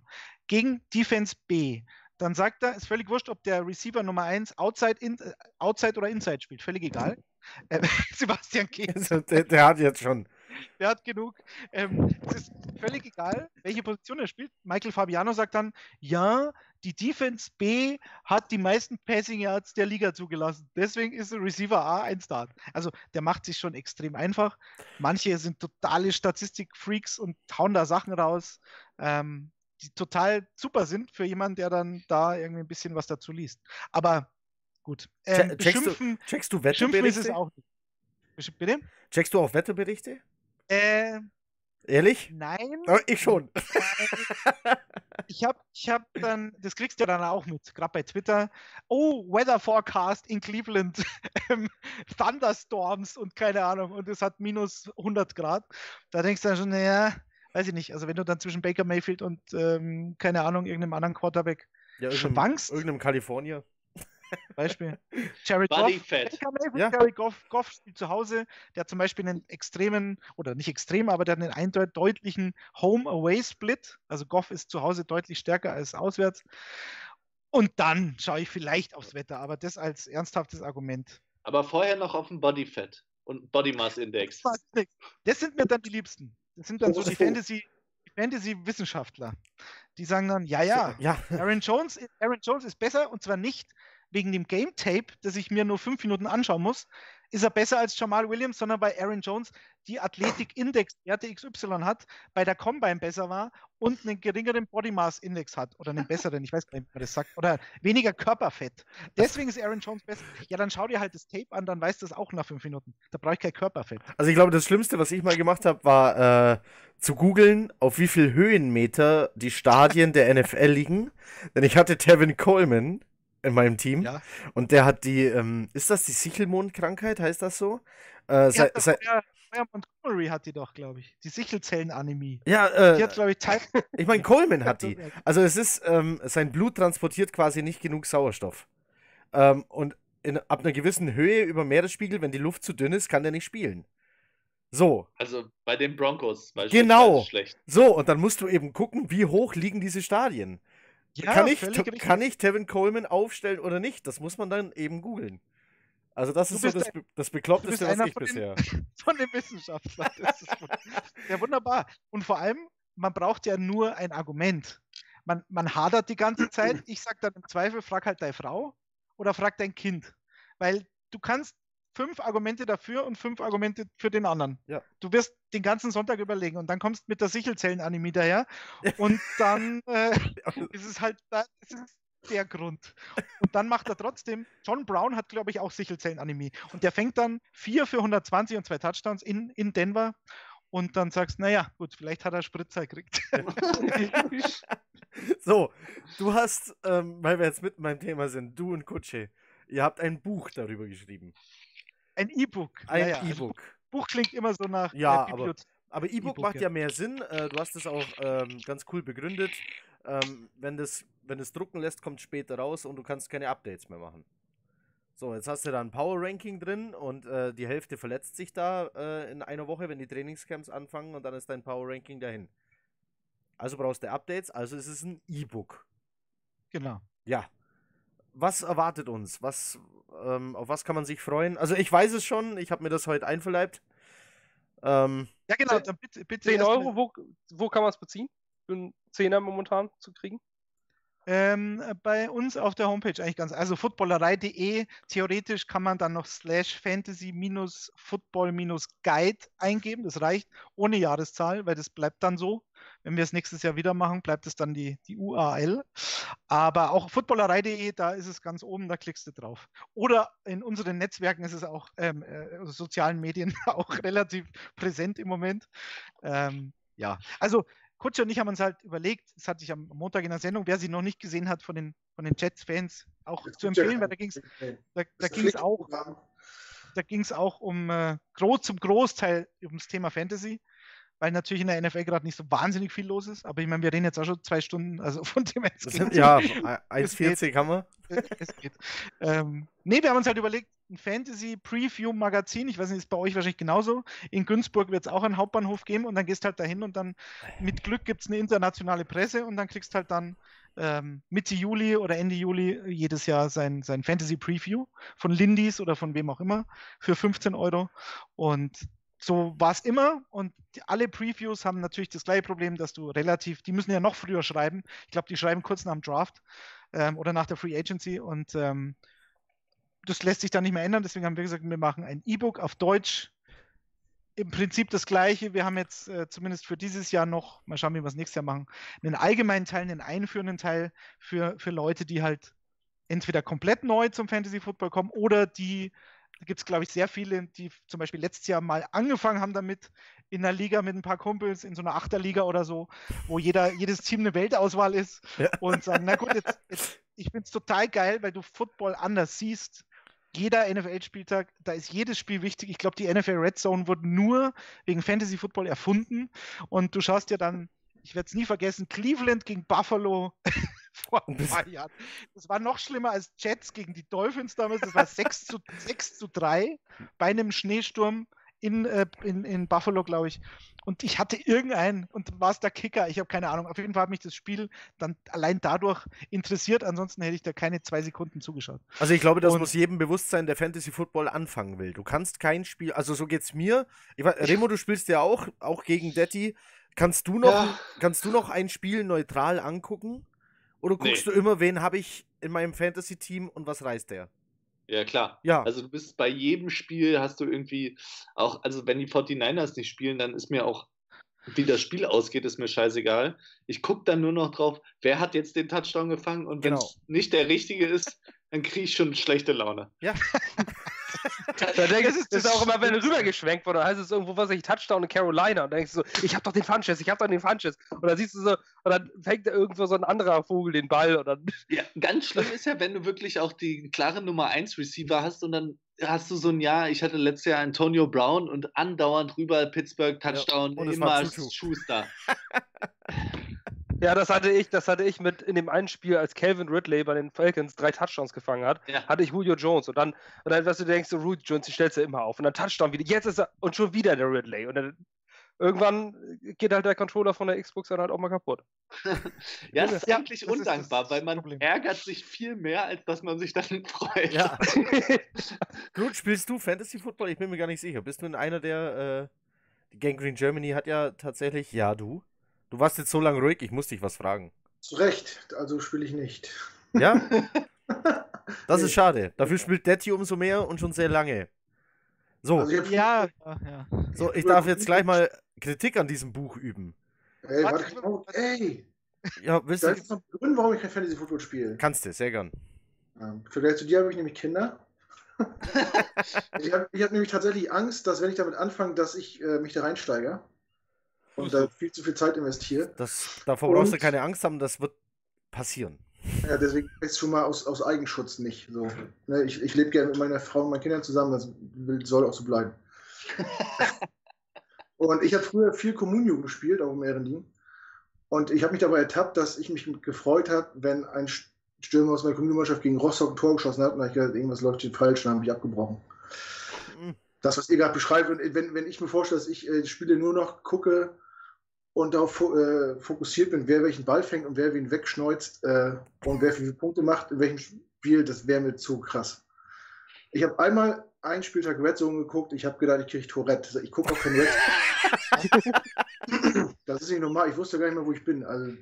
gegen Defense B. Dann sagt er, ist völlig wurscht, ob der Receiver Nummer 1 outside, in, äh, outside oder inside spielt, völlig egal. Äh, Sebastian Kehl. Der, der, hat jetzt schon. Der hat genug. Ähm, es ist völlig egal, welche Position er spielt. Michael Fabiano sagt dann, ja, die Defense B hat die meisten Passing Yards der Liga zugelassen. Deswegen ist der Receiver A ein Start. Also der macht sich schon extrem einfach. Manche sind totale Statistik-Freaks und hauen da Sachen raus, ähm, die total super sind für jemanden, der dann da irgendwie ein bisschen was dazu liest. Aber gut. Ähm, checkst, du, checkst du Wetteberichte? Ist es auch nicht. Bitte? Checkst du auch Wetteberichte? Äh, Ehrlich? Nein. Oh, ich schon. ich habe ich hab dann, das kriegst du dann auch mit, gerade bei Twitter. Oh, Weather Forecast in Cleveland. Ähm, Thunderstorms und keine Ahnung. Und es hat minus 100 Grad. Da denkst du dann schon, naja, weiß ich nicht. Also, wenn du dann zwischen Baker Mayfield und, ähm, keine Ahnung, irgendeinem anderen Quarterback ja, schwankst. Irgendeinem Kalifornier. Beispiel. Jared Body Goff, Fat. Ja. Jared Goff, Goff spielt zu Hause, der hat zum Beispiel einen extremen, oder nicht extrem, aber der hat einen eindeutig deutlichen Home-Away-Split. Also Goff ist zu Hause deutlich stärker als auswärts. Und dann schaue ich vielleicht aufs Wetter, aber das als ernsthaftes Argument. Aber vorher noch auf den Body Fat und Body Mass Index. Das sind mir dann die Liebsten. Das sind dann so die Fantasy, Fantasy-Wissenschaftler. Die sagen dann, ja, ja, ja, Aaron Jones, Aaron Jones ist besser und zwar nicht wegen dem Game Tape, das ich mir nur fünf Minuten anschauen muss, ist er besser als Jamal Williams, sondern weil Aaron Jones die Athletik-Index-Werte XY hat, bei der Combine besser war und einen geringeren Body Mass Index hat oder einen besseren, ich weiß gar nicht, wie man das sagt, oder weniger Körperfett. Deswegen ist Aaron Jones besser. Ja, dann schau dir halt das Tape an, dann weißt du es auch nach fünf Minuten. Da brauche ich kein Körperfett. Also ich glaube, das Schlimmste, was ich mal gemacht habe, war äh, zu googeln, auf wie viel Höhenmeter die Stadien der NFL liegen. Denn ich hatte Tevin Coleman in meinem Team. Ja. Und der hat die, ähm, ist das die Sichelmondkrankheit, heißt das so? Äh, sei, sei, ja, Montgomery hat die doch, glaube ich. Die Sichelzellenanämie. Ja, äh, die hat, glaube ich, Teil Ich meine, Coleman hat die. Also es ist, ähm, sein Blut transportiert quasi nicht genug Sauerstoff. Ähm, und in, ab einer gewissen Höhe über Meeresspiegel, wenn die Luft zu dünn ist, kann der nicht spielen. So. Also bei den Broncos. Genau. So, und dann musst du eben gucken, wie hoch liegen diese Stadien. Ja, kann, ich, kann ich Tevin Coleman aufstellen oder nicht? Das muss man dann eben googeln. Also das du ist so das, ein, das Bekloppteste, was ich bisher. Den, von den Wissenschaftlern. Das ist ja wunderbar. Und vor allem, man braucht ja nur ein Argument. Man, man hadert die ganze Zeit. Ich sage dann im Zweifel, frag halt deine Frau oder frag dein Kind. Weil du kannst fünf Argumente dafür und fünf Argumente für den anderen. Ja. Du wirst den ganzen Sonntag überlegen und dann kommst mit der Sichelzellenanämie daher und dann äh, ist es halt da, ist der Grund. Und dann macht er trotzdem, John Brown hat, glaube ich, auch Sichelzellenanämie und der fängt dann vier für 120 und zwei Touchdowns in, in Denver und dann sagst, naja, gut, vielleicht hat er Spritzer gekriegt. so, du hast, ähm, weil wir jetzt mit meinem Thema sind, du und Kutsche, ihr habt ein Buch darüber geschrieben. Ein E-Book. Ein ja, ja. E-Book. Also Buch klingt immer so nach ja, äh, aber, aber E-Book e macht ja. ja mehr Sinn. Äh, du hast es auch ähm, ganz cool begründet. Ähm, wenn das wenn es drucken lässt, kommt später raus und du kannst keine Updates mehr machen. So, jetzt hast du da ein Power Ranking drin und äh, die Hälfte verletzt sich da äh, in einer Woche, wenn die Trainingscamps anfangen und dann ist dein Power Ranking dahin. Also brauchst du Updates, also ist es ein E-Book. Genau. Ja. Was erwartet uns? Was, ähm, auf was kann man sich freuen? Also ich weiß es schon, ich habe mir das heute einverleibt. Ähm, ja, genau, dann bitte, bitte 10 Euro, wo, wo kann man es beziehen? Für einen Zehner momentan zu kriegen? Ähm, bei uns auf der Homepage eigentlich ganz, also footballerei.de, theoretisch kann man dann noch slash fantasy-football-guide eingeben, das reicht, ohne Jahreszahl, weil das bleibt dann so. Wenn wir es nächstes Jahr wieder machen, bleibt es dann die, die UAL. Aber auch footballerei.de, da ist es ganz oben, da klickst du drauf. Oder in unseren Netzwerken ist es auch, ähm, äh, also sozialen Medien auch relativ präsent im Moment. Ähm, ja, also Kutsche und ich haben uns halt überlegt, das hatte ich am Montag in der Sendung, wer sie noch nicht gesehen hat von den, von den Jets-Fans, auch zu empfehlen, weil da ging es da, da ging's auch, da ging's auch um äh, groß, zum Großteil ums Thema Fantasy weil natürlich in der NFL gerade nicht so wahnsinnig viel los ist. Aber ich meine, wir reden jetzt auch schon zwei Stunden, also von dem her. Sind, ja, 1,40 haben wir. Es geht. Ähm, nee, wir haben uns halt überlegt, ein Fantasy-Preview-Magazin, ich weiß nicht, ist bei euch wahrscheinlich genauso. In Günzburg wird es auch einen Hauptbahnhof geben und dann gehst halt dahin und dann mit Glück gibt es eine internationale Presse und dann kriegst halt dann ähm, Mitte Juli oder Ende Juli jedes Jahr sein, sein Fantasy-Preview von Lindis oder von wem auch immer für 15 Euro. Und so war es immer und die, alle Previews haben natürlich das gleiche Problem, dass du relativ, die müssen ja noch früher schreiben. Ich glaube, die schreiben kurz nach dem Draft ähm, oder nach der Free Agency und ähm, das lässt sich dann nicht mehr ändern. Deswegen haben wir gesagt, wir machen ein E-Book auf Deutsch. Im Prinzip das gleiche. Wir haben jetzt äh, zumindest für dieses Jahr noch, mal schauen, wie wir es nächstes Jahr machen, einen allgemeinen Teil, einen einführenden Teil für, für Leute, die halt entweder komplett neu zum Fantasy Football kommen oder die da gibt es, glaube ich, sehr viele, die zum Beispiel letztes Jahr mal angefangen haben damit, in der Liga mit ein paar Kumpels, in so einer Achterliga oder so, wo jeder, jedes Team eine Weltauswahl ist ja. und sagen, na gut, jetzt, jetzt, ich finde es total geil, weil du Football anders siehst. Jeder NFL-Spieltag, da ist jedes Spiel wichtig. Ich glaube, die NFL Red Zone wurde nur wegen Fantasy Football erfunden und du schaust dir dann ich werde es nie vergessen, Cleveland gegen Buffalo vor ein paar Jahren. Das war noch schlimmer als Jets gegen die Dolphins damals. Das war 6 zu, 6 zu 3 bei einem Schneesturm in, äh, in, in Buffalo, glaube ich. Und ich hatte irgendeinen, und war es der Kicker, ich habe keine Ahnung. Auf jeden Fall hat mich das Spiel dann allein dadurch interessiert. Ansonsten hätte ich da keine zwei Sekunden zugeschaut. Also ich glaube, das und muss jedem bewusst sein, der Fantasy Football anfangen will. Du kannst kein Spiel, also so geht's mir. Ich, Remo, du spielst ja auch, auch gegen Detti. Kannst du noch, ja. kannst du noch ein Spiel neutral angucken? Oder guckst nee. du immer, wen habe ich in meinem Fantasy-Team und was reißt der? Ja, klar. Ja. Also du bist bei jedem Spiel, hast du irgendwie auch, also wenn die 49ers nicht spielen, dann ist mir auch, wie das Spiel ausgeht, ist mir scheißegal. Ich gucke dann nur noch drauf, wer hat jetzt den Touchdown gefangen und wenn es genau. nicht der richtige ist, dann kriege ich schon schlechte Laune. Ja. da denke ich, das ist auch immer, wenn rübergeschwenkt wurde, heißt es irgendwo, was ich, Touchdown in Carolina. Und dann denkst du so, ich hab doch den Funches, ich hab doch den Funches. Und dann siehst du so, und dann fängt da irgendwo so ein anderer Vogel den Ball. Und dann ja, ganz schlimm ist ja, wenn du wirklich auch die klare Nummer 1 Receiver hast und dann hast du so ein Jahr, ich hatte letztes Jahr Antonio Brown und andauernd rüber Pittsburgh Touchdown, ja, immer Schuster. Ja, das hatte ich, das hatte ich mit in dem einen Spiel, als Calvin Ridley bei den Falcons drei Touchdowns gefangen hat, ja. hatte ich Julio Jones und dann, und dann, was du denkst, so Julio Jones, die stellst du immer auf und dann Touchdown wieder, jetzt ist er, und schon wieder der Ridley und dann irgendwann geht halt der Controller von der Xbox dann halt auch mal kaputt. ja, das ist ja, eigentlich das undankbar, ist weil man Problem. ärgert sich viel mehr, als dass man sich dann freut. Ja. Gut, spielst du Fantasy Football? Ich bin mir gar nicht sicher. Bist du in einer der, äh, die Gang Green Germany hat ja tatsächlich, ja, du, Du warst jetzt so lange ruhig, ich muss dich was fragen. Zu Recht, also spiele ich nicht. Ja? Das ist schade. Dafür spielt Detti umso mehr und schon sehr lange. So. Also ja, ja. So, ich darf jetzt gleich mal Kritik an diesem Buch üben. Ey, warte, oh, ey. Ja, wisst ihr. noch Gründe, warum ich kein Fantasy Football spiele. Kannst du, sehr gern. Ähm, Vergleich zu dir habe ich nämlich Kinder. ich habe hab nämlich tatsächlich Angst, dass wenn ich damit anfange, dass ich äh, mich da reinsteige und da viel zu viel Zeit investiert. Das, davor brauchst du keine Angst haben, das wird passieren. Ja, deswegen ist es schon mal aus, aus Eigenschutz nicht so. Ne, ich, ich lebe gerne mit meiner Frau und meinen Kindern zusammen, das soll auch so bleiben. und ich habe früher viel Communio gespielt, auch im Ehrendienst. Und ich habe mich dabei ertappt, dass ich mich gefreut habe, wenn ein Stürmer aus meiner Communio-Mannschaft gegen Rostock ein Tor geschossen hat und ich gedacht, irgendwas läuft hier falsch, dann habe ich abgebrochen. Mhm. Das, was ihr gerade beschreibt, wenn, wenn ich mir vorstelle, dass ich äh, Spiele nur noch gucke, und darauf äh, fokussiert bin, wer welchen Ball fängt und wer wen wegschneuzt äh, und wer viele Punkte macht, in welchem Spiel, das wäre mir zu krass. Ich habe einmal einen Spieltag Red Zone geguckt, ich habe gedacht, ich kriege Tourette. Ich gucke auf kein Red Das ist nicht normal, ich wusste gar nicht mehr, wo ich bin. Also.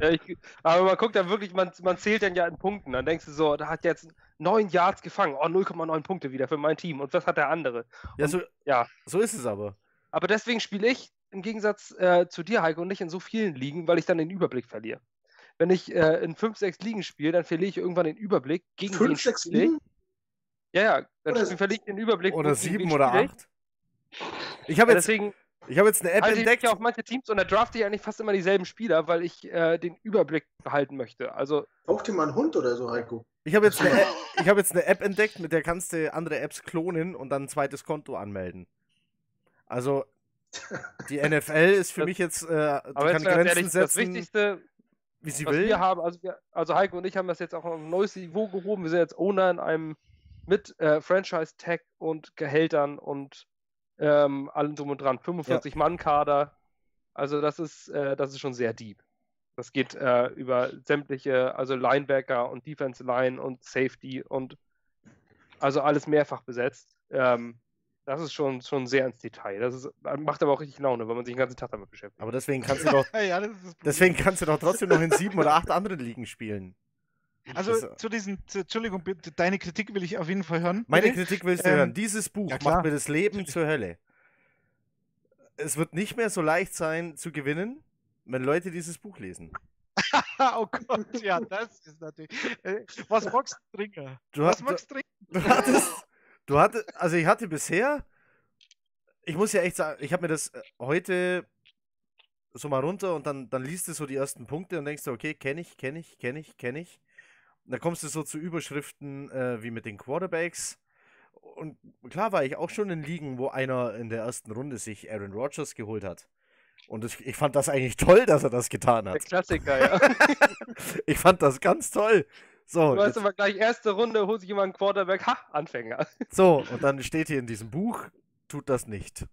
Ja, ich, aber man guckt da wirklich, man, man zählt dann ja in Punkten. Dann denkst du so, da hat jetzt neun Yards gefangen, oh 0,9 Punkte wieder für mein Team. Und was hat der andere? Ja, so, ja. so ist es aber. Aber deswegen spiele ich im Gegensatz äh, zu dir, Heiko, nicht in so vielen Ligen, weil ich dann den Überblick verliere. Wenn ich äh, in 5, 6 Ligen spiele, dann verliere ich irgendwann den Überblick. Gegen 5, 6 Ligen? Ja, ja, dann oder verliere ich den Überblick. Oder 7 oder 8. Ich habe jetzt, deswegen, ich hab jetzt eine App also entdeckt. Ich auf manche Teams und da drafte ich eigentlich fast immer dieselben Spieler, weil ich äh, den Überblick behalten möchte. Also, Braucht ihr mal einen Hund oder so, Heiko? Ich habe jetzt, eine App, hab jetzt eine App entdeckt, mit der kannst du andere Apps klonen und dann ein zweites Konto anmelden. Also die NFL ist für mich jetzt, äh, aber kann jetzt Grenzen ehrlich, setzen, das Wichtigste, wie sie was will. Wir haben, also, wir, also Heiko und ich haben das jetzt auch auf ein neues Niveau gehoben. Wir sind jetzt Owner in einem mit äh, Franchise-Tag und Gehältern und ähm, allem drum und dran. 45 ja. Mann-Kader. Also das ist, äh, das ist schon sehr deep. Das geht äh, über sämtliche, also Linebacker und Defense Line und Safety und also alles mehrfach besetzt. Ähm, das ist schon, schon sehr ins Detail. Das ist, macht aber auch richtig Laune, weil man sich den ganzen Tag damit beschäftigt. Aber deswegen kannst du doch, ja, deswegen kannst du doch trotzdem noch in sieben oder acht anderen Ligen spielen. Also das, zu diesen, zu, Entschuldigung, bitte, deine Kritik will ich auf jeden Fall hören. Meine bitte. Kritik willst du ähm, hören. Dieses Buch ja, macht mir das Leben zur Hölle. Es wird nicht mehr so leicht sein zu gewinnen, wenn Leute dieses Buch lesen. oh Gott, ja, das ist natürlich. Äh, was magst du trinken? Du was magst du trinken? Du hattest, Du hattest, also ich hatte bisher, ich muss ja echt sagen, ich habe mir das äh, heute so mal runter und dann, dann liest du so die ersten Punkte und denkst du, okay, kenne ich, kenne ich, kenne ich, kenne ich. Und dann kommst du so zu Überschriften äh, wie mit den Quarterbacks. Und klar war ich auch schon in Ligen, wo einer in der ersten Runde sich Aaron Rodgers geholt hat. Und ich, ich fand das eigentlich toll, dass er das getan hat. Der Klassiker, ja. ich fand das ganz toll. So, du weißt aber gleich, erste Runde holt sich jemand einen Quarterback, ha, Anfänger. So, und dann steht hier in diesem Buch, tut das nicht.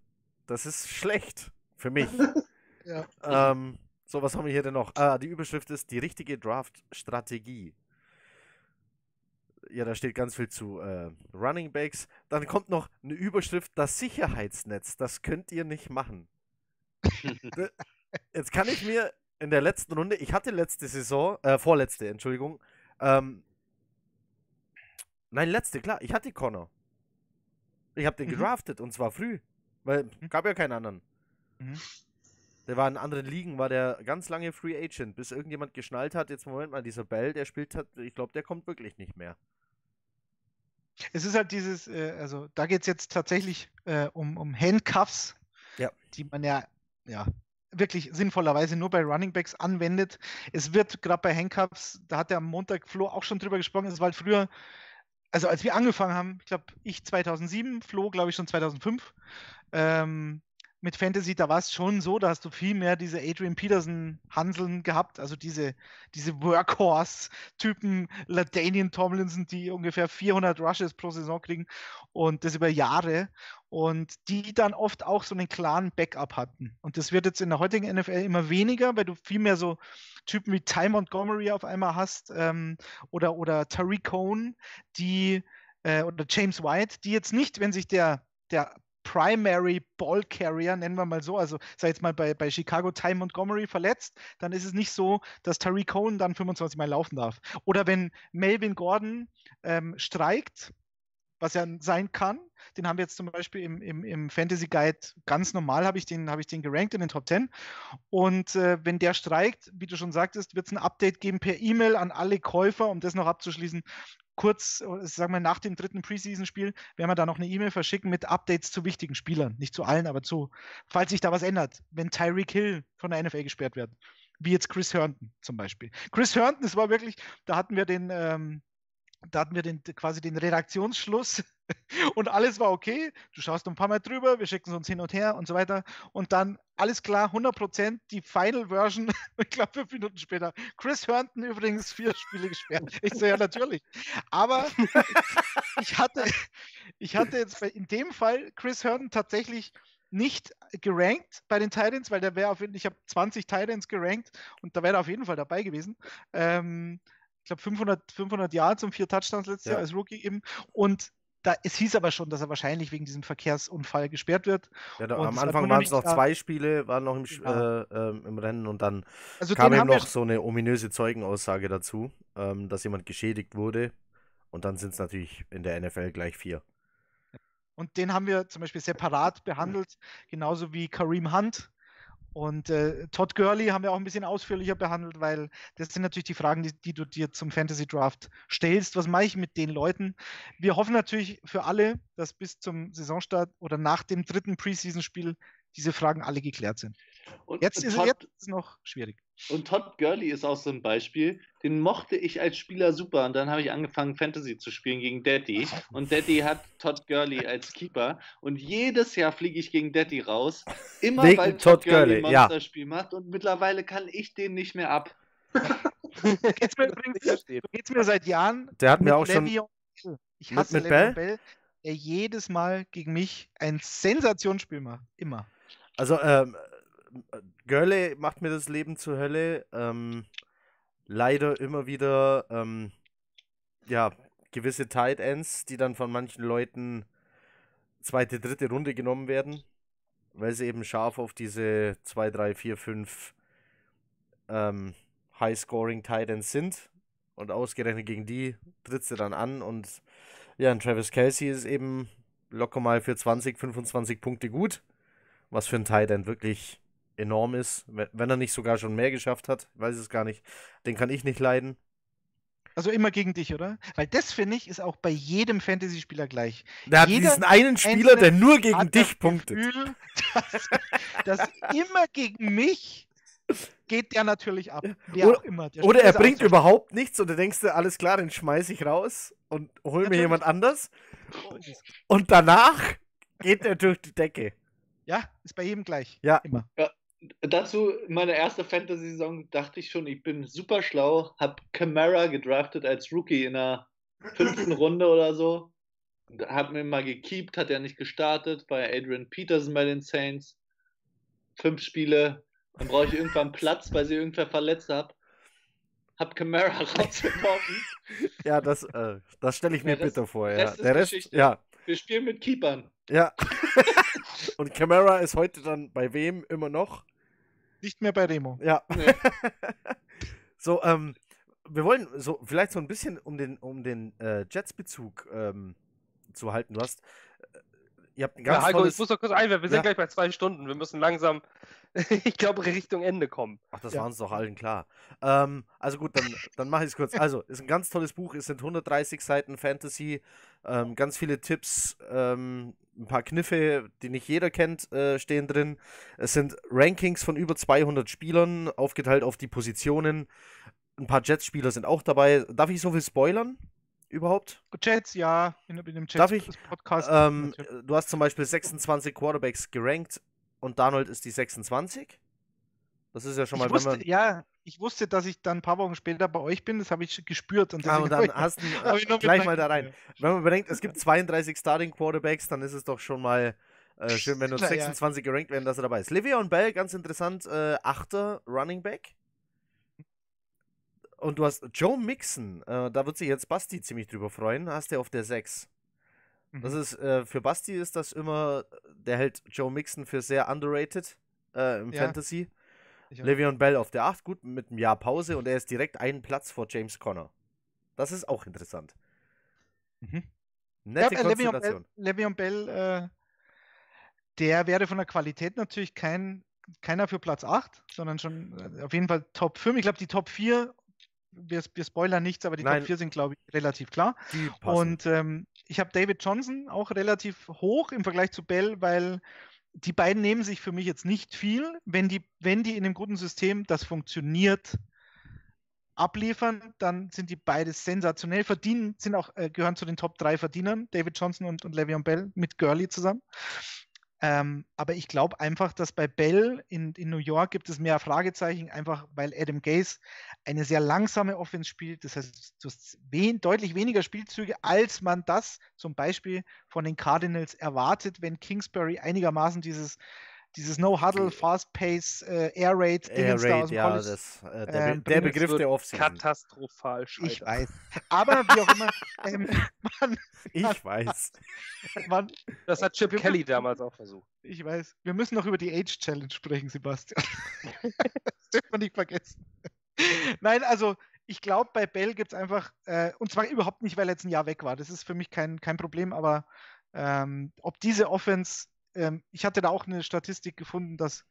Das ist schlecht für mich. ja. ähm, so, was haben wir hier denn noch? Ah, die Überschrift ist die richtige Draft-Strategie. Ja, da steht ganz viel zu äh, Running Backs. Dann kommt noch eine Überschrift, das Sicherheitsnetz. Das könnt ihr nicht machen. Jetzt kann ich mir in der letzten Runde, ich hatte letzte Saison, äh, vorletzte, Entschuldigung, ähm, nein, letzte, klar, ich hatte Connor. Ich habe den mhm. gedraftet und zwar früh, weil mhm. gab ja keinen anderen. Mhm. Der war in anderen Ligen, war der ganz lange Free Agent, bis irgendjemand geschnallt hat, jetzt Moment mal, dieser Bell, der spielt hat, ich glaube, der kommt wirklich nicht mehr. Es ist halt dieses, äh, also da geht es jetzt tatsächlich äh, um, um Handcuffs, ja. die man ja, ja wirklich sinnvollerweise nur bei Runningbacks anwendet. Es wird gerade bei Handcuffs, da hat der am Montag Flo auch schon drüber gesprochen, es war halt früher, also als wir angefangen haben, ich glaube ich 2007, Flo glaube ich schon 2005, ähm, mit Fantasy, da war es schon so, da hast du viel mehr diese Adrian Peterson Hanseln gehabt, also diese, diese Workhorse-Typen, Ladanian Tomlinson, die ungefähr 400 Rushes pro Saison kriegen und das über Jahre und die dann oft auch so einen klaren Backup hatten. Und das wird jetzt in der heutigen NFL immer weniger, weil du viel mehr so Typen wie Ty Montgomery auf einmal hast ähm, oder, oder Tariq Cohn, die äh, oder James White, die jetzt nicht, wenn sich der der Primary Ball Carrier, nennen wir mal so, also sei jetzt mal bei, bei Chicago Ty Montgomery verletzt, dann ist es nicht so, dass Tariq Cohen dann 25 Mal laufen darf. Oder wenn Melvin Gordon ähm, streikt, was ja sein kann, den haben wir jetzt zum Beispiel im, im, im Fantasy Guide ganz normal, habe ich, den, hab ich den gerankt in den Top 10. Und äh, wenn der streikt, wie du schon sagtest, wird es ein Update geben per E-Mail an alle Käufer, um das noch abzuschließen kurz, äh, sagen wir nach dem dritten Preseason-Spiel, werden wir da noch eine E-Mail verschicken mit Updates zu wichtigen Spielern. Nicht zu allen, aber zu, falls sich da was ändert, wenn Tyreek Hill von der NFL gesperrt wird. Wie jetzt Chris Herndon zum Beispiel. Chris Herndon, das war wirklich, da hatten wir den, ähm, da hatten wir den, quasi den Redaktionsschluss und alles war okay. Du schaust ein paar Mal drüber, wir schicken es uns hin und her und so weiter. Und dann alles klar, 100%, die Final Version, ich glaube fünf Minuten später. Chris Herndon übrigens vier Spiele gesperrt. Ich so, ja, natürlich. Aber ich hatte, ich hatte jetzt in dem Fall Chris Herndon tatsächlich nicht gerankt bei den Titans, weil der wäre auf jeden Fall, ich habe 20 Titans gerankt und da wäre er auf jeden Fall dabei gewesen. Ähm, ich glaube 500, 500 Yards und vier Touchdowns letztes ja. Jahr als Rookie eben. Und da, es hieß aber schon, dass er wahrscheinlich wegen diesem Verkehrsunfall gesperrt wird. Ja, da, am Anfang waren es noch zwei Spiele, waren noch im, ja. äh, äh, im Rennen und dann also kam eben noch so eine ominöse Zeugenaussage dazu, ähm, dass jemand geschädigt wurde. Und dann sind es natürlich in der NFL gleich vier. Und den haben wir zum Beispiel separat behandelt, genauso wie Kareem Hunt, und äh, Todd Gurley haben wir auch ein bisschen ausführlicher behandelt, weil das sind natürlich die Fragen, die, die, du dir zum Fantasy Draft stellst. Was mache ich mit den Leuten? Wir hoffen natürlich für alle, dass bis zum Saisonstart oder nach dem dritten Preseason-Spiel diese Fragen alle geklärt sind. Und jetzt, ist, Todd, jetzt ist es noch schwierig. Und Todd Gurley ist auch so ein Beispiel, den mochte ich als Spieler super und dann habe ich angefangen Fantasy zu spielen gegen Daddy und Daddy hat Todd Gurley als Keeper und jedes Jahr fliege ich gegen Daddy raus, immer Wegen weil Todd, Todd Gurley ein Monsterspiel ja. macht und mittlerweile kann ich den nicht mehr ab. geht's mir übrigens, geht's mir seit Jahren. Der hat mir auch schon ich hasse mit, mit Bell? Bell, der jedes Mal gegen mich ein Sensationsspiel macht, immer. Also ähm, Gurley macht mir das Leben zur Hölle. Ähm, leider immer wieder ähm, ja, gewisse Tight Ends, die dann von manchen Leuten zweite, dritte Runde genommen werden, weil sie eben scharf auf diese 2, 3, 4, 5 ähm, High-Scoring Tight Ends sind. Und ausgerechnet gegen die tritt sie dann an. Und ja, und Travis Kelsey ist eben locker mal für 20, 25 Punkte gut. Was für ein Tight End wirklich enorm ist. Wenn er nicht sogar schon mehr geschafft hat, weiß es gar nicht. Den kann ich nicht leiden. Also immer gegen dich, oder? Weil das finde ich ist auch bei jedem Fantasy-Spieler gleich. Der hat diesen einen Spieler, der nur gegen dich punktet. Gefühl, dass, dass immer gegen mich geht der natürlich ab. Oder, oder er bringt überhaupt nichts und du denkst dir, alles klar, den schmeiß ich raus und hol natürlich. mir jemand anders. Und danach geht er durch die Decke. Ja, ist bei jedem gleich. Ja. Immer. Ja. dazu, meine erste Fantasy-Saison, dachte ich schon, ich bin super schlau, habe Camara gedraftet als Rookie in der fünften Runde oder so. Hab mir mal gekeept, hat er nicht gestartet, bei Adrian Peterson bei den Saints. Fünf Spiele, dann brauche ich irgendwann Platz, weil sie irgendwer verletzt hat. Hab Camara rausgeworfen. Ja, das, äh, das stelle ich mir Rest- bitter vor. Ja. Rest ist Der Rest, Geschichte. ja, Wir spielen mit Keepern. ja. Und Camara ist heute dann bei wem immer noch? Nicht mehr bei Remo. Ja. Nee. so, ähm, wir wollen so vielleicht so ein bisschen um den, um den äh, Jets-Bezug ähm, zu halten. Du hast, ihr habt ein ganz Ja, Heiko, tolles... ich muss noch kurz einwerfen. Wir sind Ja. gleich bei zwei Stunden. Wir müssen langsam, ich glaube, Richtung Ende kommen. Ach, das Ja. war uns doch allen klar. Ähm, also gut, dann, dann mache ich es kurz. Also, ist ein ganz tolles Buch. Es sind 130 Seiten Fantasy, ähm, ganz viele Tipps, ähm, ein paar Kniffe, die nicht jeder kennt, äh, stehen drin. Es sind Rankings von über 200 Spielern, aufgeteilt auf die Positionen. Ein paar Jets-Spieler sind auch dabei. Darf ich so viel spoilern? Überhaupt? Jets, ja, in, in dem Jets Darf ich? Podcast. Ähm, natürlich. du hast zum Beispiel 26 Quarterbacks gerankt und Darnold ist die 26. Das ist ja schon mal, ich wenn wusste, man. ja, ich wusste, dass ich dann ein paar Wochen später bei euch bin, das habe ich gespürt. Und Ah, und dann hast du äh, gleich mal da rein. Wenn man bedenkt, es gibt 32 Starting Quarterbacks, dann ist es doch schon mal äh, schön, wenn nur Na ja. 26 gerankt werden, dass er dabei ist. Le'Veon Bell, ganz interessant, äh, achter Running Back. Und du hast Joe Mixon, äh, da wird sich jetzt Basti ziemlich drüber freuen, hast du auf der 6. Das Mhm. ist, äh, für Basti ist das immer, der hält Joe Mixon für sehr underrated äh, im Ja. Fantasy. Le'Veon Bell auf der 8, gut, mit einem Jahr Pause und er ist direkt einen Platz vor James Conner. Das ist auch interessant. Mhm. Nette ja, äh, Le'Veon Bell, Konstellation. Le'Veon Bell äh, der wäre von der Qualität natürlich kein, keiner für Platz 8, sondern schon äh, auf jeden Fall Top 5. Ich glaube, die Top 4, wir, wir spoilern nichts, aber die Nein. Top 4 sind, glaube ich, relativ klar. Und ähm, ich habe David Johnson auch relativ hoch im Vergleich zu Bell, weil die beiden nehmen sich für mich jetzt nicht viel, wenn die, wenn die in einem guten System das funktioniert abliefern, dann sind die beide sensationell verdienen, sind auch, äh, gehören zu den Top 3 Verdienern, David Johnson und, und Le'Veon Bell mit Gurley zusammen. Ähm, aber ich glaube einfach, dass bei Bell in, in New York gibt es mehr Fragezeichen, einfach weil Adam Gase eine sehr langsame Offense spielt. Das heißt, du hast wen, deutlich weniger Spielzüge, als man das zum Beispiel von den Cardinals erwartet, wenn Kingsbury einigermaßen dieses, dieses No-Huddle, Fast-Pace, äh, Air Raid, Air Raid, ja, College- das, äh, der, ähm, der. Begriff der Offseason. Katastrophal scheitern. Ich weiß. Aber wie auch immer, ähm, man, Ich weiß. man, Das hat Chip Kelly damals auch versucht. ich weiß. Wir müssen noch über die Age Challenge sprechen, Sebastian. das dürfen wir nicht vergessen. Nein, also ich glaube, bei Bell gibt es einfach, äh, und zwar überhaupt nicht, weil er jetzt ein Jahr weg war. Das ist für mich kein, kein Problem, aber ähm, ob diese Offense, ähm, ich hatte da auch eine Statistik gefunden, dass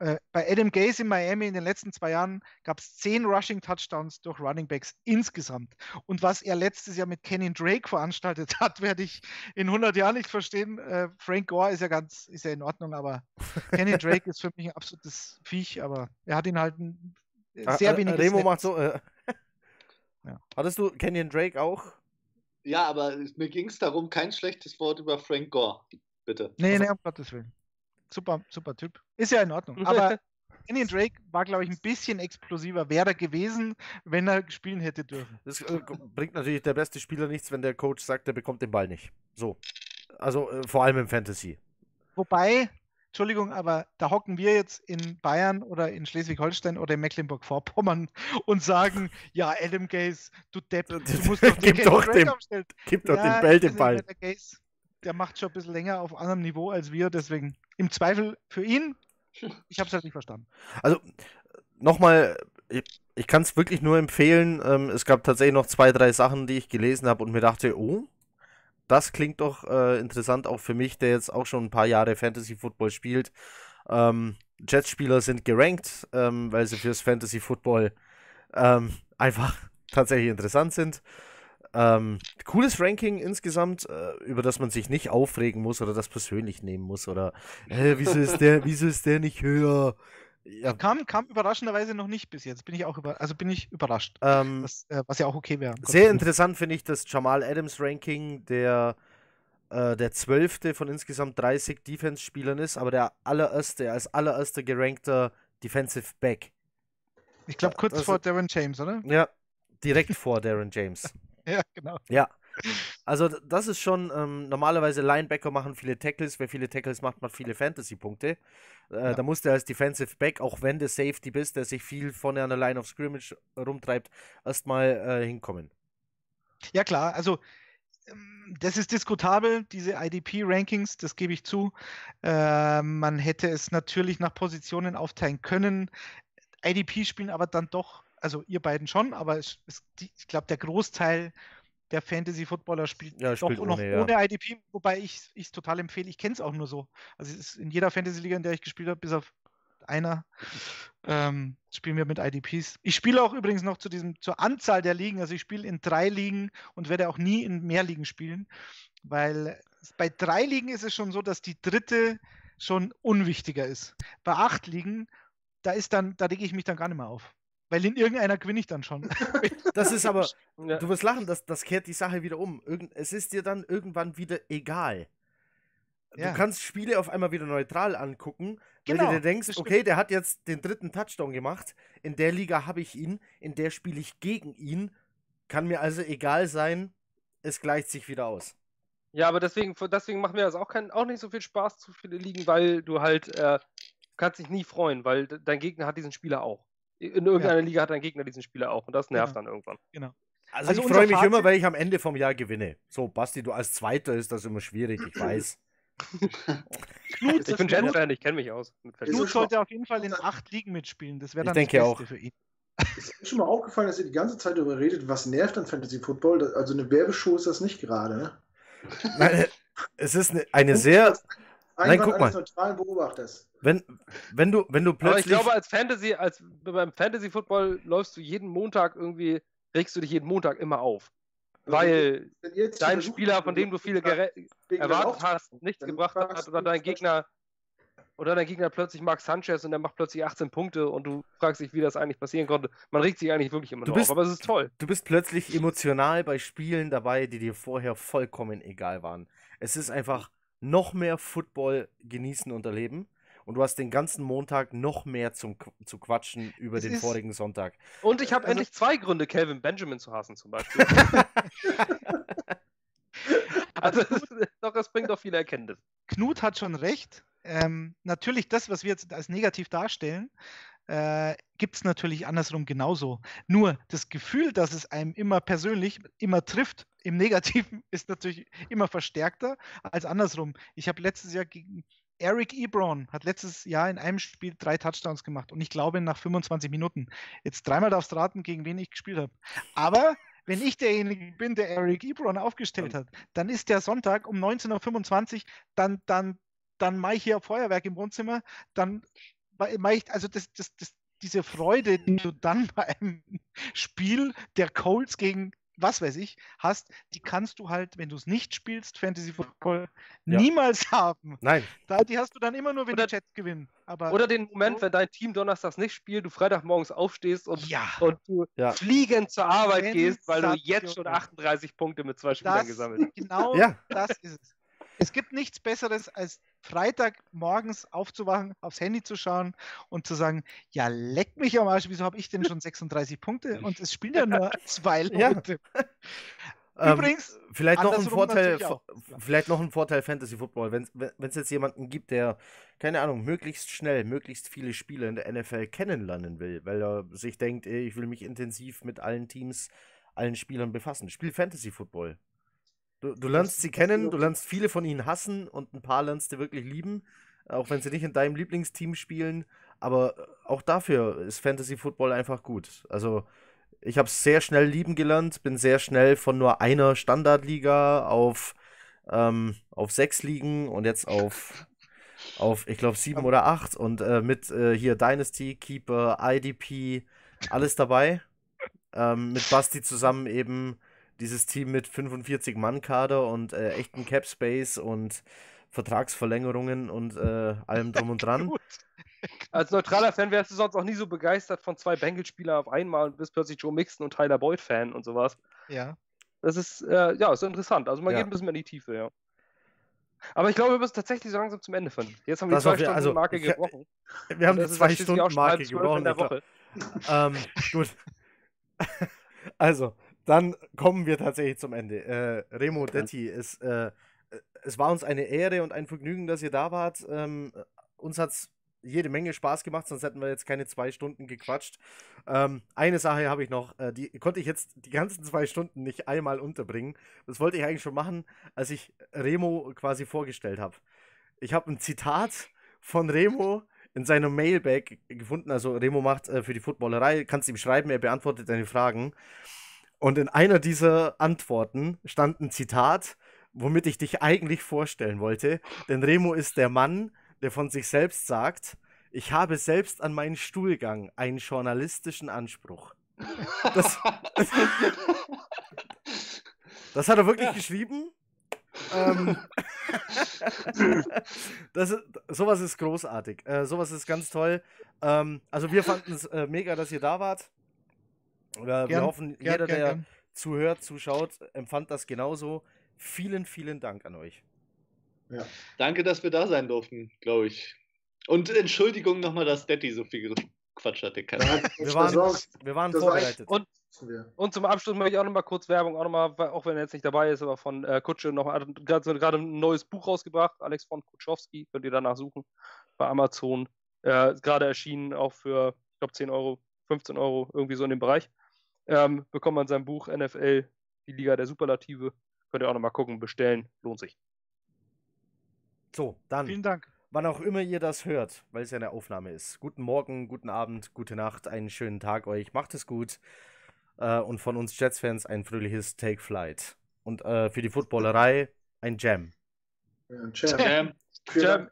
äh, bei Adam Gase in Miami in den letzten zwei Jahren gab es zehn Rushing Touchdowns durch Running Backs insgesamt. Und was er letztes Jahr mit Kenny Drake veranstaltet hat, werde ich in 100 Jahren nicht verstehen. Äh, Frank Gore ist ja ganz, ist ja in Ordnung, aber Kenny Drake ist für mich ein absolutes Viech, aber er hat ihn halt ein, Ah, sehr äh, wenig. Remo macht so. Äh, Ja. Hattest du Kenyon Drake auch? Ja, aber mir ging es darum, kein schlechtes Wort über Frank Gore. Bitte. Nee, Also- nee, um Gottes Willen. Super, super Typ. Ist ja in Ordnung. Aber Kenny Drake war, glaube ich, ein bisschen explosiver. Wäre er gewesen, wenn er spielen hätte dürfen. Das äh, bringt natürlich der beste Spieler nichts, wenn der Coach sagt, der bekommt den Ball nicht. So. Also äh, vor allem im Fantasy. Wobei, Entschuldigung, aber da hocken wir jetzt in Bayern oder in Schleswig-Holstein oder in Mecklenburg-Vorpommern und sagen, ja, Adam Gaze, du Depp, du musst doch den Gib doch aufstellen. Gib doch Ja, den Bell den Ball. Der macht schon ein bisschen länger auf anderem Niveau als wir, deswegen im Zweifel für ihn. Ich habe es halt nicht verstanden. Also, nochmal, ich, ich kann es wirklich nur empfehlen. Ähm, es gab tatsächlich noch zwei, drei Sachen, die ich gelesen habe und mir dachte, oh, das klingt doch äh, interessant, auch für mich, der jetzt auch schon ein paar Jahre Fantasy Football spielt. Ähm, Jets-Spieler sind gerankt, ähm, weil sie fürs Fantasy Football ähm, einfach tatsächlich interessant sind. Ähm, cooles Ranking insgesamt, äh, über das man sich nicht aufregen muss oder das persönlich nehmen muss oder äh, wieso ist der, wieso ist der nicht höher? Ja, Kam, kam überraschenderweise noch nicht bis jetzt. Bin ich auch über, also bin ich überrascht. ähm, Was, äh, was ja auch okay wäre. sehr interessant finde ich das Jamal Adams Ranking, der äh, der zwölfte von insgesamt 30 Defense-Spielern ist, aber der allererste, als allererster gerankter Defensive Back. Ich glaube kurz also, vor Darren James, oder? Ja, direkt vor Darren James. ja, genau. Ja. Also das ist schon, ähm, normalerweise Linebacker machen viele Tackles, wer viele Tackles macht, macht viele Fantasy-Punkte. Äh, ja. Da muss der als Defensive Back, auch wenn der Safety bist, der sich viel vorne an der Line of Scrimmage rumtreibt, erstmal äh, hinkommen. Ja klar, also ähm, das ist diskutabel, diese IDP-Rankings, das gebe ich zu. Äh, man hätte es natürlich nach Positionen aufteilen können. IDP spielen aber dann doch, also ihr beiden schon, aber es, es, ich glaube, der Großteil der Fantasy-Footballer spielt ja, doch spielt noch ohne, ohne IDP, wobei ich es total empfehle. Ich kenne es auch nur so. Also es ist in jeder Fantasy-Liga, in der ich gespielt habe, bis auf einer, ähm, spielen wir mit IDPs. Ich spiele auch übrigens noch zu diesem, zur Anzahl der Ligen. Also ich spiele in drei Ligen und werde auch nie in mehr Ligen spielen, weil bei drei Ligen ist es schon so, dass die dritte schon unwichtiger ist. Bei acht Ligen, da ist dann, da lege ich mich dann gar nicht mehr auf. Weil in irgendeiner gewinne ich dann schon. Das ist aber, ja. du wirst lachen, das, das kehrt die Sache wieder um. Irgend, es ist dir dann irgendwann wieder egal. Ja. Du kannst Spiele auf einmal wieder neutral angucken, genau, weil du dir denkst, okay, der hat jetzt den dritten Touchdown gemacht, in der Liga habe ich ihn, in der spiele ich gegen ihn, kann mir also egal sein, es gleicht sich wieder aus. Ja, aber deswegen, deswegen macht mir das auch, kein, auch nicht so viel Spaß, zu viele Ligen, weil du halt, äh, kannst dich nie freuen, weil dein Gegner hat diesen Spieler auch. In irgendeiner ja. Liga hat dein Gegner diesen Spieler auch und das nervt genau. dann irgendwann. Genau. Also, also ich freue mich Fazit... immer, weil ich am Ende vom Jahr gewinne. So, Basti, du als Zweiter ist das immer schwierig, ich weiß. Knut, ich bin Jet-Fan, ich kenne mich aus. Knut sollte auf jeden Fall in acht Ligen mitspielen. Das wäre dann ich denke das Beste auch. für ihn. Ist mir schon mal aufgefallen, dass ihr die ganze Zeit darüber redet, was nervt an Fantasy Football? Also eine Werbeshow ist das nicht gerade, ne? Nein, es ist eine, eine sehr. Nein, guck mal. neutralen Beobachters. Wenn, wenn, du, wenn du plötzlich. Aber ich glaube, als Fantasy, als beim Fantasy Football läufst du jeden Montag irgendwie, regst du dich jeden Montag immer auf. Weil dein Spieler, von dem du viele erwartet hast, nichts gebracht hat, oder dein Gegner oder dein Gegner plötzlich Mark Sanchez und der macht plötzlich 18 Punkte und du fragst dich, wie das eigentlich passieren konnte. Man regt sich eigentlich wirklich immer du bist, auf, aber es ist toll. Du bist plötzlich emotional bei Spielen dabei, die dir vorher vollkommen egal waren. Es ist einfach noch mehr Football genießen und erleben und du hast den ganzen Montag noch mehr zum, zu quatschen über es den vorigen Sonntag. Und ich habe also, endlich zwei Gründe, Calvin Benjamin zu hassen, zum Beispiel. also, doch, das bringt doch viele Erkenntnis. Knut hat schon recht. Ähm, natürlich, das, was wir jetzt als negativ darstellen, äh, gibt es natürlich andersrum genauso. Nur das Gefühl, dass es einem immer persönlich immer trifft, im Negativen, ist natürlich immer verstärkter als andersrum. Ich habe letztes Jahr gegen Eric Ebron hat letztes Jahr in einem Spiel drei Touchdowns gemacht und ich glaube nach 25 Minuten. Jetzt dreimal darfst du raten, gegen wen ich gespielt habe. Aber wenn ich derjenige bin, der Eric Ebron aufgestellt hat, dann ist der Sonntag um 19.25 Uhr, dann, dann, dann mache ich hier Feuerwerk im Wohnzimmer, dann mache ich, also das, das, das, diese Freude, die du dann bei einem Spiel der Colts gegen was weiß ich, hast, die kannst du halt, wenn du es nicht spielst, Fantasy Football, ja. niemals haben. Nein. Da, die hast du dann immer nur, wenn oder, die Chats gewinnen. Aber oder den Moment, so, wenn dein Team donnerstags nicht spielt, du Freitagmorgens aufstehst und, ja. und du ja. fliegend zur Arbeit gehst, weil du jetzt schon 38 Punkte mit zwei Spielern gesammelt hast. Genau ja. das ist es. Es gibt nichts Besseres, als Freitag morgens aufzuwachen, aufs Handy zu schauen und zu sagen, ja, leck mich am Arsch, wieso habe ich denn schon 36 Punkte? Und es spielen ja nur zwei Leute. Ja. Übrigens, ähm, vielleicht noch ein Vorteil, vielleicht noch ein Vorteil Fantasy Football, wenn es jetzt jemanden gibt, der keine Ahnung, möglichst schnell, möglichst viele Spiele in der NFL kennenlernen will, weil er sich denkt, ey, ich will mich intensiv mit allen Teams, allen Spielern befassen. Spiel Fantasy Football. Du, du lernst sie kennen, du lernst viele von ihnen hassen und ein paar lernst du wirklich lieben, auch wenn sie nicht in deinem Lieblingsteam spielen. Aber auch dafür ist Fantasy Football einfach gut. Also ich habe es sehr schnell lieben gelernt, bin sehr schnell von nur einer Standardliga auf, ähm, auf sechs Ligen und jetzt auf, auf ich glaube, sieben oder acht und äh, mit äh, hier Dynasty, Keeper, IDP, alles dabei. Ähm, mit Basti zusammen eben dieses Team mit 45 Mann-Kader und äh, echten Cap Space und Vertragsverlängerungen und äh, allem drum und dran. Als neutraler Fan wärst du sonst auch nie so begeistert von zwei Bengals-Spielern auf einmal und bist plötzlich Joe Mixon und Tyler Boyd-Fan und sowas. Ja. Das ist, äh, ja, ist interessant. Also man ja. geht ein bisschen mehr in die Tiefe, ja. Aber ich glaube, wir müssen tatsächlich so langsam zum Ende finden. Jetzt haben wir die zwei Stunden also, Marke gebrochen. Wir haben die zwei Stunden Marke gebrochen. In der Woche. ähm, gut. also, dann kommen wir tatsächlich zum Ende. Äh, Remo Detti, es, äh, es war uns eine Ehre und ein Vergnügen, dass ihr da wart. Ähm, uns hat es jede Menge Spaß gemacht, sonst hätten wir jetzt keine zwei Stunden gequatscht. Ähm, eine Sache habe ich noch, äh, die konnte ich jetzt die ganzen zwei Stunden nicht einmal unterbringen. Das wollte ich eigentlich schon machen, als ich Remo quasi vorgestellt habe. Ich habe ein Zitat von Remo in seinem Mailbag gefunden. Also Remo macht äh, für die Footballerei, kannst ihm schreiben, er beantwortet deine Fragen. Und in einer dieser Antworten stand ein Zitat, womit ich dich eigentlich vorstellen wollte. Denn Remo ist der Mann, der von sich selbst sagt, ich habe selbst an meinen Stuhlgang einen journalistischen Anspruch. Das, das, das hat er wirklich ja. geschrieben. Ähm, das sowas ist großartig. Äh, sowas ist ganz toll. Ähm, also wir fanden es äh, mega, dass ihr da wart. Äh, gern, wir hoffen, gern, jeder, gern, der zuhört, zuschaut, empfand das genauso. Vielen, vielen Dank an euch. Ja. Danke, dass wir da sein durften, glaube ich. Und Entschuldigung nochmal, dass Detti so viel Quatsch hatte. Wir, waren, wir waren vorbereitet. Und, und, zum Abschluss möchte ich auch nochmal kurz Werbung, auch nochmal, auch wenn er jetzt nicht dabei ist, aber von äh, Kutsche noch gerade ein neues Buch rausgebracht, Alex von Kutschowski, könnt ihr danach suchen, bei Amazon. Äh, gerade erschienen, auch für, ich glaube, 10 Euro, 15 Euro, irgendwie so in dem Bereich. Ähm, bekommt man sein Buch NFL, die Liga der Superlative. Könnt ihr auch nochmal gucken, bestellen, lohnt sich. So, dann. Vielen Dank. Wann auch immer ihr das hört, weil es ja eine Aufnahme ist. Guten Morgen, guten Abend, gute Nacht, einen schönen Tag euch. Macht es gut. Äh, und von uns Jets-Fans ein fröhliches Take Flight. Und äh, für die Footballerei ein Jam. Ja, Jam. Jam. Jam.